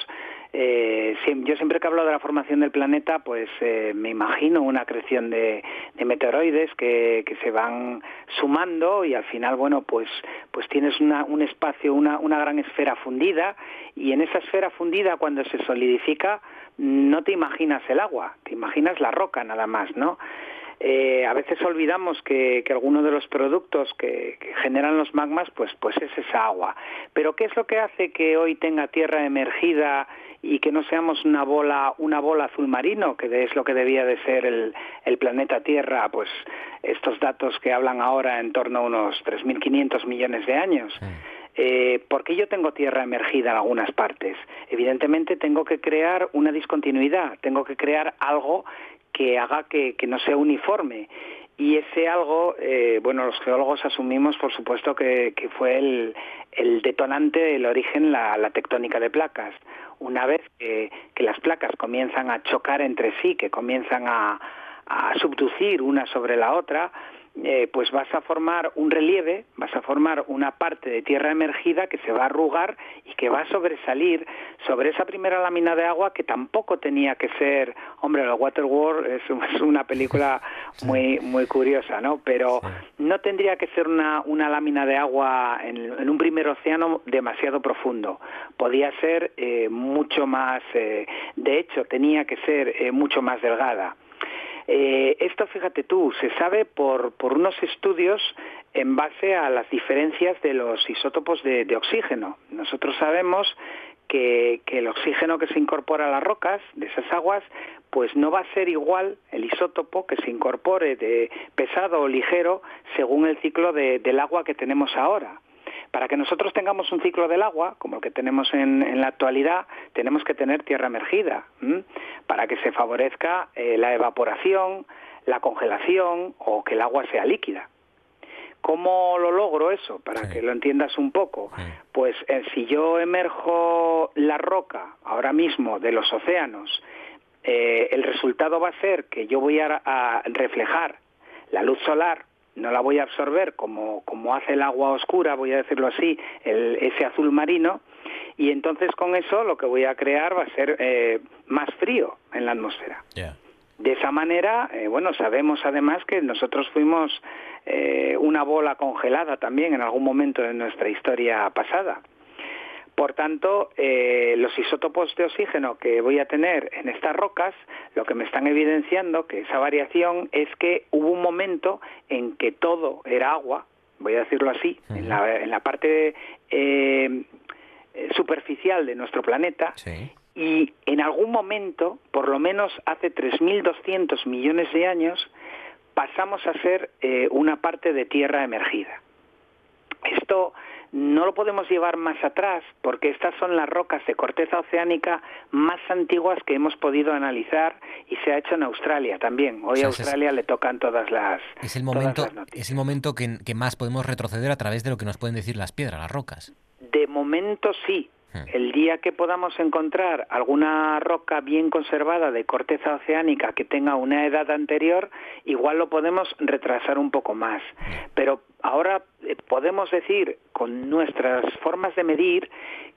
eh, yo siempre que hablo de la formación del planeta, pues eh, me imagino una creación de, de meteoroides que, que, se van sumando y al final, bueno, pues, pues tienes una, un espacio, una, una gran esfera fundida y en esa esfera fundida, cuando se solidifica, no te imaginas el agua, te imaginas la roca nada más, ¿no? Eh, a veces olvidamos que, que alguno de los productos que, generan los magmas pues, pues es esa agua. Pero ¿qué es lo que hace que hoy tenga tierra emergida y que no seamos una bola, una bola azul marino, que es lo que debía de ser el, el planeta Tierra, pues estos datos que hablan ahora en torno a unos 3.500 millones de años? Eh, ¿Por qué yo tengo tierra emergida en algunas partes? Evidentemente tengo que crear una discontinuidad, tengo que crear algo que haga que, no sea uniforme. Y ese algo, eh, bueno, los geólogos asumimos, por supuesto, que, fue el, el, detonante, el origen, la, la tectónica de placas. Una vez que, las placas comienzan a chocar entre sí, que comienzan a, a subducir una sobre la otra, eh, pues vas a formar un relieve, vas a formar una parte de tierra emergida que se va a arrugar y que va a sobresalir sobre esa primera lámina de agua que tampoco tenía que ser, hombre, el Waterworld es, es una película muy muy curiosa, ¿no? Pero no tendría que ser una, una lámina de agua en, un primer océano demasiado profundo. Podía ser eh, mucho más, eh, de hecho, tenía que ser mucho más delgada. Eh, esto, fíjate tú, se sabe por, por unos estudios en base a las diferencias de los isótopos de, oxígeno. Nosotros sabemos que, el oxígeno que se incorpora a las rocas de esas aguas, pues no va a ser igual el isótopo que se incorpore de pesado o ligero según el ciclo del agua que tenemos ahora. Para que nosotros tengamos un ciclo del agua, como el que tenemos en, la actualidad, tenemos que tener tierra emergida, para que se favorezca eh, la evaporación, la congelación o que el agua sea líquida. ¿Cómo lo logro eso? Para que lo entiendas un poco. Pues eh, si yo emerjo la roca ahora mismo de los océanos, eh, el resultado va a ser que yo voy a, reflejar la luz solar, no la voy a absorber como, como hace el agua oscura, voy a decirlo así, ese azul marino, y entonces con eso lo que voy a crear va a ser eh, más frío en la atmósfera. De esa manera, eh, bueno, sabemos además que nosotros fuimos eh, una bola congelada también en algún momento de nuestra historia pasada. Por tanto, eh, los isótopos de oxígeno que voy a tener en estas rocas, lo que me están evidenciando que esa variación es que hubo un momento en que todo era agua, voy a decirlo así, en, la, parte superficial de nuestro planeta, y en algún momento, por lo menos hace 3.200 millones de años, pasamos a ser eh, una parte de tierra emergida. Esto no lo podemos llevar más atrás porque estas son las rocas de corteza oceánica más antiguas que hemos podido analizar y se ha hecho en Australia también. Hoy a Australia le tocan todas las Es el momento es el momento que, que más podemos retroceder a través de lo que nos pueden decir las piedras, las rocas. De momento sí. El día que podamos encontrar alguna roca bien conservada de corteza oceánica que tenga una edad anterior, igual lo podemos retrasar un poco más. Pero ahora eh, podemos decir con nuestras formas de medir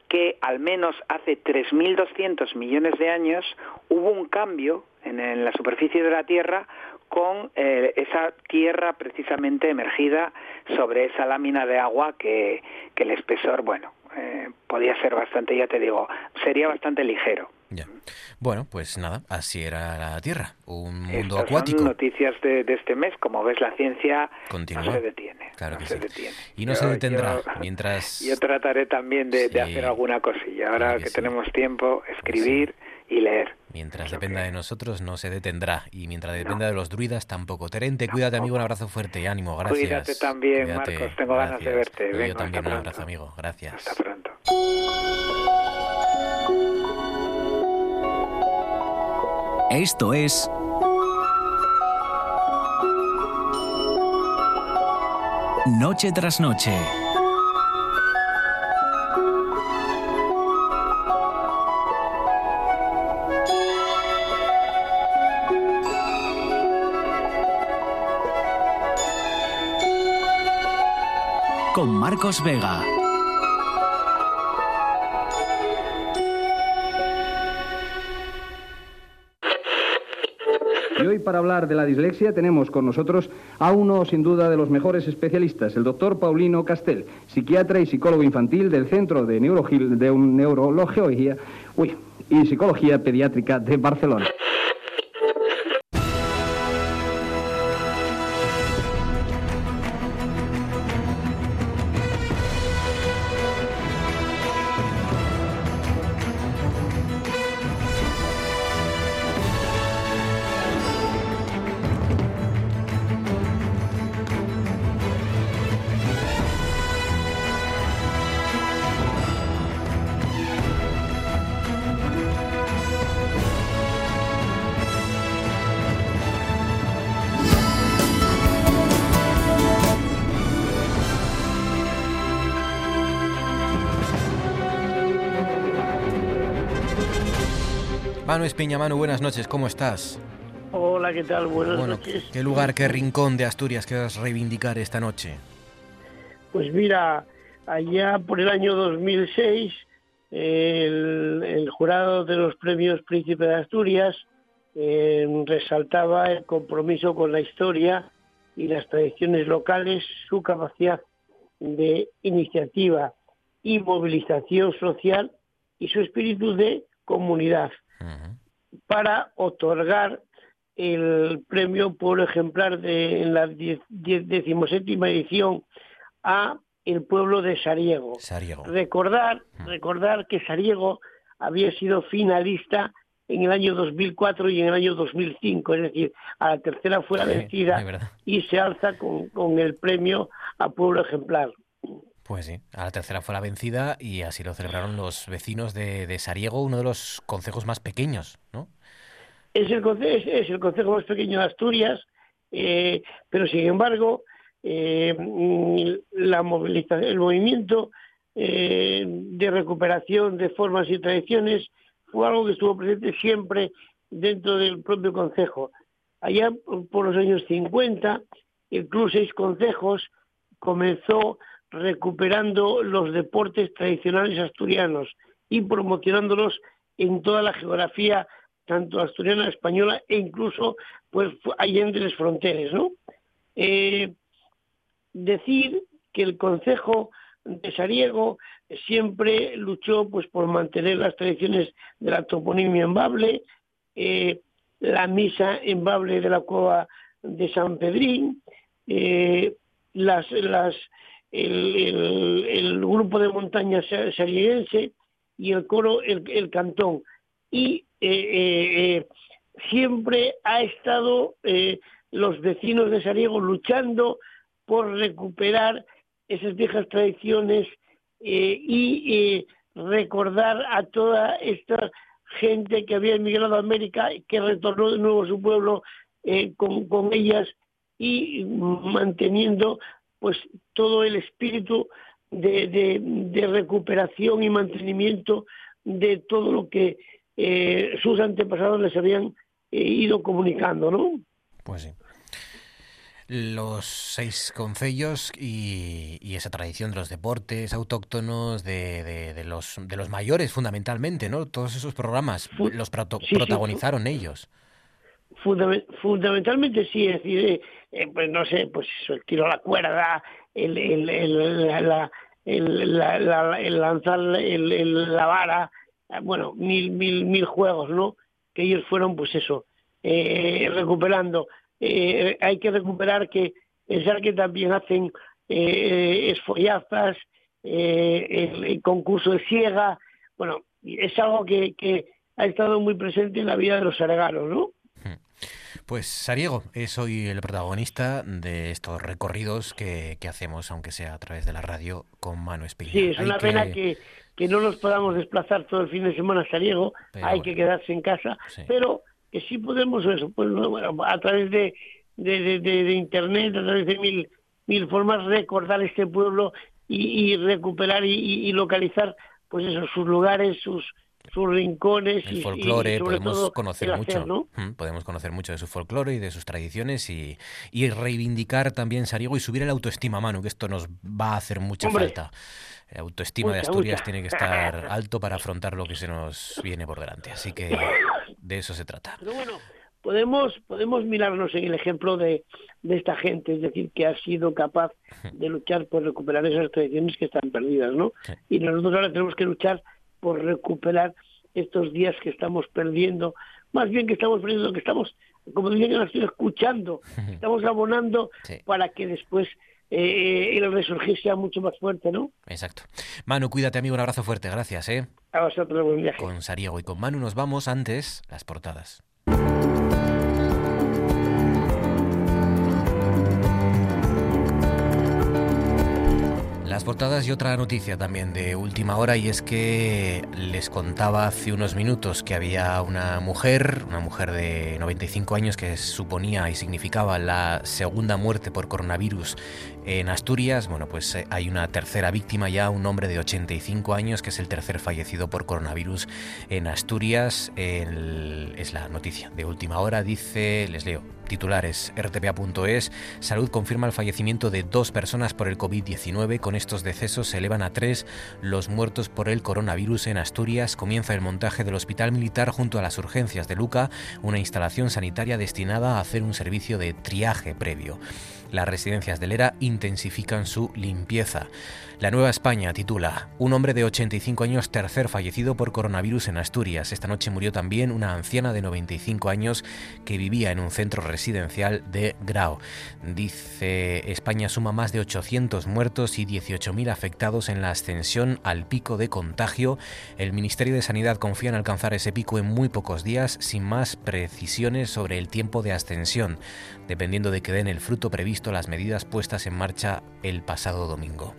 que al menos hace 3.200 millones de años hubo un cambio en, la superficie de la Tierra con eh, esa tierra precisamente emergida sobre esa lámina de agua que, que el espesor, bueno, eh, podía ser bastante, ya te digo, sería bastante ligero. Ya. Bueno, pues nada, así era la Tierra, un mundo acuático. Son noticias de, este mes, como ves, la ciencia no se detiene. Claro que sí. Y no se detendrá mientras. Yo trataré también de, hacer alguna cosilla. Ahora que, tenemos tiempo, escribir y leer. Mientras dependa de nosotros, no se detendrá. Y mientras dependa de los druidas, tampoco. Terente, cuídate, amigo. Un abrazo fuerte y ánimo. Gracias. Cuídate también, Marcos. Tengo ganas de verte. Yo también. Un abrazo, amigo. Gracias. Hasta pronto. Esto es. Noche tras noche. Con Marcos Vega. Y hoy para hablar de la dislexia tenemos con nosotros a uno sin duda de los mejores especialistas, el doctor Paulino Castel, psiquiatra y psicólogo infantil del Centro de, de Neurología y Psicología Pediátrica de Barcelona. Manu Espiña, Manu, buenas noches, ¿cómo estás? Hola, ¿qué tal? Buenas bueno, noches. ¿Qué lugar, qué rincón de Asturias quieres reivindicar esta noche? Pues mira, allá por el año 2006, el, jurado de los premios Príncipe de Asturias eh, resaltaba el compromiso con la historia y las tradiciones locales, su capacidad de iniciativa y movilización social y su espíritu de comunidad para otorgar el premio por ejemplar de en la decimoséptima edición a el pueblo de Sariego. Recordar, recordar que Sariego había sido finalista en el año 2004 y en el año 2005, es decir, a la tercera fue la vencida y se alza con, con, el premio a pueblo ejemplar. Pues sí, a la tercera fue la vencida y así lo celebraron los vecinos de, de Sariego, uno de los concejos más pequeños, ¿no? Es el, es el concejo más pequeño de Asturias, eh, pero sin embargo, eh, la movilización, el movimiento eh, de recuperación de formas y tradiciones fue algo que estuvo presente siempre dentro del propio concejo. Allá por los años 50, el Club Seis Concejos comenzó recuperando los deportes tradicionales asturianos y promocionándolos en toda la geografía tanto asturiana, española e incluso pues allende las fronteras, ¿no? Eh, decir que el Consejo de Sariego siempre luchó pues por mantener las tradiciones de la toponimia en Bable, eh, la misa en Bable de la cueva de San Pedrín, eh, las, las, el, grupo de montaña sarieguense y el coro, el, cantón. Y eh, siempre ha estado los vecinos de Sariego luchando por recuperar esas viejas tradiciones eh, y eh, recordar a toda esta gente que había emigrado a América que retornó de nuevo a su pueblo eh, con, ellas y manteniendo pues todo el espíritu de, recuperación y mantenimiento de todo lo que sus antepasados les habían ido comunicando, ¿no? Pues sí los seis concellos y, esa tradición de los deportes autóctonos, de, de, los, de los mayores fundamentalmente, ¿no? Todos esos programas los protagonizaron ellos. Fundamentalmente sí, es decir, eh, eh, pues no sé, pues el tiro a la cuerda, el, el, el, la, el lanzar la vara, bueno, mil, mil, mil juegos, ¿no? Que ellos fueron, pues eso, eh, recuperando eh, hay que recuperar que pensar que también hacen eh, esfollazas, eh, el, concurso de ciega, bueno, es algo que, ha estado muy presente en la vida de los areganos, ¿no? Pues Sariego es hoy el protagonista de estos recorridos que, hacemos, aunque sea a través de la radio, con Mano Espina. Sí, es una pena que, que no nos podamos desplazar todo el fin de semana a Sariego, hay que quedarse en casa, pero que sí podemos eso, pues, a través de, de, internet, a través de mil, mil formas, recordar este pueblo y, recuperar y, localizar pues esos sus lugares, sus sus rincones el folclore podemos conocer mucho mm, podemos conocer mucho de su folclore y de sus tradiciones y, y reivindicar también Sariego y subir el autoestima mano que esto nos va a hacer mucha falta. El autoestima de Asturias tiene que estar alto para afrontar lo que se nos viene por delante así que de eso se trata. Pero bueno, podemos, podemos mirarnos en el ejemplo de, de esta gente, es decir, que ha sido capaz de luchar por recuperar esas tradiciones que están perdidas, ¿no? Y nosotros ahora tenemos que luchar por recuperar estos días que estamos perdiendo, más bien que estamos perdiendo, que estamos, como dicen, estoy escuchando, estamos abonando para que después eh, el resurgir sea mucho más fuerte, ¿no? Exacto. Manu, cuídate, amigo, un abrazo fuerte, gracias, ¿eh? A vosotros, buen viaje. Con Sariego y con Manu nos vamos antes las portadas. Las portadas y otra noticia también de última hora y es que les contaba hace unos minutos que había una mujer, una mujer de 95 años que suponía y significaba la segunda muerte por coronavirus en Asturias. Bueno, pues eh, hay una tercera víctima ya, un hombre de 85 años que es el tercer fallecido por coronavirus en Asturias. es la noticia de última hora, dice, les leo, Titulares, rtpa.es, Salud confirma el fallecimiento de dos personas por el COVID-19. Con estos decesos se elevan a tres los muertos por el coronavirus en Asturias. Comienza el montaje del Hospital Militar junto a las urgencias de Luca, una instalación sanitaria destinada a hacer un servicio de triaje previo. Las residencias de Lera intensifican su limpieza. La Nueva España titula Un hombre de 85 años tercer fallecido por coronavirus en Asturias. Esta noche murió también una anciana de 95 años que vivía en un centro residencial de Grau. Dice España suma más de 800 muertos y 18.000 afectados en la ascensión al pico de contagio. El Ministerio de Sanidad confía en alcanzar ese pico en muy pocos días sin más precisiones sobre el tiempo de ascensión, dependiendo de que den el fruto previsto las medidas puestas en marcha el pasado domingo.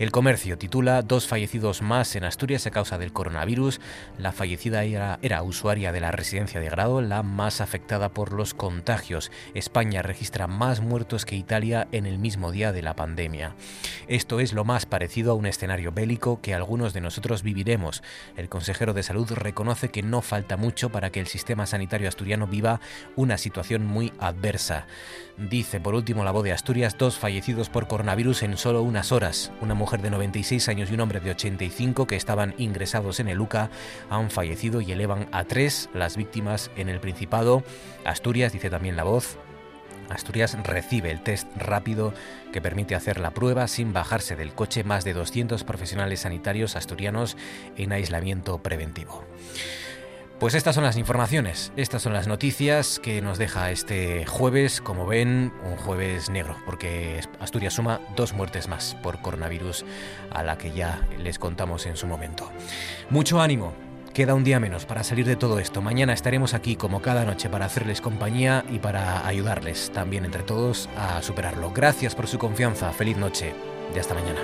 El comercio titula Dos fallecidos más en Asturias a causa del coronavirus. La fallecida era, usuaria de la residencia de grado, la más afectada por los contagios. España registra más muertos que Italia en el mismo día de la pandemia. Esto es lo más parecido a un escenario bélico que algunos de nosotros viviremos. El consejero de salud reconoce que no falta mucho para que el sistema sanitario asturiano viva una situación muy adversa. Dice por último la voz de Asturias dos fallecidos por coronavirus en solo unas horas. Una mujer de 96 años y un hombre de 85 que estaban ingresados en el UCA han fallecido y elevan a tres las víctimas en el Principado. Asturias, dice también la voz, Asturias recibe el test rápido que permite hacer la prueba sin bajarse del coche más de 200 profesionales sanitarios asturianos en aislamiento preventivo. Pues estas son las informaciones, estas son las noticias que nos deja este jueves, como ven, un jueves negro, porque Asturias suma dos muertes más por coronavirus a la que ya les contamos en su momento. Mucho ánimo, queda un día menos para salir de todo esto. Mañana estaremos aquí como cada noche para hacerles compañía y para ayudarles también entre todos a superarlo. Gracias por su confianza, feliz noche y hasta mañana.